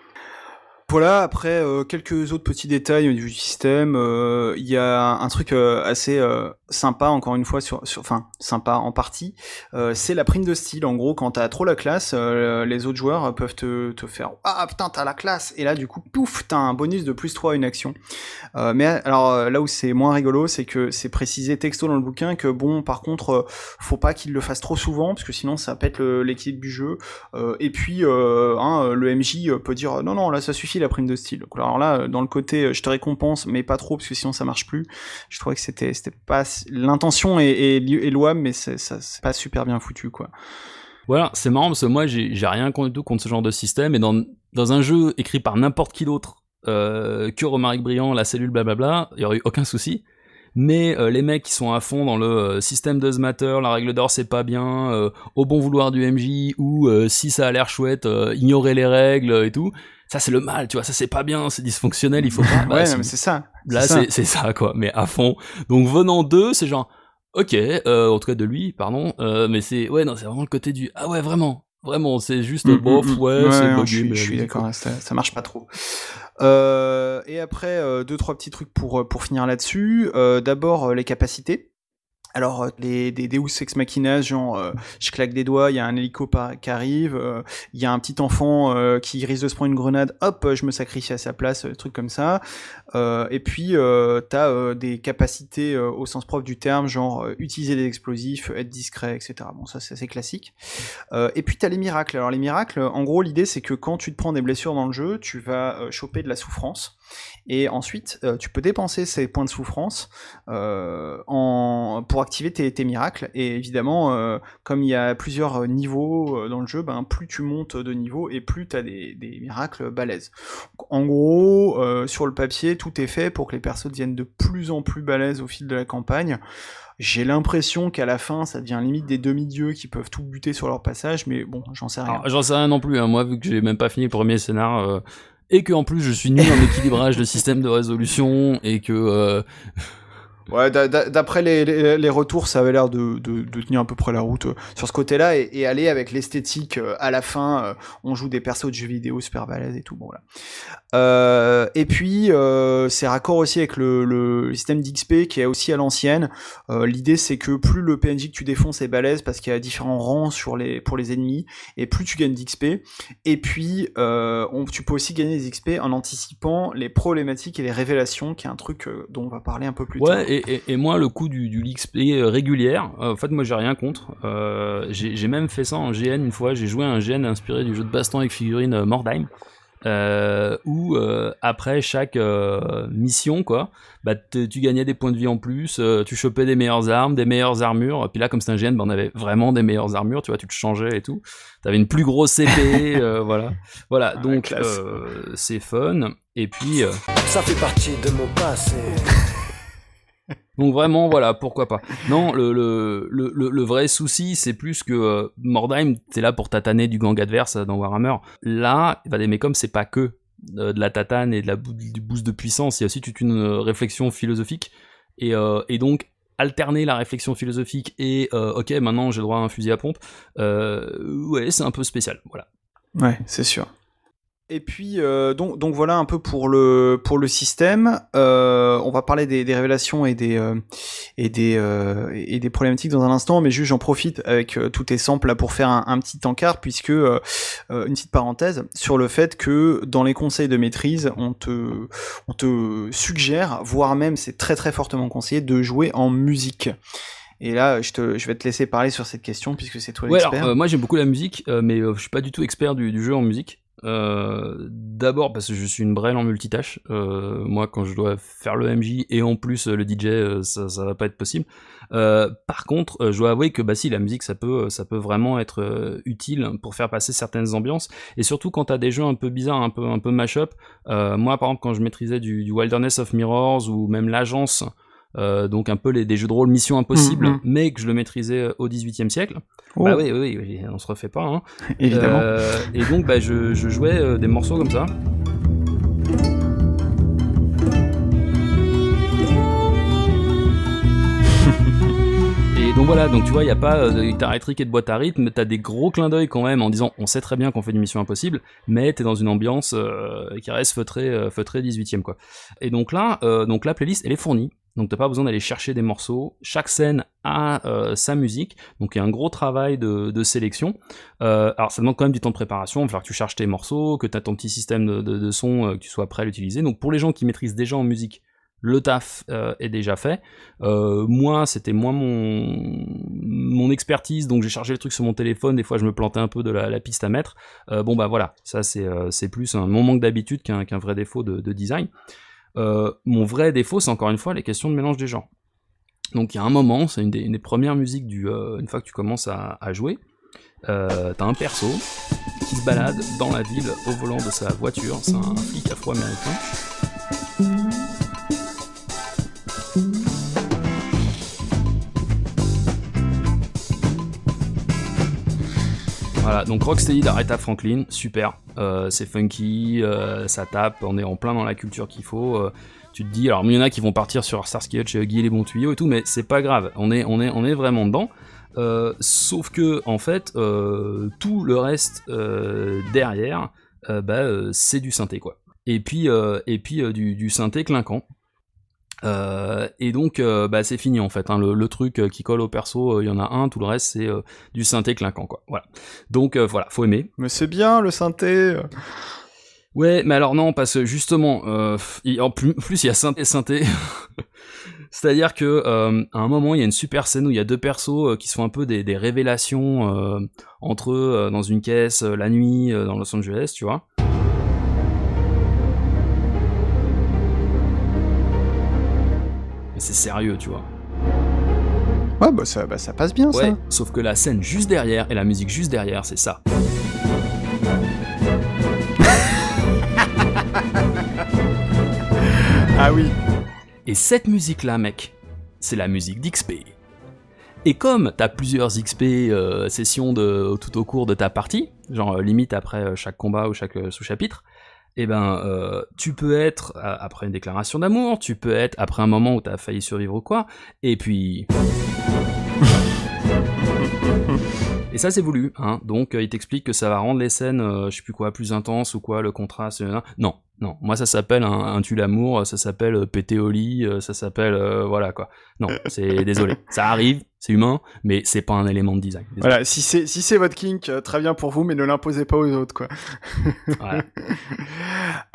Voilà, après euh, quelques autres petits détails au niveau du système, euh, il y a un truc euh, assez sympa encore une fois sur, enfin sympa en partie, c'est la prime de style. En gros, quand t'as trop la classe, les autres joueurs peuvent te, faire ah putain t'as la classe et là du coup pouf t'as un bonus de plus 3 à une action. mais alors là où c'est moins rigolo, c'est que c'est précisé texto dans le bouquin que bon par contre faut pas qu'il le fasse trop souvent parce que sinon ça pète l'équilibre du jeu. et puis hein, le MJ peut dire non non là ça suffit la prime de style. alors là, dans le côté, euh, je te récompense, mais pas trop, parce que sinon ça marche plus. Je trouvais que c'était, pas, l'intention est, est, louable, mais c'est, pas super bien foutu, quoi. Voilà, c'est marrant parce que moi j'ai, rien contre, contre ce genre de système et dans, dans un jeu écrit par n'importe qui d'autre euh, que Romaric Briand, la cellule blablabla, il y aurait eu aucun souci mais euh, les mecs qui sont à fond dans le euh, système does matter, la règle d'or c'est pas bien, au bon vouloir du MJ, ou si ça a l'air chouette, ignorer les règles et tout, ça c'est le mal, tu vois, ça c'est pas bien, c'est dysfonctionnel, il faut pas... *laughs* ouais, mais c'est ça. Là c'est ça. quoi, mais à fond. Donc venant d'eux, c'est genre... Ok, en tout cas de lui, pardon, mais c'est ouais non c'est vraiment le côté du ah ouais vraiment Vraiment, c'est juste mm, bof, mm, mm. ouais, c'est Je, je suis d'accord, ça, ça, marche pas trop. Euh, et après, euh, deux trois petits trucs pour euh, pour finir là-dessus. Euh, D'abord les capacités. Alors euh, les des Deus ex machina, genre euh, je claque des doigts, il y a un hélico qui arrive, euh, il y a un petit enfant qui risque de se prendre une grenade, hop, je me sacrifie à sa place, truc comme ça. et puis t'as des capacités au sens propre du terme, genre utiliser des explosifs, être discret, etc. Bon ça c'est assez classique. et puis t'as les miracles. Alors les miracles, en gros l'idée c'est que quand tu te prends des blessures dans le jeu, tu vas choper de la souffrance. Et ensuite, euh, tu peux dépenser ces points de souffrance euh, pour activer tes, miracles. Et évidemment, euh, comme il y a plusieurs niveaux dans le jeu, ben, plus tu montes de niveau et plus tu as des, miracles balèzes. En gros, sur le papier, tout est fait pour que les persos deviennent de plus en plus balèzes au fil de la campagne. J'ai l'impression qu'à la fin, ça devient limite des demi-dieux qui peuvent tout buter sur leur passage, mais bon, j'en sais rien. J'en sais rien non plus, hein. moi, vu que j'ai même pas fini le premier scénar, et que en plus je suis nul en équilibrage de système de résolution et que euh, Ouais, d'après les, retours, ça avait l'air de, tenir à peu près la route sur ce côté-là et, aller avec l'esthétique à la fin. on joue des persos de jeux vidéo super balèzes et tout. Bon, voilà. et puis, c'est raccord aussi avec le, système d'XP qui est aussi à l'ancienne. L'idée, c'est que plus le PNJ que tu défonces est balèze parce qu'il y a différents rangs pour les ennemis et plus tu gagnes d'XP. Et puis, tu peux aussi gagner des XP en anticipant les problématiques et les révélations, qui est un truc dont on va parler un peu plus tard. Et, moi, le coup du, du l'XP régulière, en fait, moi, j'ai rien contre. j'ai même fait ça en GN une fois. J'ai joué à un GN inspiré du jeu de baston avec figurine Mordheim. Euh, où euh, après chaque euh, mission, quoi, bah, tu gagnais des points de vie en plus, tu chopais des meilleures armes, des meilleures armures. Puis là, comme c'est un GN, bah, on avait vraiment des meilleures armures, tu vois, tu te changeais et tout. T'avais une plus grosse CP, *laughs* voilà. Voilà, ah, donc c'est fun. Et puis. Ça fait partie de mon passé. Donc vraiment, voilà, pourquoi pas. Non, le, le, le, le vrai souci, c'est plus que euh, Mordheim, t'es là pour tataner du gang adverse dans Warhammer. Là, bah, mais comme c'est pas que euh, de la tatane et de la du boost de puissance, il y a aussi toute une euh, réflexion philosophique. Et, et donc, alterner la réflexion philosophique et ok, maintenant j'ai droit à un fusil à pompe, ouais, c'est un peu spécial, voilà. Ouais, c'est sûr. Et puis euh, donc, donc voilà un peu pour le pour le système. Euh, on va parler des, des révélations et des euh, et des euh, et des problématiques dans un instant, mais juste j'en profite avec tous tes samples là pour faire un, un petit encart puisque une petite parenthèse sur le fait que dans les conseils de maîtrise, on te on te suggère, voire même c'est très très fortement conseillé de jouer en musique. Et là, je, te, je vais te laisser parler sur cette question puisque c'est toi l'expert. moi, j'aime beaucoup la musique, mais je suis pas du tout expert du, du jeu en musique. Euh, d'abord parce que je suis une brêle en multitâche. Euh, moi, quand je dois faire le MJ et en plus le DJ, euh, ça, ça va pas être possible. par contre, je dois avouer que bah si la musique, ça peut, ça peut vraiment être utile pour faire passer certaines ambiances. Et surtout quand t'as des jeux un peu bizarres, un peu, un peu mash-up. moi, par exemple, quand je maîtrisais du Wilderness of Mirrors ou même l'agence. Donc un peu les, des jeux de rôle Mission Impossible, mm-hmm. mais que je le maîtrisais au XVIIIe siècle. Bah oh. oui, oui, oui, on se refait pas. Hein. *laughs* Évidemment. Euh, et donc, bah, je, jouais euh, des morceaux comme ça. *laughs* Et donc voilà, donc tu vois, il n'y a pas euh, de guitare électrique et de boîte à rythme, t'as des gros clins d'œil quand même en disant on sait très bien qu'on fait une mission impossible, mais t'es dans une ambiance qui reste feutrée, feutrée 18ème quoi. Et donc là, donc la playlist elle est fournie, donc t'as pas besoin d'aller chercher des morceaux. Chaque scène a euh, sa musique, donc il y a un gros travail de, sélection. Euh, alors ça demande quand même du temps de préparation, il va falloir que tu cherches tes morceaux, que tu as ton petit système de, son, euh, que tu sois prêt à l'utiliser. Donc pour les gens qui maîtrisent déjà en musique, le taf est déjà fait. moi, c'était moins mon, expertise, donc j'ai chargé le truc sur mon téléphone. Des fois, je me plantais un peu de la, piste à mettre. bon, bah voilà, ça c'est plus un, mon manque d'habitude qu'un vrai défaut de design. Euh, mon vrai défaut, c'est encore une fois les questions de mélange des genres. Donc il y a un moment, c'est une, des, premières musiques du, euh, une fois que tu commences à, jouer, euh, t'as un perso qui se balade dans la ville au volant de sa voiture, c'est un flic afro-américain. Voilà, donc Rocksteady d'Aretha Franklin, super. Euh, c'est funky, euh, ça tape, on est en plein dans la culture qu'il faut. Euh, tu te dis, alors il y en a qui vont partir sur Starsky Hutch et les bons tuyaux et tout, mais c'est pas grave, on est, on est, on est vraiment dedans. sauf que en fait, tout le reste derrière, bah, c'est du synthé quoi. Et puis, et du synthé clinquant. Euh, et donc, euh, bah, c'est fini en fait. Hein. Le, truc euh, qui colle au perso, il y en a un. Tout le reste, c'est du synthé clinquant, quoi. Voilà. Donc voilà, faut aimer. Mais c'est bien le synthé. Ouais, mais alors non, parce que justement, en plus, il y a synthé, synthé. *laughs* C'est-à-dire que à un moment, il y a une super scène où il y a deux persos qui se font un peu des, des révélations entre eux dans une caisse la nuit dans Los Angeles, tu vois. Mais c'est sérieux, tu vois. Ouais, bah ça, bah, ça passe bien, ouais, ça. Sauf que la scène juste derrière et la musique juste derrière, c'est ça. *laughs* ah oui. Et cette musique-là, mec, c'est la musique d'XP. Et comme t'as plusieurs XP euh, sessions de, tout au cours de ta partie, genre euh, limite après euh, chaque combat ou chaque sous-chapitre, eh ben, euh, tu peux être euh, après une déclaration d'amour, tu peux être après un moment où t'as failli survivre ou quoi, et puis. *laughs* Et ça, c'est voulu, hein. Donc, euh, il t'explique que ça va rendre les scènes, euh, je sais plus quoi, plus intenses ou quoi, le contraste. non, non. Moi, ça s'appelle un, un tue l'amour, ça s'appelle euh, péter au lit, euh, ça s'appelle, euh, voilà quoi. Non, *laughs* c'est désolé. Ça arrive, c'est humain, mais c'est pas un élément de design. Désolé. Voilà, si c'est si c'est votre kink, très bien pour vous, mais ne l'imposez pas aux autres, quoi. Voilà. *laughs*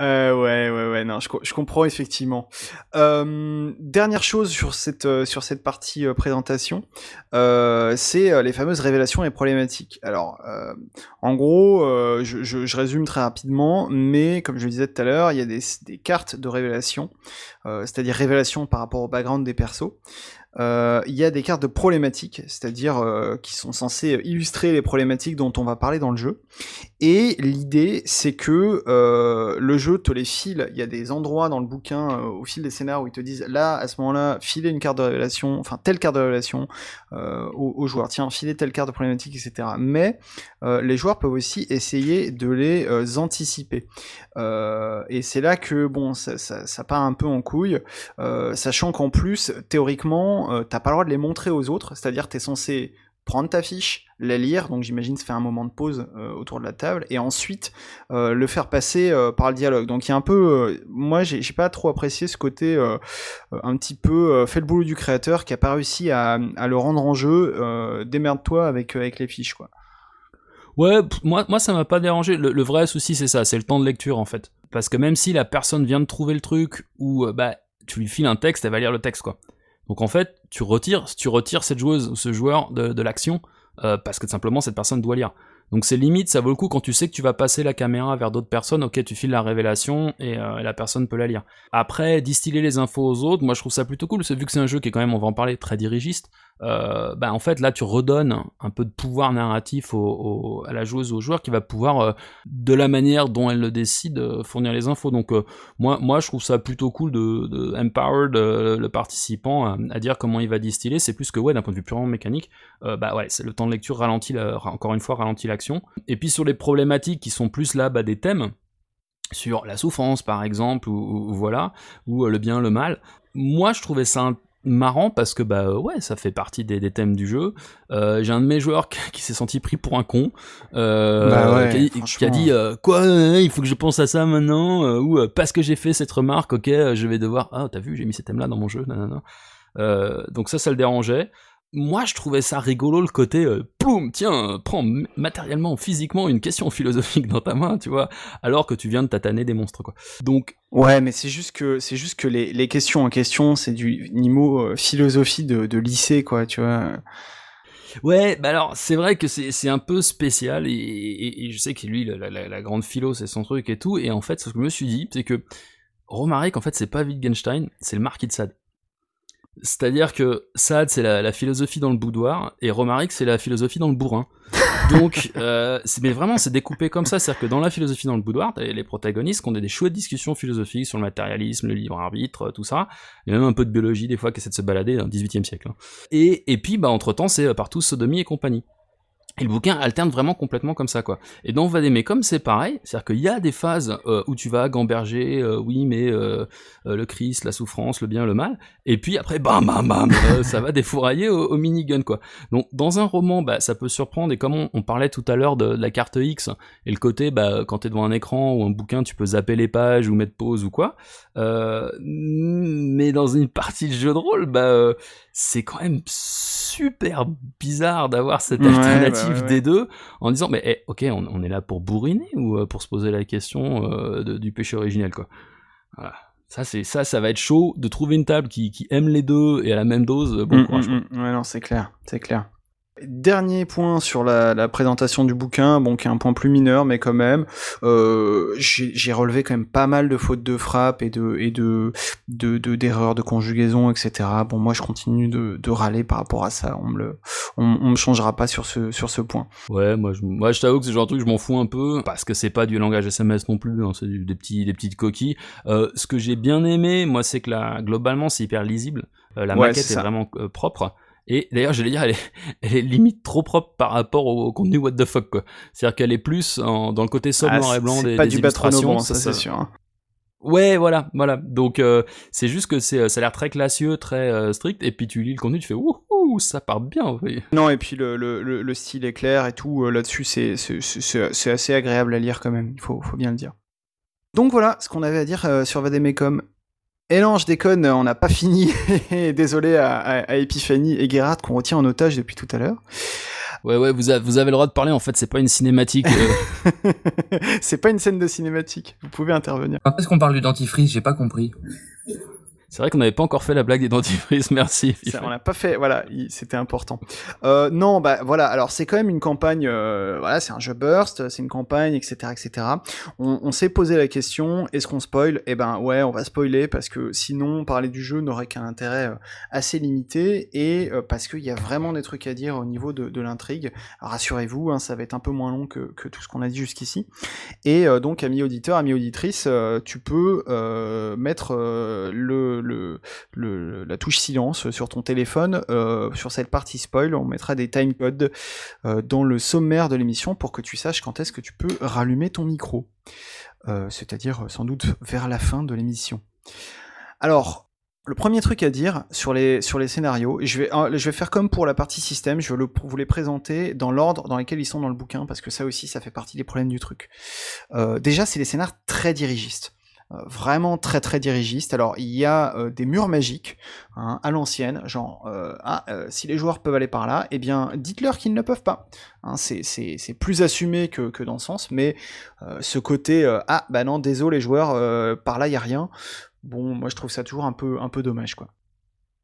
Euh, ouais, ouais, ouais, non, je, co- je comprends effectivement. Euh, dernière chose sur cette sur cette partie présentation, c'est les fameuses révélations et problématiques. Alors, en gros, je, je, je résume très rapidement, mais comme je le disais tout à l'heure, il y a des, cartes de révélation, euh, c'est-à-dire révélation par rapport au background des persos. Euh, il y a des cartes de problématiques, c'est-à-dire euh, qui sont censées illustrer les problématiques dont on va parler dans le jeu. Et l'idée, c'est que euh, le jeu te les file. Il y a des endroits dans le bouquin, euh, au fil des scénarios, où ils te disent là, à ce moment-là, filer une carte de révélation, enfin telle carte de révélation euh, aux, joueurs. Tiens, filer telle carte de problématique, etc. Mais euh, les joueurs peuvent aussi essayer de les anticiper. Et c'est là que bon, ça, ça, ça part un peu en couille, sachant qu'en plus, théoriquement, t'as pas le droit de les montrer aux autres. C'est-à-dire, t'es censé prendre ta fiche, la lire, donc j'imagine se faire un moment de pause euh, autour de la table, et ensuite euh, le faire passer euh, par le dialogue. Donc il y a un peu, moi j'ai pas trop apprécié ce côté un petit peu fait le boulot du créateur qui a pas réussi à, le rendre en jeu. Démerde-toi avec avec les fiches quoi. Ouais, moi, moi ça m'a pas dérangé. Le, le vrai souci, c'est ça, c'est le temps de lecture en fait. Parce que même si la personne vient de trouver le truc, ou bah, tu lui files un texte, elle va lire le texte quoi. Donc en fait, tu retires, tu retires cette joueuse ou ce joueur de, l'action euh, parce que simplement cette personne doit lire. Donc c'est limite, ça vaut le coup quand tu sais que tu vas passer la caméra vers d'autres personnes, ok, tu files la révélation et, euh, la personne peut la lire. Après, distiller les infos aux autres, moi je trouve ça plutôt cool, vu que c'est un jeu qui est quand même, on va en parler, très dirigiste, euh, bah en fait là tu redonnes un peu de pouvoir narratif au, à la joueuse ou au joueur qui va pouvoir, euh, de la manière dont elle le décide, euh, fournir les infos. Donc moi, moi je trouve ça plutôt cool de, empower le, participant à, dire comment il va distiller, c'est plus que ouais d'un point de vue purement mécanique, bah ouais, c'est le temps de lecture ralentit, encore une fois ralentit l'action. Et puis sur les problématiques qui sont plus là bah, des thèmes, sur la souffrance par exemple, ou, ou- voilà, ou le bien, le mal, moi je trouvais ça un- marrant parce que bah ouais ça fait partie des, des thèmes du jeu Euh, j'ai un de mes joueurs qui, qui s'est senti pris pour un con euh, Bah ouais, qui, a dit- qui a franchement. dit euh, quoi euh, il faut que je pense à ça maintenant ou parce que j'ai fait cette remarque ok je vais devoir ah t'as vu j'ai mis ces thèmes là dans mon jeu nanana. Donc ça ça le dérangeait moi je trouvais ça rigolo le côté euh, ploum tiens euh, prends matériellement physiquement une question philosophique dans ta main tu vois alors que tu viens de tataner des monstres quoi donc Ouais, mais c'est juste que c'est juste que les, les questions en question, c'est du niveau euh, philosophie de, de lycée quoi, tu vois. Ouais, bah alors c'est vrai que c'est c'est un peu spécial et, et- et je sais que lui la, la- la grande philo c'est son truc et tout et en fait ce que je me suis dit c'est que Romaric en fait c'est pas Wittgenstein c'est le marquis de Sade. C'est-à-dire que Sade c'est la, philosophie dans le boudoir et Romaric c'est la philosophie dans le bourrin. *laughs* Donc, euh, mais vraiment, c'est découpé comme ça. C'est-à-dire que dans la philosophie dans le boudoir, t'as les protagonistes qui ont des, chouettes discussions philosophiques sur le matérialisme, le libre arbitre, tout ça. Et même un peu de biologie, des fois, qui essaie de se balader dans le 18e siècle. hein. Et, et puis, bah, entre-temps, c'est euh, partout sodomie et compagnie. Et le bouquin alterne vraiment complètement comme ça, quoi. Et dans Vadémé, comme c'est pareil, c'est-à-dire qu'il y a des phases euh, où tu vas gamberger, euh, oui, mais euh, euh, le Christ, la souffrance, le bien, le mal, et puis après, bam, bam, bam, *laughs* euh, ça va défourailler au, au minigun, quoi. Donc, dans un roman, bah, ça peut surprendre, et comme on, parlait tout à l'heure de, de la carte X, et le côté, bah, quand t'es devant un écran ou un bouquin, tu peux zapper les pages ou mettre pause ou quoi, mais dans une *laughs* partie de jeu de rôle, bah, c'est quand même super bizarre d'avoir cette alternative bah ouais, des deux en disant mais eh, ok on, on est là pour bourriner ou euh, pour se poser la question euh, de- du péché originel quoi voilà ça c'est ça ça va être chaud de trouver une table qui, qui aime les deux et à la même dose bon Mm, courage, mm, mm. Ouais, non, c'est clair, c'est clair. Dernier point sur la, la présentation du bouquin, bon, qui est un point plus mineur, mais quand même, euh, j'ai relevé quand même pas mal de fautes de frappe et de et de de de- d'erreurs de, conjugaison, etc. Bon, moi, je continue de, de râler par rapport à ça. On me le, on, on me changera pas sur ce sur ce point. ouais moi je, moi, je t'avoue que c'est genre de truc je m'en fous un peu parce que c'est pas du langage SMS non plus hein, c'est des petits des petites coquilles Euh, ce que j'ai bien aimé moi c'est que la globalement c'est hyper lisible Euh, la Ouais, maquette c'est est vraiment euh, propre Et d'ailleurs, j'allais dire, elle est, *laughs* elle est limite trop propre par rapport au, contenu what the fuck, quoi. C'est-à-dire qu'elle est plus en- dans le côté sobre, Ah, noir et blanc c'est des, pas des du illustrations. bon, ça, ça, c'est sûr. hein. Ouais, voilà, voilà. Donc, euh, c'est juste que c'est, ça a l'air très classieux, très euh, strict, et puis tu lis le contenu, tu fais wouhou, ça part bien, oui. Non, et puis le, le, le, le style est clair et tout, euh, là-dessus, c'est, c'est, c'est, c'est assez agréable à lire quand même, il faut, faut bien le dire. Donc voilà ce qu'on avait à dire sur Vademecum. Et non, je déconne, on n'a pas fini. *laughs* Désolé à, à, à Epiphanie et Gerard qu'on retient en otage depuis tout à l'heure. Ouais, ouais, vous, avez- vous avez le droit de parler, en fait, c'est pas une cinématique. euh, *laughs* c'est pas une scène de cinématique, vous pouvez intervenir. Quand est-ce qu'on parle du dentifrice? J'ai pas compris. C'est vrai qu'on n'avait pas encore fait la blague des dentifrices, *laughs* merci. Ça, on l'a pas fait, voilà, il- c'était important. Euh, non, bah voilà, alors c'est quand même une campagne, euh, voilà, c'est un jeu burst, c'est une campagne, etc., etc. On, on s'est posé la question, est-ce qu'on spoil? Eh ben ouais, on va spoiler parce que sinon parler du jeu n'aurait qu'un intérêt euh, assez limité et euh, parce qu'il y a vraiment des trucs à dire au niveau de, de l'intrigue. Rassurez-vous, hein, ça va être un peu moins long que, que tout ce qu'on a dit jusqu'ici. Et euh, donc, ami auditeur, ami auditrice, tu peux euh, mettre le, la touche silence sur ton téléphone euh, sur cette partie spoil. On mettra des timecodes euh, dans le sommaire de l'émission pour que tu saches quand est-ce que tu peux rallumer ton micro. Euh, C'est-à-dire euh, sans doute vers la fin de l'émission. Alors, le premier truc à dire sur les, sur les scénarios, je vais, je vais faire comme pour la partie système, je vais le- vous les présenter dans l'ordre dans lequel ils sont dans le bouquin, parce que ça aussi, ça fait partie des problèmes du truc. Déjà, c'est des scénars très dirigistes. Euh, vraiment très très dirigistes. Alors il y a euh, des murs magiques hein, à l'ancienne, genre euh, ah, si les joueurs peuvent aller par là, eh bien dites-leur qu'ils ne peuvent pas. Hein, c'est- plus assumé que, que dans ce sens, mais ce côté ah bah non désolé les joueurs par là il y a rien. Bon moi je trouve ça toujours un peu un peu dommage quoi.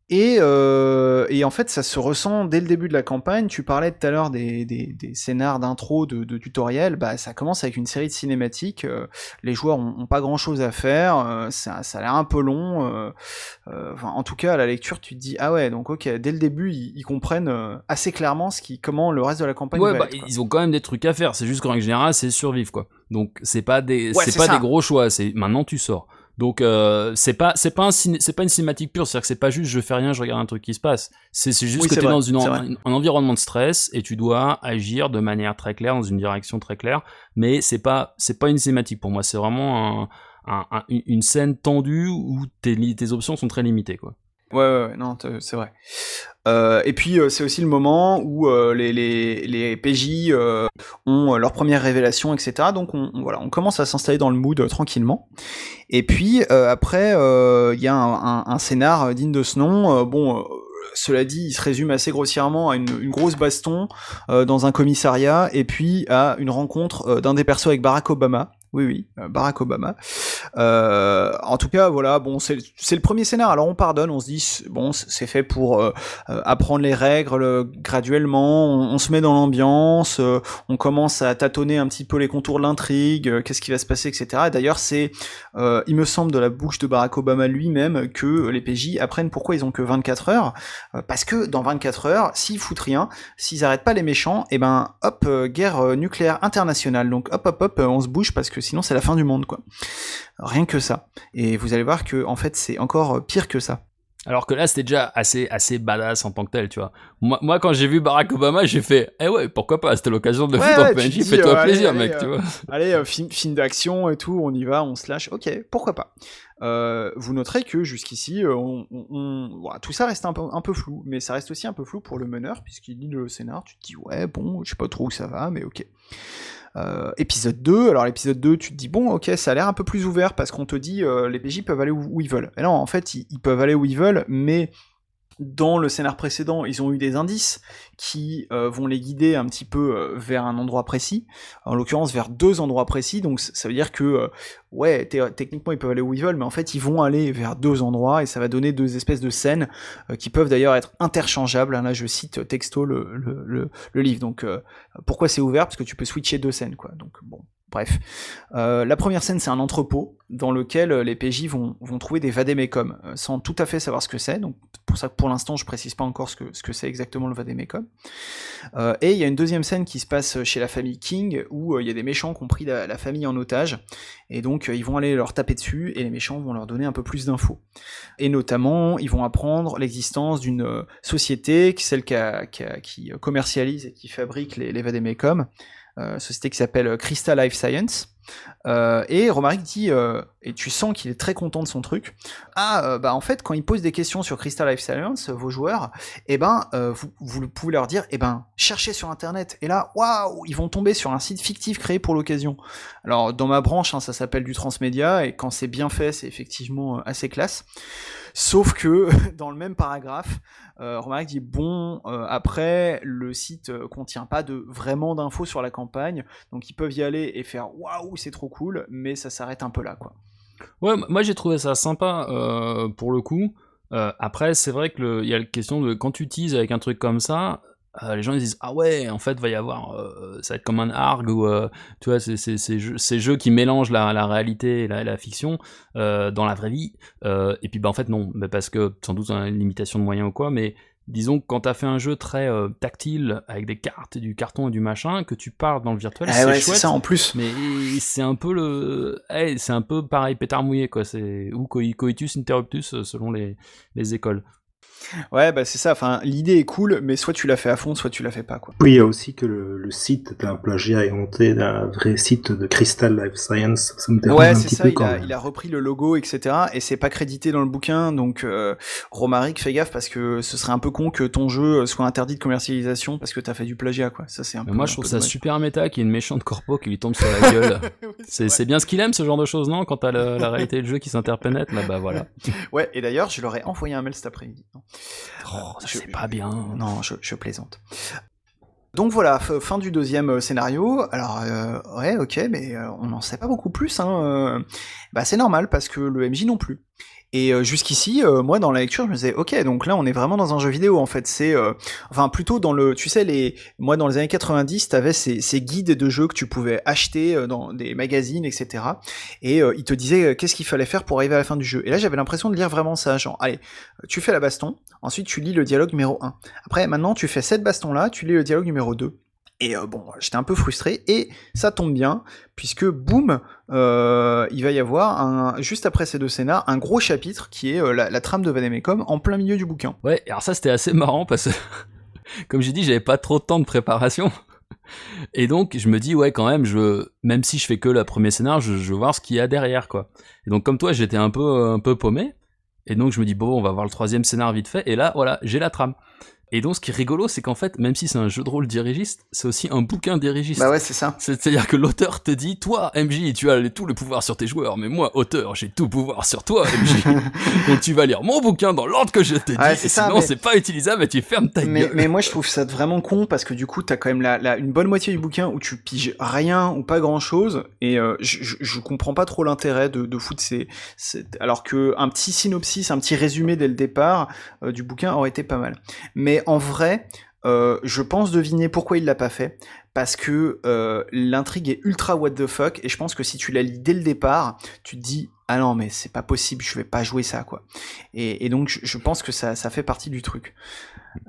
Et, euh, et en fait, ça se ressent dès le début de la campagne. Tu parlais tout à l'heure des, des, des scénars d'intro, de, de tutoriel. Bah, ça commence avec une série de cinématiques. euh, les joueurs ont, ont pas grand chose à faire. euh, ça, ça a l'air un peu long. euh, enfin, en tout cas, à la lecture, tu te dis ah ouais, donc ok, dès le début, ils, ils comprennent assez clairement ce qui, comment le reste de la campagne Ouais, va bah, être, ils ont quand même des trucs à faire. C'est juste qu'en règle générale, c'est survivre, quoi. Donc, c'est pas des, Ouais, c'est c'est pas ça. des gros choix. C'est maintenant tu sors. Donc, euh, c'est pas, c'est pas un ciné- c'est pas une cinématique pure. C'est-à-dire que c'est pas juste je fais rien, je regarde un truc qui se passe. C'est c'est juste Oui, que t'es vrai, dans une, en- un environnement de stress et tu dois agir de manière très claire, dans une direction très claire. Mais c'est pas, c'est pas une cinématique pour moi. C'est vraiment un, un- un- une scène tendue où tes, tes options sont très limitées, quoi. Ouais, ouais, ouais, non, c'est vrai. Euh, et puis euh, c'est aussi le moment où euh, les, les, les PJ euh, ont euh, leur première révélation, etc. Donc on, voilà, on commence à s'installer dans le mood euh, tranquillement. Et puis après, il y a un, un, un scénar digne de ce nom. Bon, cela dit, il se résume assez grossièrement à une, une grosse baston euh, dans un commissariat et puis à une rencontre euh, d'un des persos avec Barack Obama. Oui, oui, euh, Barack Obama. Euh, en tout cas, voilà, bon, c'est le premier scénar. Alors on pardonne, on se dit, bon, c'est fait pour euh, apprendre les règles graduellement. On, se met dans l'ambiance, on commence à tâtonner un petit peu les contours de l'intrigue, qu'est-ce qui va se passer, etc. Et D'ailleurs, c'est, il me semble, de la bouche de Barack Obama lui-même que les PJ apprennent pourquoi ils ont que 24 heures. Parce que dans 24 heures, s'ils foutent rien, s'ils arrêtent pas les méchants, et ben hop, guerre nucléaire internationale. Donc hop hop hop, on se bouge parce que sinon c'est la fin du monde quoi. Rien que ça. Et vous allez voir que en fait c'est encore euh, pire que ça. Alors que là, c'était déjà assez, assez badass en tant que tel, tu vois. Moi, moi quand j'ai vu Barack Obama, j'ai fait, eh ouais, pourquoi pas, c'était l'occasion de le Ouais, foutre en PNJ, fais-toi euh, plaisir, allez, mec, euh, tu vois. Allez, euh, film, film d'action et tout, on y va, on se lâche. Ok, pourquoi pas? Euh, vous noterez que jusqu'ici, euh, tout ça reste un peu, flou, mais ça reste aussi un peu flou pour le meneur, puisqu'il lit le scénar, tu te dis, ouais, bon, je sais pas trop où ça va, mais ok. Euh, épisode 2, alors l'épisode 2, tu te dis, bon, ok, ça a l'air un peu plus ouvert, parce qu'on te dit, les PJ peuvent aller où, où ils veulent. Et non, en fait, ils, ils peuvent aller où ils veulent, mais dans le scénar précédent, ils ont eu des indices qui euh, vont les guider un petit peu euh, vers un endroit précis, en l'occurrence vers deux endroits précis, donc ça veut dire que, euh, ouais, techniquement ils peuvent aller où ils veulent, mais en fait ils vont aller vers deux endroits, et ça va donner deux espèces de scènes euh, qui peuvent d'ailleurs être interchangeables, là je cite texto le, le, le, le livre, donc euh, pourquoi c'est ouvert? Parce que tu peux switcher deux scènes, quoi, donc bon, Bref, euh, la première scène, c'est un entrepôt dans lequel euh, les PJ vont, vont trouver des vadémécum, euh, sans tout à fait savoir ce que c'est. Donc, pour ça pour l'instant, je précise pas encore ce que ce que c'est exactement le vadémécum. Euh, et il y a une deuxième scène qui se passe chez la famille King, où il y a des méchants qui ont pris la, famille en otage, et donc ils vont aller leur taper dessus, et les méchants vont leur donner un peu plus d'infos. Et notamment, ils vont apprendre l'existence d'une société, celle qui, a- qui qui commercialise et qui fabrique les, les société qui s'appelle euh, Crystal Life Science. Euh, et Romaric dit, euh, et tu sens qu'il est très content de son truc, ah euh, bah en fait quand ils posent des questions sur Crystal Life Science, vos joueurs, eh ben euh, vous, pouvez leur dire, eh ben cherchez sur internet, et là waouh, ils vont tomber sur un site fictif créé pour l'occasion. Alors dans ma branche, hein, ça s'appelle du transmédia, et quand c'est bien fait, c'est effectivement euh, assez classe. Sauf que *laughs* dans le même paragraphe, euh, Romaric dit bon, euh, après le site euh, contient pas de vraiment d'infos sur la campagne, donc ils peuvent y aller et faire waouh c'est trop cool, mais ça s'arrête un peu là quoi. Ouais, moi j'ai trouvé ça sympa euh, pour le coup. Après, c'est vrai que il y a la question de quand tu utilises avec un truc comme ça, euh, les gens ils disent ah ouais, en fait va y avoir, euh, ça va être comme un arg ou euh, tu vois ces jeux, ces jeux qui mélangent la, la réalité et la, la fiction dans la vraie vie. Et puis bah en fait non, bah, parce que sans doute a une limitation de moyens ou quoi, mais disons que quand t'as fait un jeu très tactile avec des cartes, et du carton et du machin, que tu parles dans le virtuel, Ah c'est ouais, chouette. ça en plus. Mais c'est un peu le, eh, c'est un peu pareil, pétard mouillé quoi. C'est ou coi- coitus interruptus selon les, les écoles. Ouais, bah c'est ça. Enfin, l'idée est cool, mais soit tu la fais à fond, soit tu la fais pas, quoi. Oui, il y a aussi que le, le site est un plagiat inventé d'un vrai site de Crystal Life Science. Ça me dérange Ouais, c'est ça. peu Il a, même. il a repris le logo, etc. Et c'est pas crédité dans le bouquin, donc euh, Romaric, fais gaffe parce que ce serait un peu con que ton jeu soit interdit de commercialisation parce que t'as fait du plagiat, quoi. Ça, c'est un Mais peu. moi je trouve peu ça dommage. super méta qu'il y ait une méchante corpo qui lui tombe sur la gueule. *laughs* Oui, c'est bien ce qu'il aime ce genre de choses non? Quand t'as la réalité du jeu qui s'interpénètre là bah voilà. *laughs* Ouais, et d'ailleurs, je leur ai envoyé un mail cet après-midi. Oh, Je- c'est pas bien. Non, je, je plaisante. Donc voilà, fin du deuxième euh, scénario. Alors, euh, ouais, ok, mais euh, on n'en sait pas beaucoup plus. Hein. Bah, c'est normal parce que le MJ non plus. Et euh, jusqu'ici, euh, moi dans la lecture, je me disais, ok, donc là on est vraiment dans un jeu vidéo en fait. C'est, euh, enfin plutôt dans le, tu sais les, moi dans les années 90, t'avais ces, guides de jeux que tu pouvais acheter euh, dans des magazines, etc. Et ils te disaient qu'est-ce qu'il fallait faire pour arriver à la fin du jeu. Et là j'avais l'impression de lire vraiment ça, genre, allez, tu fais la baston, ensuite tu lis le dialogue numéro 1. Après, maintenant, tu fais cette baston-là, tu lis le dialogue numéro 2. Et euh, bon, j'étais un peu frustré, et ça tombe bien, puisque boum, euh, il va y avoir, un, juste après ces deux scénars, un gros chapitre qui est euh, la, trame de Vademecum en plein milieu du bouquin. Ouais, alors ça c'était assez marrant parce que, *laughs* comme j'ai dit, j'avais pas trop de temps de préparation. Et donc, je me dis, ouais, quand même, je, même si je fais que le premier scénar, je, je veux voir ce qu'il y a derrière, quoi. Et donc, comme toi, j'étais un peu, un peu paumé. Et donc, je me dis, bon, on va voir le troisième scénar vite fait. Et là, voilà, j'ai la trame. Et donc, ce qui est rigolo, c'est qu'en fait, même si c'est un jeu de rôle dirigiste, c'est aussi un bouquin dirigiste. Bah ouais, c'est ça. C'est-à-dire que l'auteur te dit, toi, MJ, tu as tout le pouvoir sur tes joueurs, mais moi, auteur, j'ai tout pouvoir sur toi, MJ. *laughs* Donc tu vas lire mon bouquin dans l'ordre que je t'ai dit, Ouais, et c'est ça, sinon mais- c'est pas utilisable et tu fermes ta Mais, gueule. mais moi je trouve ça vraiment con parce que du coup t'as quand même la, la- une bonne moitié du bouquin où tu piges rien ou pas grand chose et euh, je, je, je comprends pas trop l'intérêt de, de foutre ces, ces- alors que un petit synopsis, un petit résumé dès le départ euh, du bouquin aurait été pas mal. Mais en vrai, euh, je pense deviner pourquoi il l'a pas fait parce que euh, l'intrigue est ultra what the fuck et je pense que si tu la lis dès le départ, tu te dis ah non mais c'est pas possible, je vais pas jouer ça quoi. Et, donc je, pense que ça, ça fait partie du truc.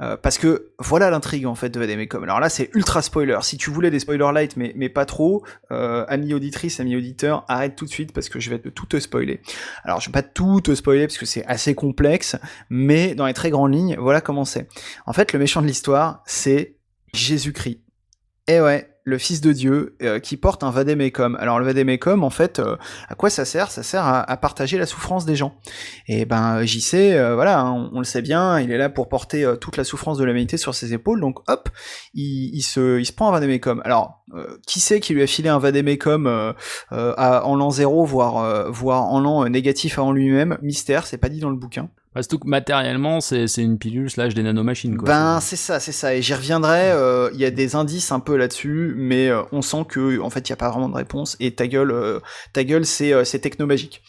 Euh, parce que voilà l'intrigue en fait de Vademecum. Alors là c'est ultra spoiler. Si tu voulais des spoilers light mais, mais pas trop, euh, amis auditrices, amis auditeurs, arrête tout de suite parce que je vais te, tout te spoiler. Alors je vais pas tout te spoiler parce que c'est assez complexe, mais dans les très grandes lignes, voilà comment c'est. En fait le méchant de l'histoire c'est Jésus-Christ. Eh ouais, le Fils de Dieu euh, qui porte un vadémécum. Alors le vadémécum, en fait, euh, à quoi ça sert? Ça sert à, à partager la souffrance des gens. Et ben JC, euh, voilà, hein, on, le sait bien, il est là pour porter euh, toute la souffrance de l'humanité sur ses épaules. Donc hop, il, se, il se prend un vadémécum. Alors euh, qui sait qui lui a filé un vadémécum euh, euh, à- en l'an zéro, voire, euh, voire en l'an euh, négatif avant lui-même? Mystère, c'est pas dit dans le bouquin. Bah, surtout que matériellement, c'est une pilule slash des nanomachines. Quoi. Ben c'est ça, c'est ça. Et j'y reviendrai. euh, Il y a des indices un peu là-dessus, mais euh, on sent que en fait il y a pas vraiment de réponse. Et ta gueule, euh, ta gueule, c'est technomagique.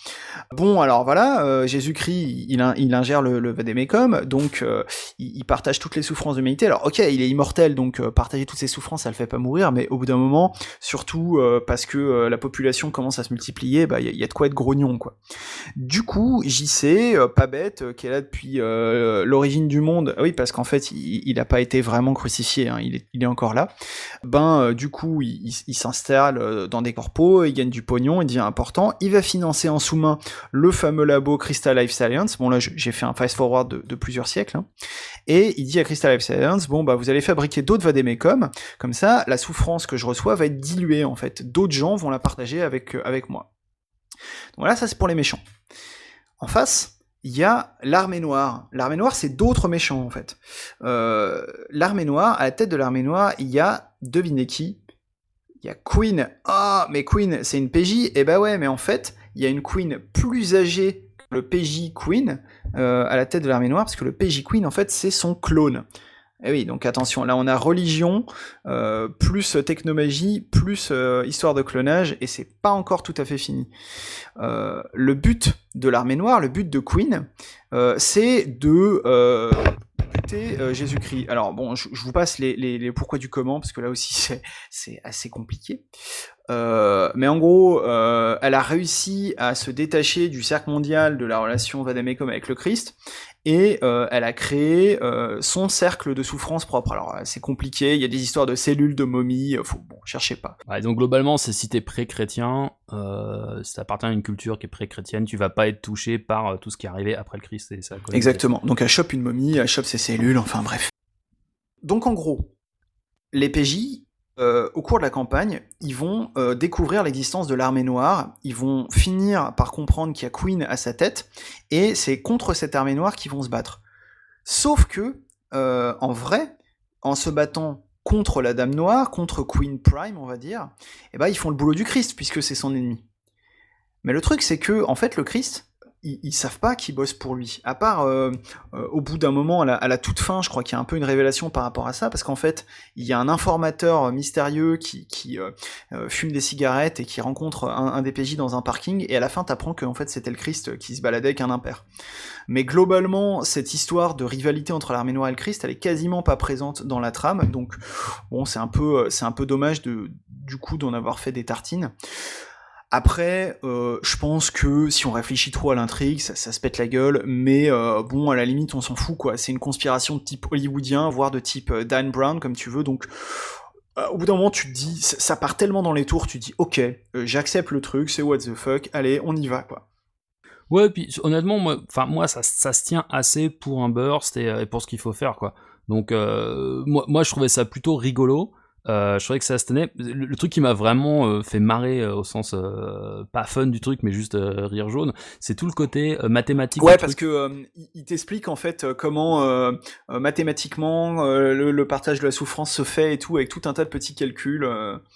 Bon, alors voilà, Jésus-Christ, il, in- il ingère le, le Vadémécum, donc il, il partage toutes les souffrances de l'humanité. Alors ok, il est immortel, donc partager toutes ces souffrances, ça le fait pas mourir, mais au bout d'un moment, surtout parce que la population commence à se multiplier, bah il y, a- il y a de quoi être grognon, quoi. Du coup, JC, pas bête, qui est là depuis euh, l'origine du monde, ah oui, parce qu'en fait, il, il a pas été vraiment crucifié, hein, il, est, encore là. Ben, euh, du coup, il, s'installe euh, dans des corpos, il gagne du pognon, il devient important. Il va financer en sous-main le fameux labo Crystal Life Science. Bon, là, j'ai fait un fast-forward de, de plusieurs siècles. hein. Et il dit à Crystal Life Science, bon, bah, vous allez fabriquer d'autres vadémécums, comme ça, la souffrance que je reçois va être diluée, en fait. D'autres gens vont la partager avec, avec moi. Donc voilà, ça c'est pour les méchants. En face, il y a l'armée noire. L'armée noire, c'est d'autres méchants, en fait. Euh, l'armée noire, à la tête de l'armée noire, il y a, devinez qui? Il y a Queen. Ah, mais Queen, c'est une PJ Eh ben ouais, mais en fait, il y a une Queen plus âgée que le PJ Queen euh, à la tête de l'armée noire, parce que le PJ Queen, en fait, c'est son clone. Eh oui, donc attention, là on a religion, euh, plus technomagie, plus euh, histoire de clonage, et c'est pas encore tout à fait fini. Euh, le but de l'armée noire, le but de Queen, c'est de buter Jésus-Christ. Alors bon, je, vous passe les, pourquoi du comment, parce que là aussi *laughs* c'est- assez compliqué. Mais en gros, elle a réussi à se détacher du cercle mondial de la relation Vadamecum avec le Christ, et euh, elle a créé euh, son cercle de souffrance propre. Alors euh, c'est compliqué, il y a des histoires de cellules, de momies, faut, bon, cherchez pas. Ouais, donc globalement, c'est si t'es pré-chrétien, euh, si t'appartiens à une culture qui est pré-chrétienne, tu vas pas être touché par tout ce qui est arrivé après le Christ et ça. Exactement. Donc elle chope une momie, elle chope ses cellules, enfin bref. Donc en gros, les PJ, euh, au cours de la campagne, ils vont euh, découvrir l'existence de l'armée noire, ils vont finir par comprendre qu'il y a Queen à sa tête, et c'est contre cette armée noire qu'ils vont se battre. Sauf que, euh, en vrai, en se battant contre la Dame Noire, contre Queen Prime, on va dire, eh ben, ils font le boulot du Christ, puisque c'est son ennemi. Mais le truc, c'est que, en fait, le Christ, ils, ils savent pas qui bosse pour lui. À part euh, euh, au bout d'un moment, à la, toute fin, je crois qu'il y a un peu une révélation par rapport à ça, parce qu'en fait, il y a un informateur mystérieux qui, qui euh, euh, fume des cigarettes et qui rencontre un, un des dans un parking, et à la fin, t'apprends que en fait, c'était le Christ qui se baladait avec un impair. Mais globalement, cette histoire de rivalité entre l'armée noire et le Christ, elle est quasiment pas présente dans la trame, donc bon, c'est un peu, un peu dommage de, du coup d'en avoir fait des tartines. Après, euh, je pense que si on réfléchit trop à l'intrigue, ça, ça se pète la gueule, mais euh, bon, à la limite, on s'en fout, quoi. C'est une conspiration de type hollywoodien, voire de type euh, Dan Brown, comme tu veux, donc euh, au bout d'un moment, tu te dis, ça, part tellement dans les tours, tu te dis, ok, euh, j'accepte le truc, c'est what the fuck, allez, on y va, quoi. Ouais, puis honnêtement, moi, enfin moi, ça, ça se tient assez pour un burst et, et pour ce qu'il faut faire, quoi. Donc euh, moi, moi, je trouvais ça plutôt rigolo. Euh, je trouvais que ça se tenait. Le, le truc qui m'a vraiment euh, fait marrer euh, au sens pas fun du truc, mais juste rire jaune, c'est tout le côté mathématique. Ouais, parce truc. que il- t'explique en fait comment mathématiquement le, le partage de la souffrance se fait et tout, avec tout un tas de petits calculs.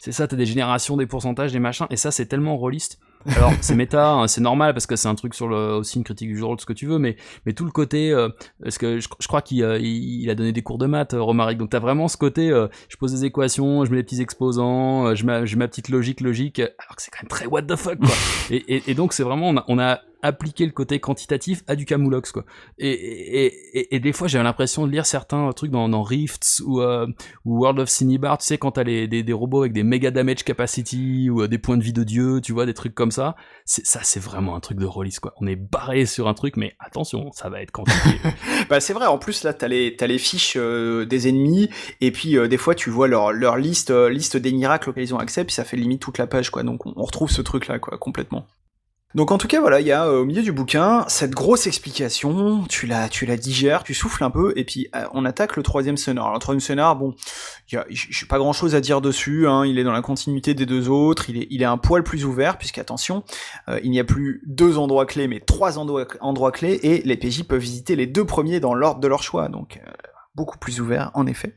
C'est ça, t'as des générations, des pourcentages, des machins, et ça c'est tellement rôliste. Alors c'est méta, hein, c'est normal parce que c'est un truc sur le aussi une critique du jeu de rôle, ce que tu veux, mais mais tout le côté, euh, parce que je, je crois qu'il euh, il, a donné des cours de maths, euh, Romaric, donc t'as vraiment ce côté, euh, je pose des équations, je mets des petits exposants, euh, je mets j'ai ma petite logique logique, alors que c'est quand même très what the fuck quoi. *laughs* et, et, et donc c'est vraiment on a, on a appliqué le côté quantitatif à du camoulox quoi. Et, et, des fois j'avais l'impression de lire certains trucs dans, Rifts ou, euh, ou World of Cinebar, tu sais quand t'as des, robots avec des méga damage capacity ou euh, des points de vie de dieu, tu vois des trucs comme ça. Ça c'est vraiment un truc de release quoi. On est barré sur un truc mais attention, ça va être quantifié. *laughs* Bah c'est vrai, en plus là t'as les, les fiches euh, des ennemis, et puis des fois tu vois leur, leur liste, liste des miracles auxquels ils ont accès, puis ça fait limite toute la page quoi, donc on, on retrouve ce truc là quoi, complètement. Donc en tout cas voilà, il y a euh, au milieu du bouquin cette grosse explication, tu la, tu la digères, tu souffles un peu, et puis euh, on attaque le troisième scénar. Alors le troisième scénar, bon, a- j'ai pas grand chose à dire dessus, hein, il est dans la continuité des deux autres, il est, il un poil plus ouvert, puisqu'attention, euh, il n'y a plus deux endroits clés, mais trois endroits, endroits clés, et les PJ peuvent visiter les deux premiers dans l'ordre de leur choix, donc beaucoup plus ouvert, en effet.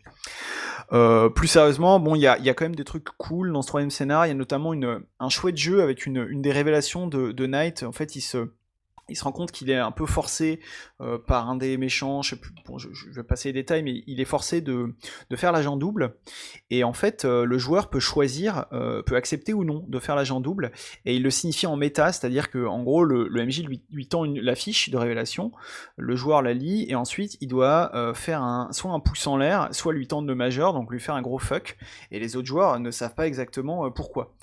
Euh, plus sérieusement, bon, il y a, quand même des trucs cool dans ce troisième scénar. Il y a notamment un chouette jeu avec une, une des révélations de, de Knight. En fait, il se, il se rend compte qu'il est un peu forcé euh, par un des méchants, je sais plus, bon, je, vais passer les détails, mais il est forcé de, de faire l'agent double. Et en fait, euh, le joueur peut choisir, euh, peut accepter ou non de faire l'agent double, et il le signifie en méta, c'est-à-dire que en gros, le, MJ lui, lui tend une, la fiche de révélation, le joueur la lit, et ensuite il doit faire un, soit un pouce en l'air, soit lui tendre le majeur, donc lui faire un gros fuck, et les autres joueurs ne savent pas exactement pourquoi.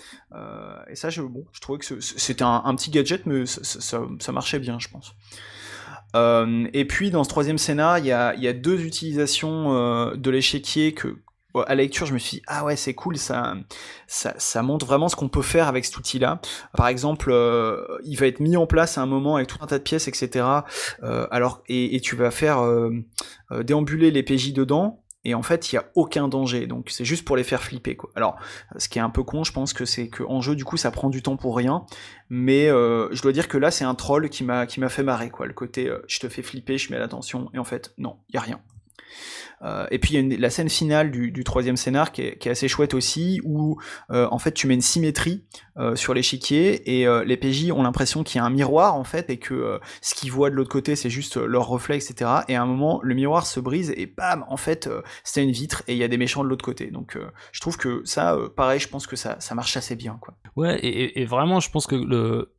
et ça, je, bon, je trouvais que c'était un, un, petit gadget, mais ça, ça, ça marchait bien, je pense. Euh, et puis dans ce troisième scénar, il y a, y a, deux utilisations euh, de l'échiquier que à la lecture, je me suis dit, ah ouais, c'est cool, ça, ça, montre vraiment ce qu'on peut faire avec cet outil-là. Par exemple, euh, il va être mis en place à un moment avec tout un tas de pièces, etc. Alors, et, tu vas faire déambuler les PJ dedans, et en fait il y a aucun danger donc c'est juste pour les faire flipper quoi. Alors ce qui est un peu con je pense que c'est que en jeu du coup ça prend du temps pour rien mais euh, je dois dire que là c'est un troll qui m'a qui m'a fait marrer quoi le côté euh, je te fais flipper je mets l'attention et en fait non il y a rien. Euh, et puis il y a une, la scène finale du, troisième scénar qui est, assez chouette aussi, où euh, en fait tu mets une symétrie euh, sur l'échiquier et les PJ ont l'impression qu'il y a un miroir en fait et que ce qu'ils voient de l'autre côté c'est juste leur reflet, etc. Et à un moment le miroir se brise et bam, en fait c'était une vitre et il y a des méchants de l'autre côté. Donc je trouve que ça, pareil, je pense que ça, ça marche assez bien quoi. Ouais, et, et vraiment je pense que le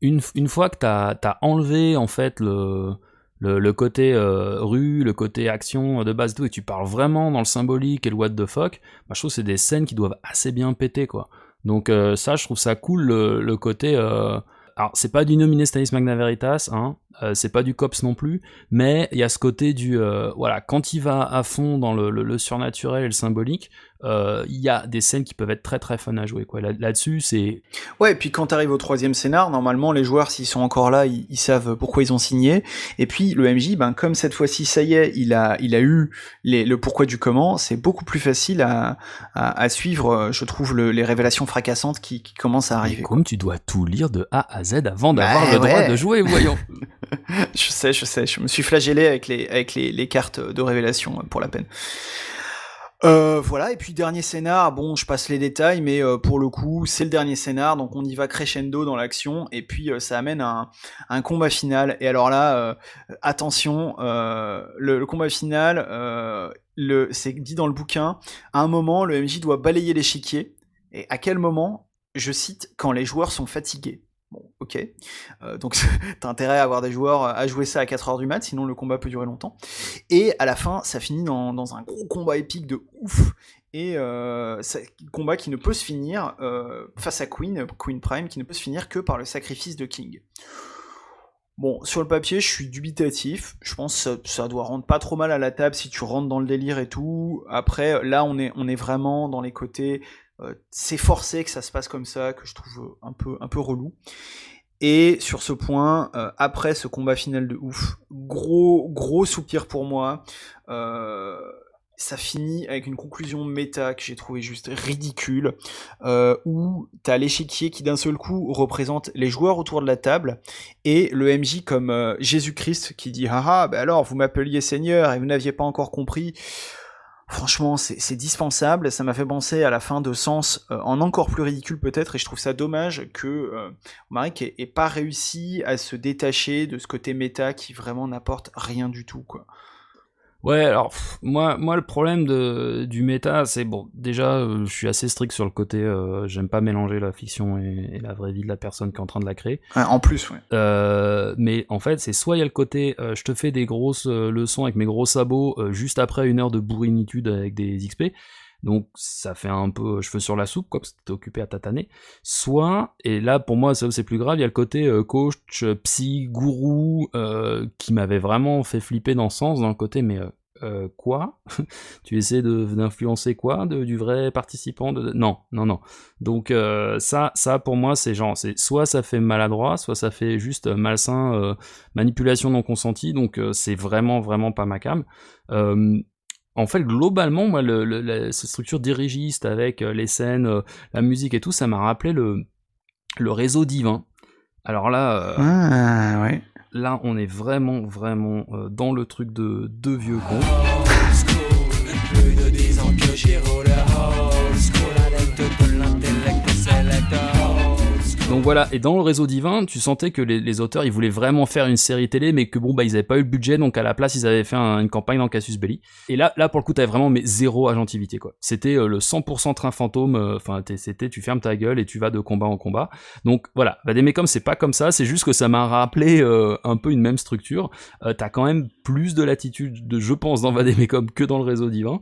une, une fois que t'as as enlevé en fait le le, côté euh, rue, le côté action de base tout, et tu parles vraiment dans le symbolique et le what the fuck, bah, je trouve que c'est des scènes qui doivent assez bien péter, quoi. Donc euh, ça, je trouve ça cool, le, côté... Euh... Alors, c'est pas du nominé Stanis Magna Veritas, hein, euh, c'est pas du cops non plus, mais il y a ce côté du... Euh, voilà, quand il va à fond dans le, le, surnaturel et le symbolique, euh, il y a des scènes qui peuvent être très très fun à jouer. Quoi. Là, là-dessus, c'est. Ouais, et puis quand tu arrives au troisième scénar, normalement, les joueurs, s'ils sont encore là, ils, ils, savent pourquoi ils ont signé. Et puis le MJ, ben, comme cette fois-ci, ça y est, il a, il a eu les, le pourquoi du comment, c'est beaucoup plus facile à, à, à suivre, je trouve, le, les révélations fracassantes qui, qui commencent à arriver. Comme tu dois tout lire de A à Z avant d'avoir bah, le ouais. droit de jouer, voyons. *laughs* je sais, je sais, je me suis flagellé avec les, avec les, les cartes de révélation pour la peine. Euh, voilà, et puis dernier scénar, bon, je passe les détails, mais euh, pour le coup, c'est le dernier scénar, donc on y va crescendo dans l'action, et puis euh, ça amène un, un, combat final. Et alors là, euh, attention, le, le, combat final, c'est dit dans le bouquin, à un moment, le MJ doit balayer l'échiquier, et à quel moment Je cite, quand les joueurs sont fatigués. Bon, ok. Euh, donc *laughs* t'as intérêt à avoir des joueurs à jouer ça à 4 heures du mat, sinon le combat peut durer longtemps. Et à la fin, ça finit dans, dans un gros combat épique de ouf. Et euh, combat qui ne peut se finir euh, face à Queen, Queen Prime, qui ne peut se finir que par le sacrifice de King. Bon, sur le papier, je suis dubitatif. Je pense que ça, ça, doit rendre pas trop mal à la table si tu rentres dans le délire et tout. Après, là, on est, on est vraiment dans les côtés euh, c'est forcé que ça se passe comme ça, que je trouve un peu, un peu relou. Et sur ce point, euh, après ce combat final de ouf, gros, gros soupir pour moi. Euh, ça finit avec une conclusion méta que j'ai trouvé juste ridicule, euh, où t'as l'échiquier qui d'un seul coup représente les joueurs autour de la table, et le MJ comme euh, Jésus-Christ qui dit « Haha, bah alors vous m'appeliez Seigneur et vous n'aviez pas encore compris ». Franchement, c'est dispensable. Ça m'a fait penser à la fin de Sens euh, en encore plus ridicule peut-être, et je trouve ça dommage que euh, Marek ait, pas réussi à se détacher de ce côté méta qui vraiment n'apporte rien du tout, quoi. Ouais, alors pff, moi, moi le problème de, du méta, c'est bon. Déjà, euh, je suis assez strict sur le côté. Euh, J'aime pas mélanger la fiction et, et, la vraie vie de la personne qui est en train de la créer. Ouais, en plus, ouais. Euh, mais en fait, c'est soit il y a le côté, euh, je te fais des grosses leçons avec mes gros sabots juste après une heure de bourrinitude avec des XP. Donc ça fait un peu cheveux sur la soupe, quoi, parce que t'es occupé à tataner. Soit, et là pour moi c'est plus grave, il y a le côté euh, coach, psy, gourou, euh, qui m'avait vraiment fait flipper dans ce sens, dans le côté mais euh, euh quoi? *laughs* Tu essaies d'influencer quoi? De, Du vrai participant de... Non, non, non. Donc euh, ça, ça pour moi c'est genre, c'est soit ça fait maladroit, soit ça fait juste malsain, euh, manipulation non consentie, donc c'est vraiment, vraiment pas ma cam en fait, globalement, moi, le, le, la, cette structure dirigiste avec euh, les scènes, euh, la musique et tout, ça m'a rappelé le, le réseau divin. Alors là, euh, ah, ouais. là, on est vraiment, vraiment euh, dans le truc de deux vieux cons. *laughs* Donc voilà, et dans le réseau divin, tu sentais que les, auteurs, ils voulaient vraiment faire une série télé, mais que bon, bah, ils avaient pas eu le budget, donc à la place, ils avaient fait un- une campagne dans Cassius Belli. Et là, là, pour le coup, t'avais vraiment, mais zéro agentivité, quoi. C'était euh, le 100% train fantôme, euh, enfin, t'es- c'était, tu fermes ta gueule et tu vas de combat en combat. Donc voilà, Vademecum, c'est pas comme ça, c'est juste que ça m'a rappelé euh, un peu une même structure. Euh, T'as quand même plus de latitude, de, je pense, dans Vademecum que dans le réseau divin.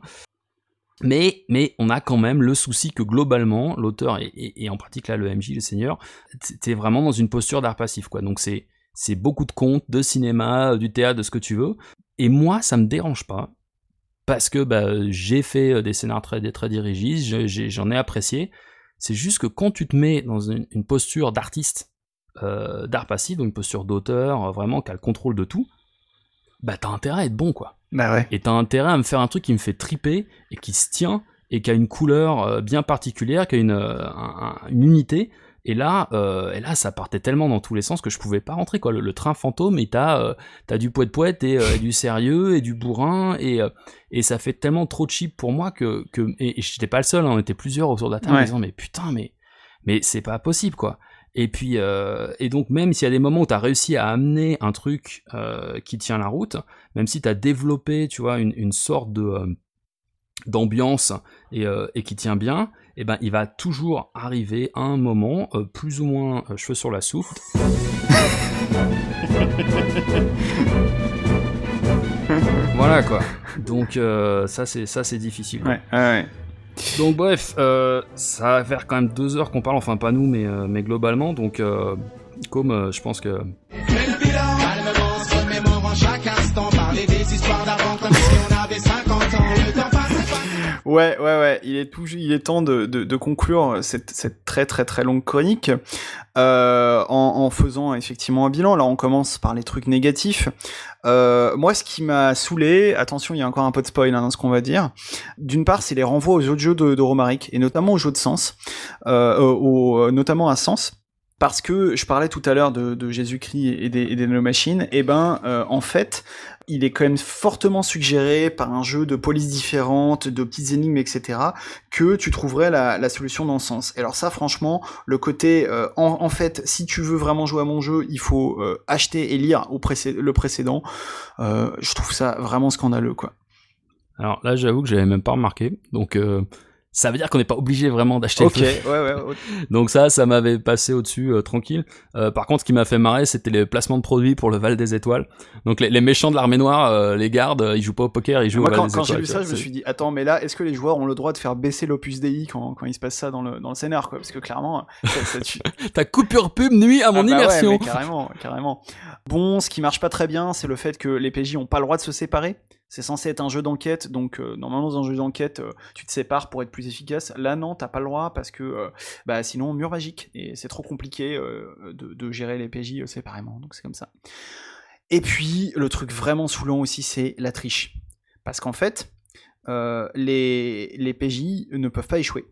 Mais, on a quand même le souci que globalement, l'auteur, et, en pratique là le MJ, le seigneur, t'es vraiment dans une posture d'art passif, quoi. Donc c'est, c'est beaucoup de contes, de cinéma, euh, du théâtre, de ce que tu veux. Et moi, ça me dérange pas. Parce que bah, j'ai fait euh, des scénarios très, très dirigis, je- j'ai- j'en ai apprécié. C'est juste que quand tu te mets dans une, posture d'artiste, euh, d'art passif, donc une posture d'auteur, vraiment qui a le contrôle de tout, bah t'as intérêt à être bon, quoi. Bah ouais. Et t'as intérêt à me faire un truc qui me fait triper et qui se tient et qui a une couleur euh, bien particulière, qui a une, euh, un- un- une unité. Et là, euh, et là, ça partait tellement dans tous les sens que je pouvais pas rentrer quoi. Le, le train fantôme, et t'as euh, t'as du poète poète et, euh, et du sérieux et du bourrin et et ça fait tellement trop cheap pour moi que que et, et j'étais pas le seul, hein, on était plusieurs autour de la table en disant mais putain mais mais c'est pas possible quoi. Et puis euh, et donc même s'il y a des moments où t'as réussi à amener un truc euh, qui tient la route, même si t'as développé tu vois une, une sorte de euh, d'ambiance et, qui tient bien, et ben il va toujours arriver un moment plus ou moins cheveux sur la soupe. *laughs* voilà quoi. Donc ça c'est ça c'est difficile. Ouais, ouais. Donc bref, euh, ça va faire quand même deux heures qu'on parle, enfin pas nous, mais, euh, globalement. Donc euh, comme je pense que Ouais, ouais, ouais. Il est temps de, conclure cette, très très très longue chronique euh, en, faisant effectivement un bilan. Là, on commence par les trucs négatifs. Euh, moi, ce qui m'a saoulé, attention, il y a encore un peu de spoil hein, dans ce qu'on va dire. D'une part, c'est les renvois aux autres jeux de, de Romaric et notamment aux jeux de Sens, euh, notamment à Sens. Parce que je parlais tout à l'heure de, Jésus-Christ et des, nanomachines, et ben euh, en fait, il est quand même fortement suggéré par un jeu de police différentes, de petites énigmes, etc., que tu trouverais la, solution dans ce sens. Et alors ça, franchement, le côté, euh, en, fait, si tu veux vraiment jouer à mon jeu, il faut euh, acheter et lire le précédent. Euh, je trouve ça vraiment scandaleux, quoi. alors là j'avoue que j'avais même pas remarqué. Donc ça veut dire qu'on n'est pas obligé vraiment d'acheter. le Ok, truc. ouais, ouais, ouais. *laughs* Donc ça, ça m'avait passé au-dessus euh, tranquille. Euh, par contre, ce qui m'a fait marrer, c'était les placements de produits pour le Val des Étoiles. Donc les, les méchants de l'armée noire, euh, les gardes, ils jouent pas au poker, ils jouent Moi, au Val quand, des quand j'ai Étoiles. lu ça, je me suis dit, attends, mais là, est-ce que les joueurs ont le droit de faire baisser l'opus Dei quand, quand il se passe ça dans le, dans le scénar, quoi? Parce que clairement, ça. *laughs* Ta coupure pub nuit à mon Ah bah ouais, immersion. mais carrément, carrément. Bon, ce qui marche pas très bien, c'est le fait que les PJ ont pas le droit de se séparer. C'est censé être un jeu d'enquête, donc euh, normalement dans un jeu d'enquête, euh, tu te sépares pour être plus efficace. Là, non, t'as pas le droit parce que euh, bah sinon mur magique et c'est trop compliqué de, gérer les PJ séparément. Donc c'est comme ça. Et puis le truc vraiment saoulant aussi, c'est la triche, parce qu'en fait, les les PJ ne peuvent pas échouer.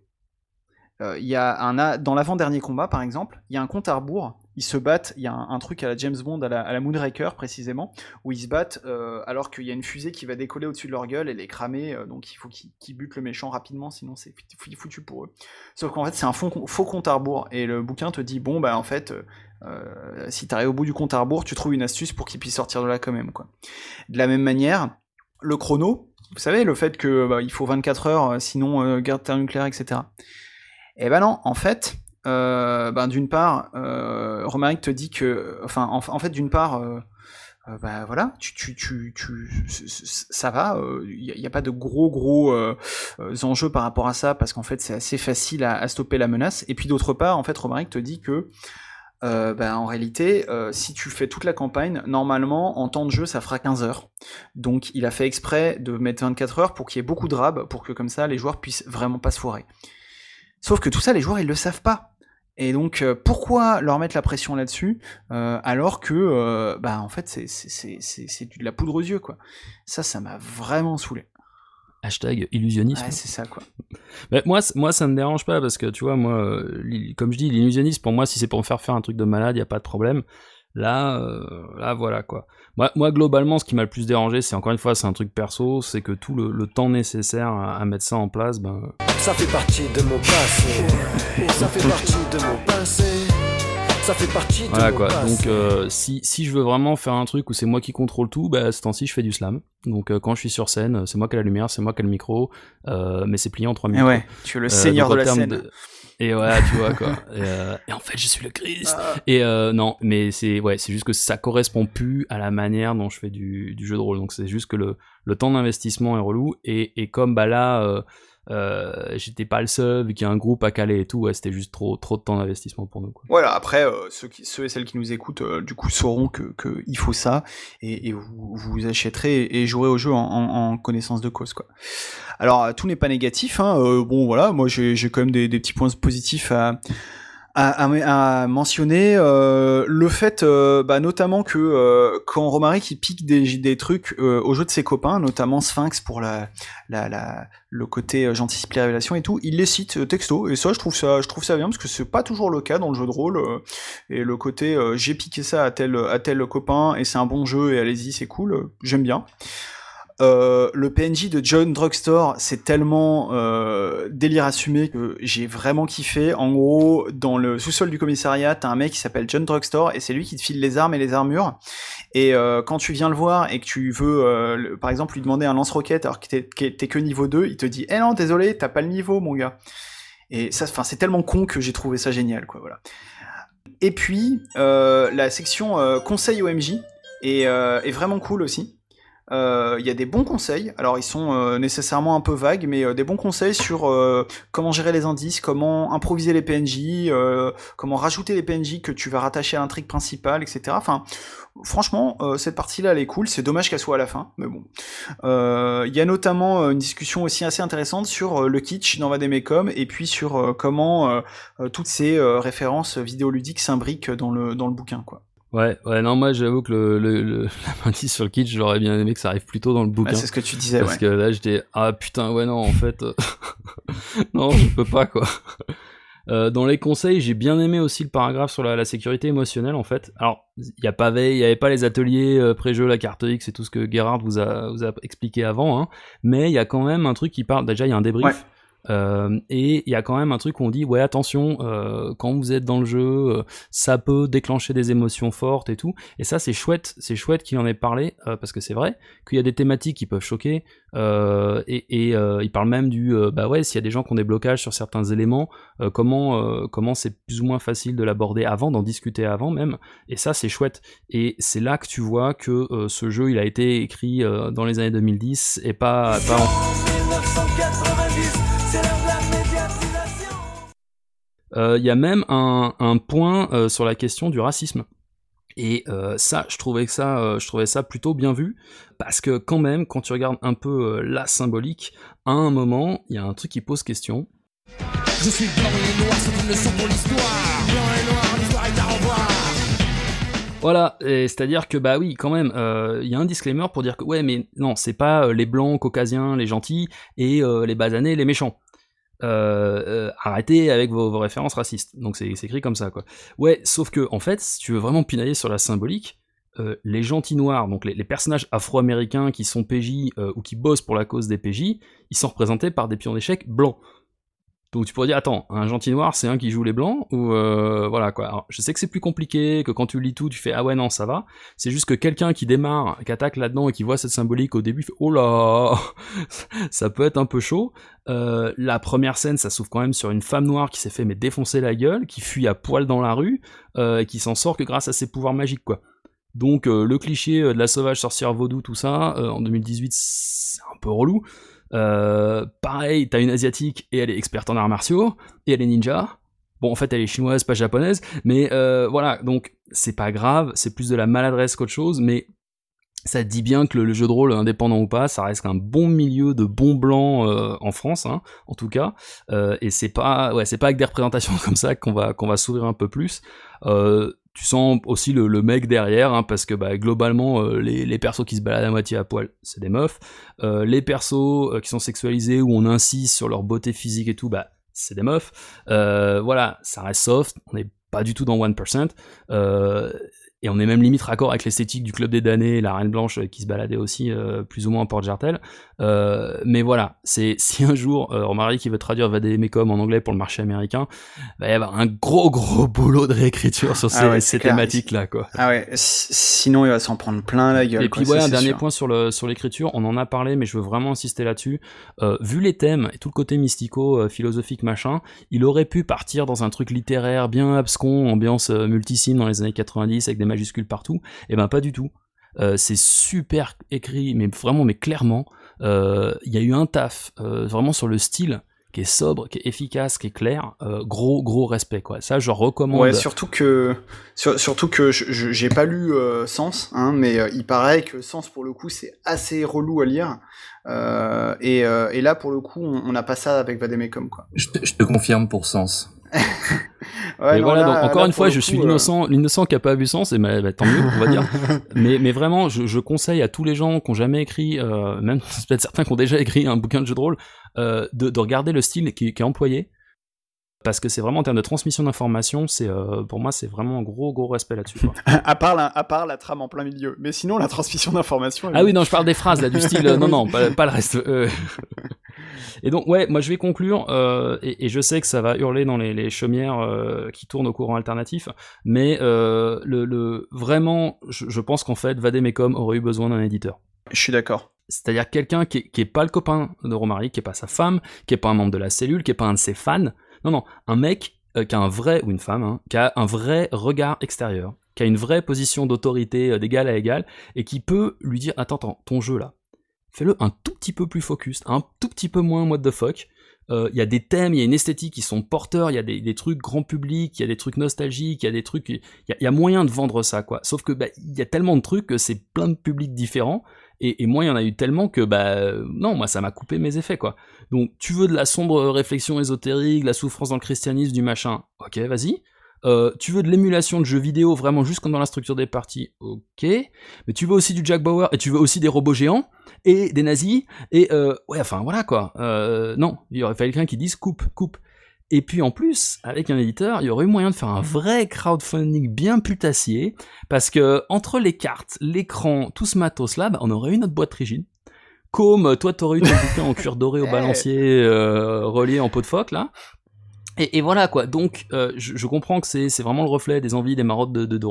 Il y a un dans l'avant-dernier combat, par exemple, il y a un compte à rebours. Ils se battent. Il y a un, truc à la James Bond, à la, Moonraker précisément, où ils se battent euh, alors qu'il y a une fusée qui va décoller au-dessus de leur gueule et les cramer. euh, donc il faut qu'ils butent le méchant rapidement, sinon c'est foutu- pour eux. Sauf qu'en fait c'est un faux, compte à rebours et le bouquin te dit bon bah en fait. euh, si t'arrives au bout du compte à rebours, tu trouves une astuce pour qu'ils puissent sortir de là quand même, quoi. De la même manière, le chrono, vous savez, le fait que bah, il faut 24 heures, sinon euh, garde thermonucléaire, etc. Eh ben non, en fait, euh, ben d'une part, euh, Romaric te dit que, enfin, en, fait, d'une part, euh, bah voilà, tu, tu, tu, ça va, il n'y a, pas de gros gros enjeux par rapport à ça parce qu'en fait c'est assez facile à, stopper la menace. Et puis d'autre part, en fait, Romaric te dit que bah, en réalité, si tu fais toute la campagne, normalement, en temps de jeu, ça fera 15 heures. Donc, il a fait exprès de mettre 24 heures pour qu'il y ait beaucoup de rab, pour que comme ça, les joueurs puissent vraiment pas se foirer. Sauf que tout ça, les joueurs, ils le savent pas. Et donc, euh, pourquoi leur mettre la pression là-dessus, euh, alors que, euh, bah, en fait, c'est- de la poudre aux yeux, quoi. Ça, ça m'a vraiment saoulé. Hashtag illusionnisme. Ouais, c'est ça, quoi. Moi, moi, ça me dérange pas parce que tu vois, moi, comme je dis, l'illusionnisme, pour moi, si c'est pour me faire faire un truc de malade, y a pas de problème. Là, euh, là, voilà quoi. Moi, moi, globalement, ce qui m'a le plus dérangé, c'est encore une fois, c'est un truc perso, c'est que tout le, le temps nécessaire à, à mettre ça en place, ben, Ça fait partie de mon passé. Ça fait partie de mon passé. ça fait partie de Voilà quoi. bases. Donc euh, si, si je veux vraiment faire un truc où c'est moi qui contrôle tout, bah ce temps-ci je fais du slam. Donc euh, quand je suis sur scène, c'est moi qui ai la lumière, c'est moi qui ai le micro, euh, mais c'est plié en trois Et minutes. ouais, tu es le Euh, seigneur donc, de la scène. de- Et voilà, tu vois quoi. Et, euh, et en fait, je suis le Christ. Ah. Et euh, non, mais c'est ouais, c'est juste que ça correspond plus à la manière dont je fais du, du jeu de rôle. Donc c'est juste que le, le temps d'investissement est relou. Et, et comme bah là, euh, j'étais pas le seul, vu qu'il y a un groupe à caler et tout, ouais, c'était juste trop trop de temps d'investissement pour nous. Quoi. Voilà, après, euh, ceux, qui, ceux et celles qui nous écoutent, euh, du coup, sauront que, que il faut ça, et, et vous, vous achèterez et jouerez au jeu en, en- connaissance de cause, quoi. Alors, euh, tout n'est pas négatif, hein, euh, bon, voilà, moi, j'ai j'ai quand même des, des petits points positifs à, à, à- à mentionner. euh, le fait, euh, bah, notamment que euh, quand Romaric, il pique des, des trucs euh, au jeu de ses copains, notamment Sphinx pour la, la, la, le côté j'anticipe les révélations et tout, il les cite euh, texto et ça je trouve ça je trouve ça bien parce que c'est pas toujours le cas dans le jeu de rôle euh, et le côté j'ai piqué ça à tel à tel copain et c'est un bon jeu et allez-y c'est cool j'aime bien euh, le PNJ de John Drugstore, c'est tellement euh, délire assumé que j'ai vraiment kiffé. En gros, dans le sous-sol du commissariat, t'as un mec qui s'appelle John Drugstore et c'est lui qui te file les armes et les armures. Et euh, quand tu viens le voir et que tu veux, euh, par exemple, lui demander un lance-roquette alors que t'es que que niveau 2, il te dit Eh non, désolé, t'as pas le niveau, mon gars. Et ça, c'est tellement con que j'ai trouvé ça génial, quoi, voilà. Et puis, euh, la section conseil OMJ est, est vraiment cool aussi. Euh, Il y a des bons conseils, alors ils sont euh, nécessairement un peu vagues, mais euh, des bons conseils sur comment gérer les indices, comment improviser les PNJ, comment rajouter les PNJ que tu vas rattacher à l'intrigue principale, etc. Enfin, franchement, cette partie-là, elle est cool. C'est dommage qu'elle soit à la fin, mais bon. Il y a notamment une discussion aussi assez intéressante sur le kitsch dans Vademecum et puis sur comment toutes ces références vidéoludiques s'imbriquent dans le dans le bouquin, quoi. Ouais, ouais, non, moi j'avoue que le, le, le- *laughs* la main sur le kitsch, j'aurais bien aimé que ça arrive plus tôt dans le bouquin. Ah, c'est ce que tu disais, Parce ouais. que là j'étais, ah putain, ouais, non, en fait, euh, *laughs* non, je peux pas quoi. *laughs* Euh, dans les conseils, j'ai bien aimé aussi le paragraphe sur la, la sécurité émotionnelle en fait. Alors, il y a pas il y avait pas les ateliers euh, pré-jeu, la carte X et tout ce que Gerhard vous a, vous a expliqué avant, hein, mais il y a quand même un truc qui parle. Déjà, il y a un débrief. Ouais. Euh, et il y a quand même un truc où on dit ouais attention euh, quand vous êtes dans le jeu euh, ça peut déclencher des émotions fortes et tout. Et ça c'est chouette c'est chouette qu'il en ait parlé parce que c'est vrai qu'il y a des thématiques qui peuvent choquer et, et il parle même du bah ouais s'il y a des gens qui ont des blocages sur certains éléments comment comment c'est plus ou moins facile de l'aborder avant d'en discuter avant même. Et ça c'est chouette. Et c'est là que tu vois que ce jeu il a été écrit dans les années 2010 et pas, en- Il y a même un, un point euh, sur la question du racisme. Et euh, ça, je trouvais que ça, euh, je trouvais ça plutôt bien vu, parce que quand même, quand tu regardes un peu euh, la symbolique, à un moment, il y a un truc qui pose question. Je suis blanc et noir, c'est une leçon pour l'histoire. Blanc et noir, l'histoire est à revoir. Voilà, c'est-à-dire que bah oui, quand même, euh, il y a un disclaimer pour dire que ouais, mais non, c'est pas euh, les blancs caucasiens, les gentils, et euh, les basanés, les méchants. Euh, euh, arrêtez avec vos, références racistes. Donc c'est écrit comme ça, quoi. Ouais, sauf que en fait, si tu veux vraiment pinailler sur la symbolique, euh, les gentils noirs, donc les, personnages afro-américains qui sont PJ ou qui bossent pour la cause des PJ, ils sont représentés par des pions d'échecs blancs. Donc tu pourrais dire, attends, un gentil noir, c'est un qui joue les blancs ou euh, voilà quoi. Je sais que c'est plus compliqué, que quand tu lis tout, tu fais ah ouais non ça va. C'est juste que quelqu'un qui démarre, qui attaque là-dedans et qui voit cette symbolique au début, fait oh là, *laughs* ça peut être un peu chaud. Euh, la première scène, ça s'ouvre quand même sur une femme noire qui s'est fait mais défoncer la gueule, qui fuit à poil dans la rue, euh, et qui s'en sort que grâce à ses pouvoirs magiques quoi. Donc le cliché de la sauvage sorcière vaudou, tout ça, en 2018, c'est un peu relou. Euh, pareil, t'as une asiatique et elle est experte en arts martiaux et elle est ninja. Bon, en fait, elle est chinoise, pas japonaise, mais euh, voilà. Donc, c'est pas grave, c'est plus de la maladresse qu'autre chose, mais ça dit bien que le, jeu de rôle, indépendant ou pas, ça reste un bon milieu de bons blancs euh, en France, hein, en tout cas. Et c'est pas, ouais, pas avec des représentations *laughs* comme ça qu'on va qu'on va s'ouvrir un peu plus. Tu sens aussi le, mec derrière, hein, parce que bah, globalement, euh, les, persos qui se baladent à moitié à poil, c'est des meufs. Euh, les persos euh, qui sont sexualisés, où on insiste sur leur beauté physique et tout, bah, c'est des meufs. Voilà, ça reste soft, on n'est pas du tout dans 1%. Euh, et on est même limite raccord avec l'esthétique du Club des damnés, la Reine Blanche qui se baladait aussi euh, plus ou moins en Port-Jartel. Euh, mais voilà, c'est *laughs* si un jour euh, Romaric qui veut traduire Vademecum en anglais pour le marché américain, il va y avoir un gros gros *laughs* boulot de réécriture sur ces, Ah ouais, ces c'est clair. thématiques-là, quoi. Ah ouais, si- sinon il va s'en prendre plein la gueule. Et puis voilà, un c'est dernier sûr. point sur le sur l'écriture, on en a parlé, mais je veux vraiment insister là-dessus. Euh, vu les thèmes et tout le côté mystico, euh, philosophique, machin, il aurait pu partir dans un truc littéraire bien abscon, ambiance euh, multisime dans les années 90 avec des majuscules partout. Et ben pas du tout. Euh, c'est super écrit, mais vraiment, mais clairement, euh, il y a eu un taf euh, vraiment sur le style qui est sobre, qui est efficace, qui est clair. Euh, gros gros respect quoi. Ça, je recommande. Ouais, surtout que sur- surtout que j'ai pas lu euh, Sens, hein, mais euh, il paraît que Sens pour le coup c'est assez relou à lire. Euh, et, euh, et là pour le coup on on n'a pas ça avec Vademecum quoi. Je te, je te confirme pour sens. *laughs* Ouais, et non, voilà, là- donc encore là, une fois, je coup, suis euh, l'innocent, l'innocent qui a pas vu sens, et bah, bah, tant mieux, on va dire. *laughs* mais, mais vraiment, je, je conseille à tous les gens qui ont jamais écrit, euh, même *laughs* peut-être certains qui ont déjà écrit un bouquin de jeu de rôle, euh, de, de regarder le style qui, qui est employé. Parce que c'est vraiment en termes de transmission d'informations, c'est euh, pour moi c'est vraiment un gros gros respect là-dessus. à part la, à part la trame en plein milieu, mais sinon la transmission d'informations. elle- Ah oui, non, je parle des phrases là, du style. euh, non, non, pas, pas le reste. euh. Et donc, ouais, moi je vais conclure, euh, et, et je sais que ça va hurler dans les, les chaumières euh, qui tournent au courant alternatif, mais euh, le, le, vraiment, je, je pense qu'en fait, Vademecum aurait eu besoin d'un éditeur. Je suis d'accord. C'est-à-dire quelqu'un qui, est- qui est pas le copain de Romaric, qui est pas sa femme, qui est pas un membre de la cellule, qui est pas un de ses fans. Non, non, un mec qui a un vrai, ou une femme, hein, qui a un vrai regard extérieur, qui a une vraie position d'autorité d'égal à égal, et qui peut lui dire, attends, attends, ton jeu là, fais-le un tout petit peu plus focus, un tout petit peu moins what the fuck. Euh, Il y a des thèmes, il y a une esthétique qui sont porteurs, il y a des, trucs grand public, il y a des trucs nostalgiques, il y a des trucs, il y a, moyen de vendre ça quoi. Sauf que bah, il y a tellement de trucs que c'est plein de publics différents et, et moi il y en a eu tellement que bah euh, non moi ça m'a coupé mes effets quoi. Donc tu veux de la sombre réflexion ésotérique, la souffrance dans le christianisme, du machin, ok vas-y. Euh, tu veux de l'émulation de jeux vidéo vraiment juste comme dans la structure des parties, ok. Mais tu veux aussi du Jack Bauer et tu veux aussi des robots géants et des nazis et euh, ouais enfin voilà quoi. Euh, non, il y aurait fallu quelqu'un qui dise coupe, coupe. Et puis en plus, avec un éditeur, il y aurait eu moyen de faire un vrai crowdfunding bien putassier, parce que entre les cartes, l'écran, tout ce matos là, bah, on aurait eu notre boîte rigide. Comme toi, t'aurais eu ton *laughs* bouquin en cuir doré au balancier, euh, relié en peau de phoque là. Et, voilà quoi. Donc, euh, je, comprends que c'est vraiment le reflet des envies, des marottes de, de, de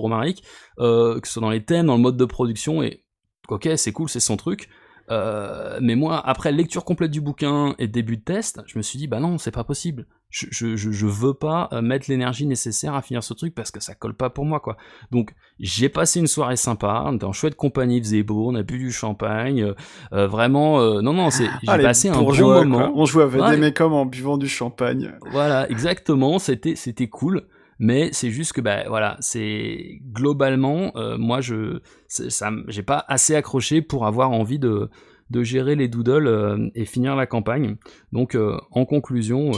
euh, que ce soit dans les thèmes, dans le mode de production. Et ok, c'est cool, c'est son truc. Euh, mais moi, après lecture complète du bouquin et début de test, je me suis dit bah non, c'est pas possible. Je, je, veux pas euh, mettre l'énergie nécessaire à finir ce truc parce que ça colle pas pour moi quoi. Donc j'ai passé une soirée sympa, on était en chouette compagnie, il faisait beau, on a bu du champagne, euh, euh, vraiment euh, non non c'est j'ai passé un bon moment. quoi. On jouait à Ouais. Vademecum en buvant du champagne. Voilà, exactement, c'était c'était cool, mais c'est juste que bah voilà, c'est globalement euh, moi je ça j'ai pas assez accroché pour avoir envie de de gérer les doodles et finir la campagne. Donc en conclusion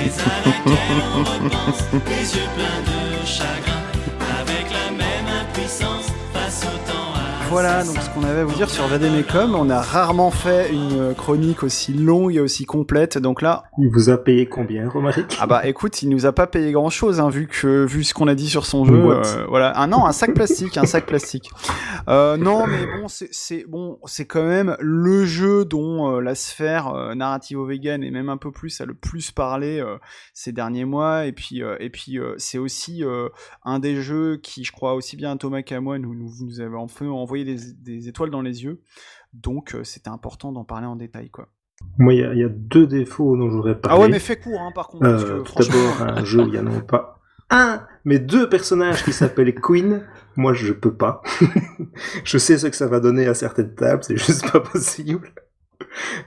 mais à laquelle on repense, les yeux pleins de *laughs* Voilà donc ce qu'on avait à vous dire sur Vademecum. On a rarement fait une chronique aussi longue et aussi complète. Donc là, Il vous a payé combien, Romaric? Ah bah écoute, il nous a pas payé grand chose hein, vu que vu ce qu'on a dit sur son jeu. euh, voilà, un non, un sac plastique, un sac plastique. Euh, non, mais bon, c'est bon, c'est quand même le jeu dont euh, la sphère euh, narrativo vegan et même un peu plus a le plus parlé euh, ces derniers mois. Et puis euh, et puis euh, c'est aussi euh, un des jeux qui, je crois, aussi bien Thomas qu'à moi, nous nous, nous enfin envoyé des, des étoiles dans les yeux. Donc euh, c'était important d'en parler en détail, quoi. Moi, il y, a- y a deux défauts dont je voudrais parler. Ah ouais, mais fais court, hein, par contre. Euh, tout d'abord, un jeu, il y a non pas *laughs* un, mais deux personnages qui s'appellent Queen. Moi, je peux pas. *laughs* je sais ce que ça va donner à certaines tables, c'est juste pas possible.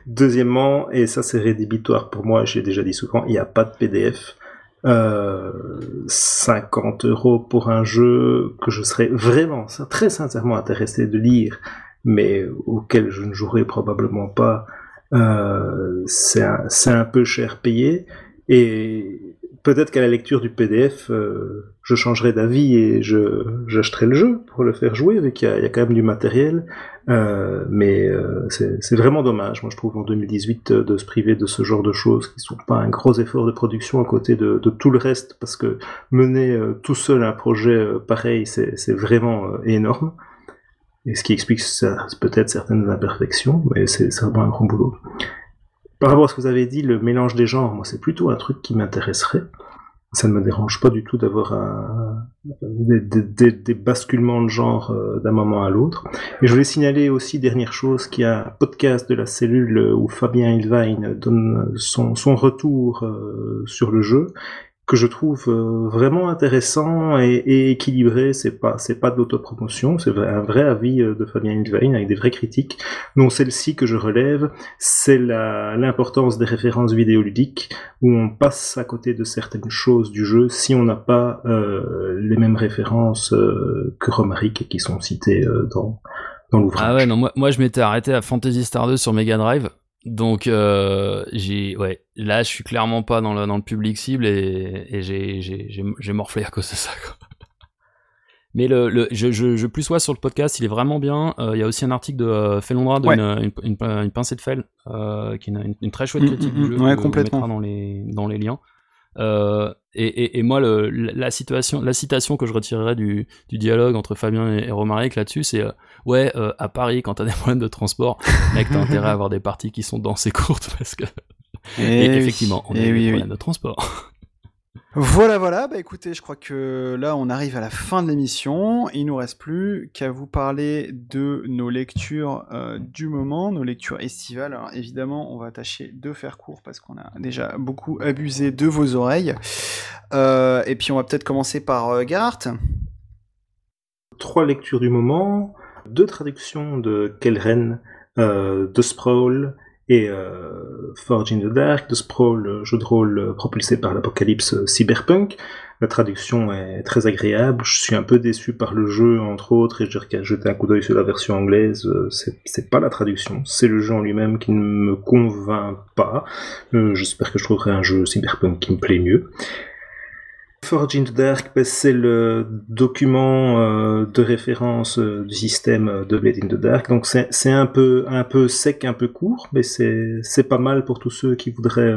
Deuxièmement, et ça c'est rédhibitoire pour moi, j'ai déjà dit souvent, il n'y a pas de PDF. Euh, 50 euros pour un jeu que je serais vraiment, très sincèrement intéressé de lire, mais auquel je ne jouerai probablement pas. Euh, c'est un peu cher payé. Et peut-être qu'à la lecture du PDF, euh, je changerai d'avis et je j'achèterai le jeu pour le faire jouer, vu qu'il y, a- quand même du matériel. Euh, mais euh, c'est vraiment dommage, moi je trouve en 2018 euh, de se priver de ce genre de choses qui sont pas un gros effort de production à côté de, de tout le reste, parce que mener tout seul un projet pareil, c'est vraiment énorme. Et ce qui explique peut-être certaines imperfections, mais c'est vraiment un grand boulot. Par rapport à ce que vous avez dit, le mélange des genres, moi c'est plutôt un truc qui m'intéresserait. Ça ne me dérange pas du tout d'avoir des, basculements de genre euh, d'un moment à l'autre. Et je voulais signaler aussi, dernière chose, qu'il y a un podcast de la cellule où Fabien Ilvain donne son, son retour euh, sur le jeu que je trouve euh, vraiment intéressant et, et équilibré. C'est pas c'est pas de l'autopromotion, c'est un vrai avis euh, de Fabien Ilvain avec des vraies critiques. dont celle-ci que je relève, c'est l'importance des références vidéoludiques où on passe à côté de certaines choses du jeu si on n'a pas euh, les mêmes références euh, que Romaric qui sont citées euh, dans dans l'ouvrage. Ah ouais, non, moi, moi je m'étais arrêté à Fantasy Star 2 sur Mega Drive. Donc, euh, j'ai, ouais, là, je suis clairement pas dans le, dans le public cible et, et j'ai, morflé à cause de ça, quoi. *laughs* Mais le, le, je, je, je plus sois sur le podcast, il est vraiment bien. Euh, Il y a aussi un article de euh, Felondra, de Ouais. une, une, une- une pincée de Fel, euh, qui est une, très chouette Mm, critique mm, du mm, jeu. ouais, on complètement. mettra dans les, dans les liens. Euh, et, et, et moi, le, la situation, la citation que je retirerais du, du dialogue entre Fabien et, et Romaric là-dessus, c'est euh, ouais, euh, à Paris, quand t'as des *laughs* problèmes de transport, mec, t'as intérêt à avoir des parties qui sont denses et courtes parce que. Eh Et, oui, effectivement, on a eh des oui, oui. problèmes de transport. Voilà, voilà. Bah écoutez, je crois que là, on arrive à la fin de l'émission. Il nous reste plus qu'à vous parler de nos lectures euh, du moment, nos lectures estivales. Alors évidemment, on va tâcher de faire court parce qu'on a déjà beaucoup abusé de vos oreilles. Euh, et puis, on va peut-être commencer par euh, Gerhardt. Trois lectures du moment, deux traductions de Kellren, euh, de Sprawl et euh, Forge in the Dark, de Sprawl, jeu de rôle euh, propulsé par l'apocalypse euh, cyberpunk. La traduction est très agréable. Je suis un peu déçu par le jeu, entre autres, et j'ai jeté un coup d'œil sur la version anglaise. Euh, C'est pas la traduction, c'est le jeu en lui-même qui ne me convainc pas. J'espère que je trouverai un jeu cyberpunk qui me plaît mieux. Forge in the Dark, ben, c'est le document euh, de référence euh, du système euh, de Blade in the Dark. Donc c'est un peu sec, un peu court, mais c'est pas mal pour tous ceux qui voudraient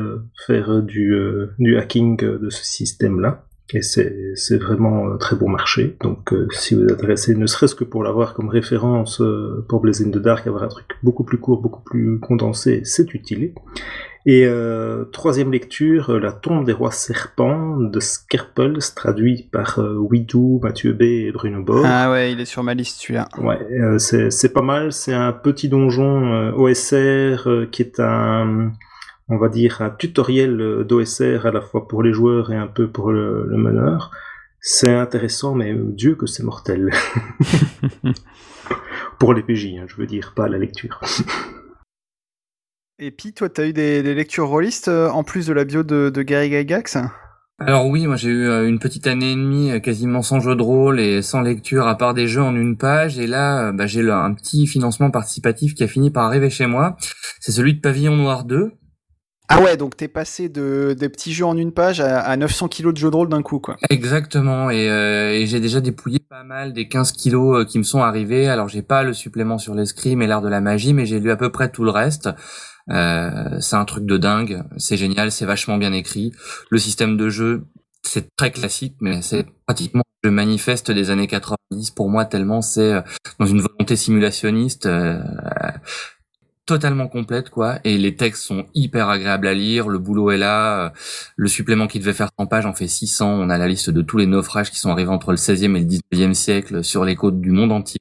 faire du hacking de ce système-là. Et c'est vraiment très bon marché. Donc si vous intéressé, ne serait-ce que pour l'avoir comme référence pour Blaze in the Dark, avoir un truc beaucoup plus court, beaucoup plus condensé, c'est utile. Et euh, troisième lecture, euh, La tombe des rois serpents de Skerpels, traduit par euh, Widou, Mathieu B et Bruno Bord. Ah ouais, il est sur ma liste celui-là. Ouais, euh, c'est pas mal. C'est un petit donjon euh, OSR qui est un, on va dire, un tutoriel d'OSR à la fois pour les joueurs et un peu pour le, le meneur. C'est intéressant, mais Dieu que c'est mortel. *laughs* *laughs* pour les PJ, hein, je veux dire, pas la lecture. *laughs* Et puis, toi, t'as eu des, des lectures rôlistes euh, en plus de la bio de, de Gary Gygax? Alors oui, moi j'ai eu euh, une petite année et demie euh, quasiment sans jeu de rôle et sans lecture à part des jeux en une page. Et là, bah, j'ai un petit financement participatif qui a fini par arriver chez moi. C'est celui de Pavillon Noir 2. Ah ouais, donc t'es passé de, des petits jeux en une page à, à 900 kilos de jeux de rôle d'un coup, quoi. Exactement, et, euh, et j'ai déjà dépouillé pas mal des 15 kilos qui me sont arrivés. Alors j'ai pas le supplément sur l'escrime et l'art de la magie, mais j'ai lu à peu près tout le reste. Euh, c'est un truc de dingue, c'est génial, c'est vachement bien écrit. Le système de jeu, c'est très classique, mais c'est pratiquement le manifeste des années 90 pour moi, tellement c'est euh, dans une volonté simulationniste. euh, totalement complète quoi et les textes sont hyper agréables à lire le boulot est là euh, le supplément qui devait faire 100 pages en fait 600 on a la liste de tous les naufrages qui sont arrivés entre le 16e et le 19e siècle sur les côtes du monde entier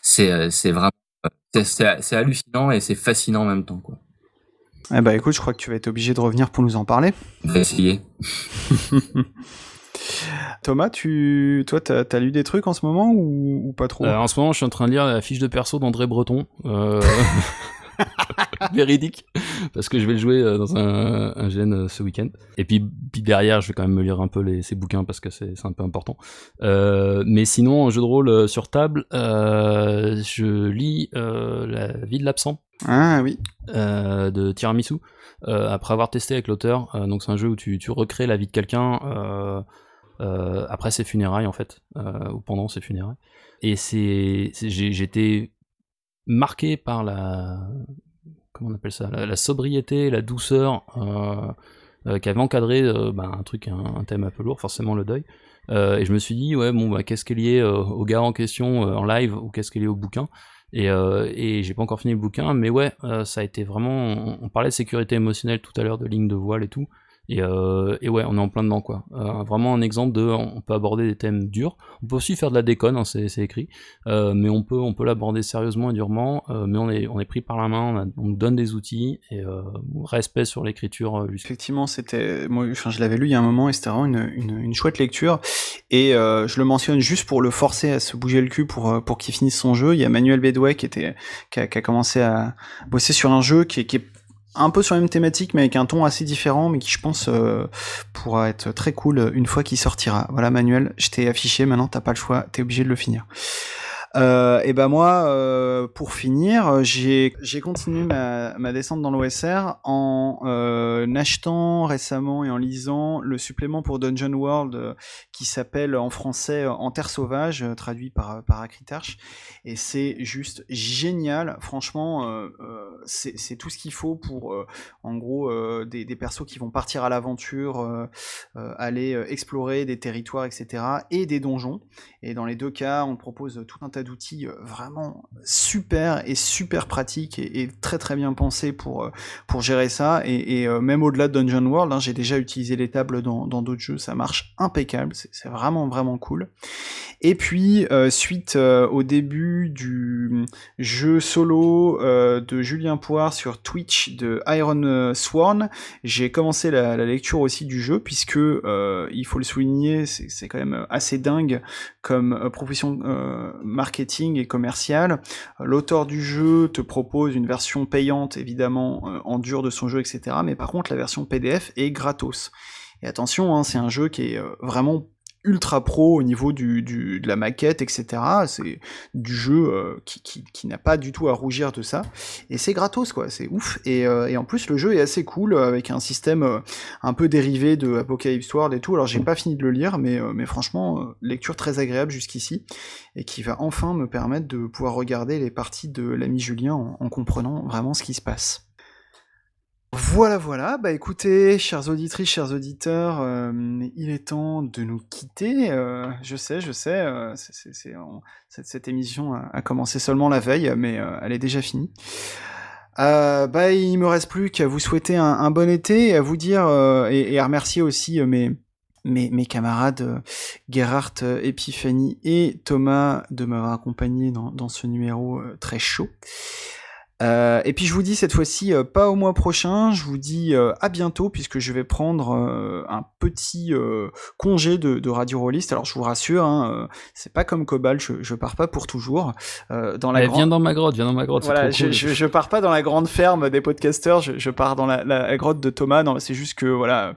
c'est euh, c'est vraiment c'est hallucinant et c'est fascinant en même temps quoi Eh bah écoute, je crois que tu vas être obligé de revenir pour nous en parler. essayer *laughs* Thomas, tu, toi, t'as as lu des trucs en ce moment ou, ou pas trop? Euh, en ce moment, je suis en train de lire la fiche de perso d'André Breton. Euh... *laughs* *laughs* véridique parce que je vais le jouer euh, dans un, un gène euh, ce week-end. Et puis, puis derrière, je vais quand même me lire un peu les, ces bouquins parce que c'est un peu important. Euh, mais sinon, en jeu de rôle sur table, euh, je lis euh, La vie de l'absent Ah oui. de Tiramisu après avoir testé avec l'auteur. Donc c'est un jeu où tu, tu recrées la vie de quelqu'un après ses funérailles en fait, ou pendant ses funérailles. Et c'est, j'étais marqué par la comment on appelle ça, la, sobriété, la douceur euh, euh, qui avait encadré euh, bah, un truc, un, thème un peu lourd, forcément le deuil. Euh, et je me suis dit ouais bon bah qu'est-ce qui est lié au gars en question en live ou qu'est-ce qui est au bouquin? Et, euh, et j'ai pas encore fini le bouquin, mais ouais, ça a été vraiment. On, on parlait de sécurité émotionnelle tout à l'heure, de ligne de voile et tout. Et, euh, et ouais, on est en plein dedans quoi. Euh, vraiment un exemple de, on peut aborder des thèmes durs. On peut aussi faire de la déconne, hein, c'est écrit, Euh, mais on peut, on peut l'aborder sérieusement et durement. euh, mais on est, on est pris par la main, on, nous donne des outils et euh, respect sur l'écriture. euh, Effectivement, c'était, moi, enfin, je l'avais lu il y a un moment et c'était vraiment une, une, une chouette lecture. Et je le mentionne juste pour le forcer à se bouger le cul pour pour qu'il finisse son jeu. Il y a Manuel Bédouet qui était, qui a, qui a commencé à bosser sur un jeu qui qui est un peu sur la même thématique, mais avec un ton assez différent, mais qui je pense euh, pourra être très cool une fois qu'il sortira. Voilà, Manuel, je t'ai affiché. Maintenant, t'as pas le choix, t'es obligé de le finir. Euh, et ben moi, euh, pour finir, j'ai continué ma, descente dans l'OSR en achetant récemment et en lisant le supplément pour Dungeon World qui s'appelle en français En Terre Sauvage, traduit par, par Acritarch. Et c'est juste génial. Franchement, euh, euh, c'est tout ce qu'il faut pour, euh, en gros, des, persos qui vont partir à l'aventure, aller explorer des territoires, etc. et des donjons. Et dans les deux cas, on propose tout un tas d'outils vraiment super et super pratiques et, très très bien pensés pour, pour gérer ça. Et, même au-delà de Dungeon World, hein, j'ai déjà utilisé les tables dans d'autres jeux, ça marche impeccable, c'est vraiment vraiment cool. Et puis, suite au début du jeu solo euh, de Julien Poire sur Twitch de Iron euh, Sworn, j'ai commencé la, lecture aussi du jeu, puisque, euh, il faut le souligner, c'est quand même assez dingue comme profession marketing et commerciale. L'auteur du jeu te propose une version payante, évidemment, en dur de son jeu, etc. Mais par contre, la version PDF est gratos. Et attention, hein, c'est un jeu qui est vraiment ultra pro au niveau du, du- de la maquette, etc. C'est du jeu euh, qui, qui, qui n'a pas du tout à rougir de ça. Et c'est gratos, quoi, c'est ouf. Et, euh, et en plus, le jeu est assez cool, euh, avec un système un peu dérivé de Apocalypse World et tout. Alors, j'ai pas fini de le lire, mais, mais franchement, lecture très agréable jusqu'ici, et qui va enfin me permettre de pouvoir regarder les parties de l'ami Julien en, en comprenant vraiment ce qui se passe. Voilà, voilà. Bah écoutez, chères auditrices, chers auditeurs, euh, il est temps de nous quitter. Euh, je sais, je sais, euh, cette, émission a, commencé seulement la veille, mais elle est déjà finie. Bah, il me reste plus qu'à vous souhaiter un, bon été à vous dire et, à remercier aussi mes, camarades Gerhard, Epiphanie et Thomas de m'avoir accompagné dans, ce numéro très chaud. Euh, et puis je vous dis cette fois-ci euh, pas au mois prochain, je vous dis euh, à bientôt puisque je vais prendre euh, un petit euh, congé de, de radio rolliste. Alors je vous rassure, hein, euh, c'est pas comme Cobalt, je, je pars pas pour toujours. Euh, dans la grande- Viens dans ma grotte, viens dans ma grotte. voilà, je, cool. je, je pars pas dans la grande ferme des podcasters, je, je pars dans la, la, grotte de Thomas. Non, c'est juste que voilà,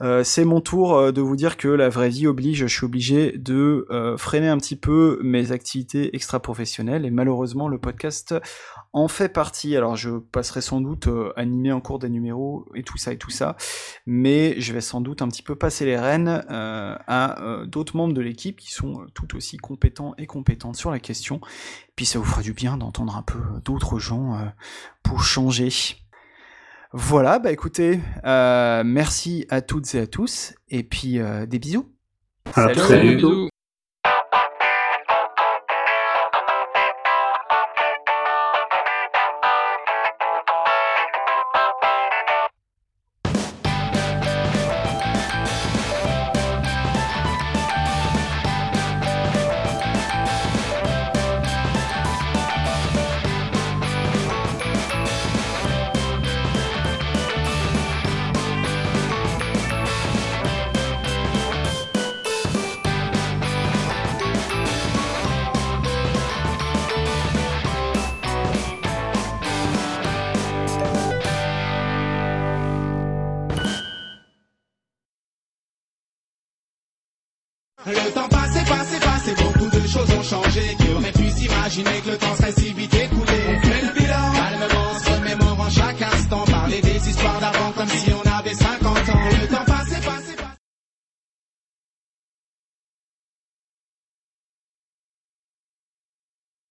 euh, c'est mon tour de vous dire que la vraie vie oblige. Je suis obligé de euh, freiner un petit peu mes activités extra-professionnelles et malheureusement le podcast en fait partie. Alors je passerai sans doute euh, animer en cours des numéros et tout ça et tout ça, mais je vais sans doute un petit peu passer les rênes euh, à euh, d'autres membres de l'équipe qui sont euh, tout aussi compétents et compétentes sur la question. Puis ça vous fera du bien d'entendre un peu d'autres gens euh, pour changer. Voilà, bah écoutez, euh, merci à toutes et à tous, et puis euh, des bisous. À Salut. très bientôt.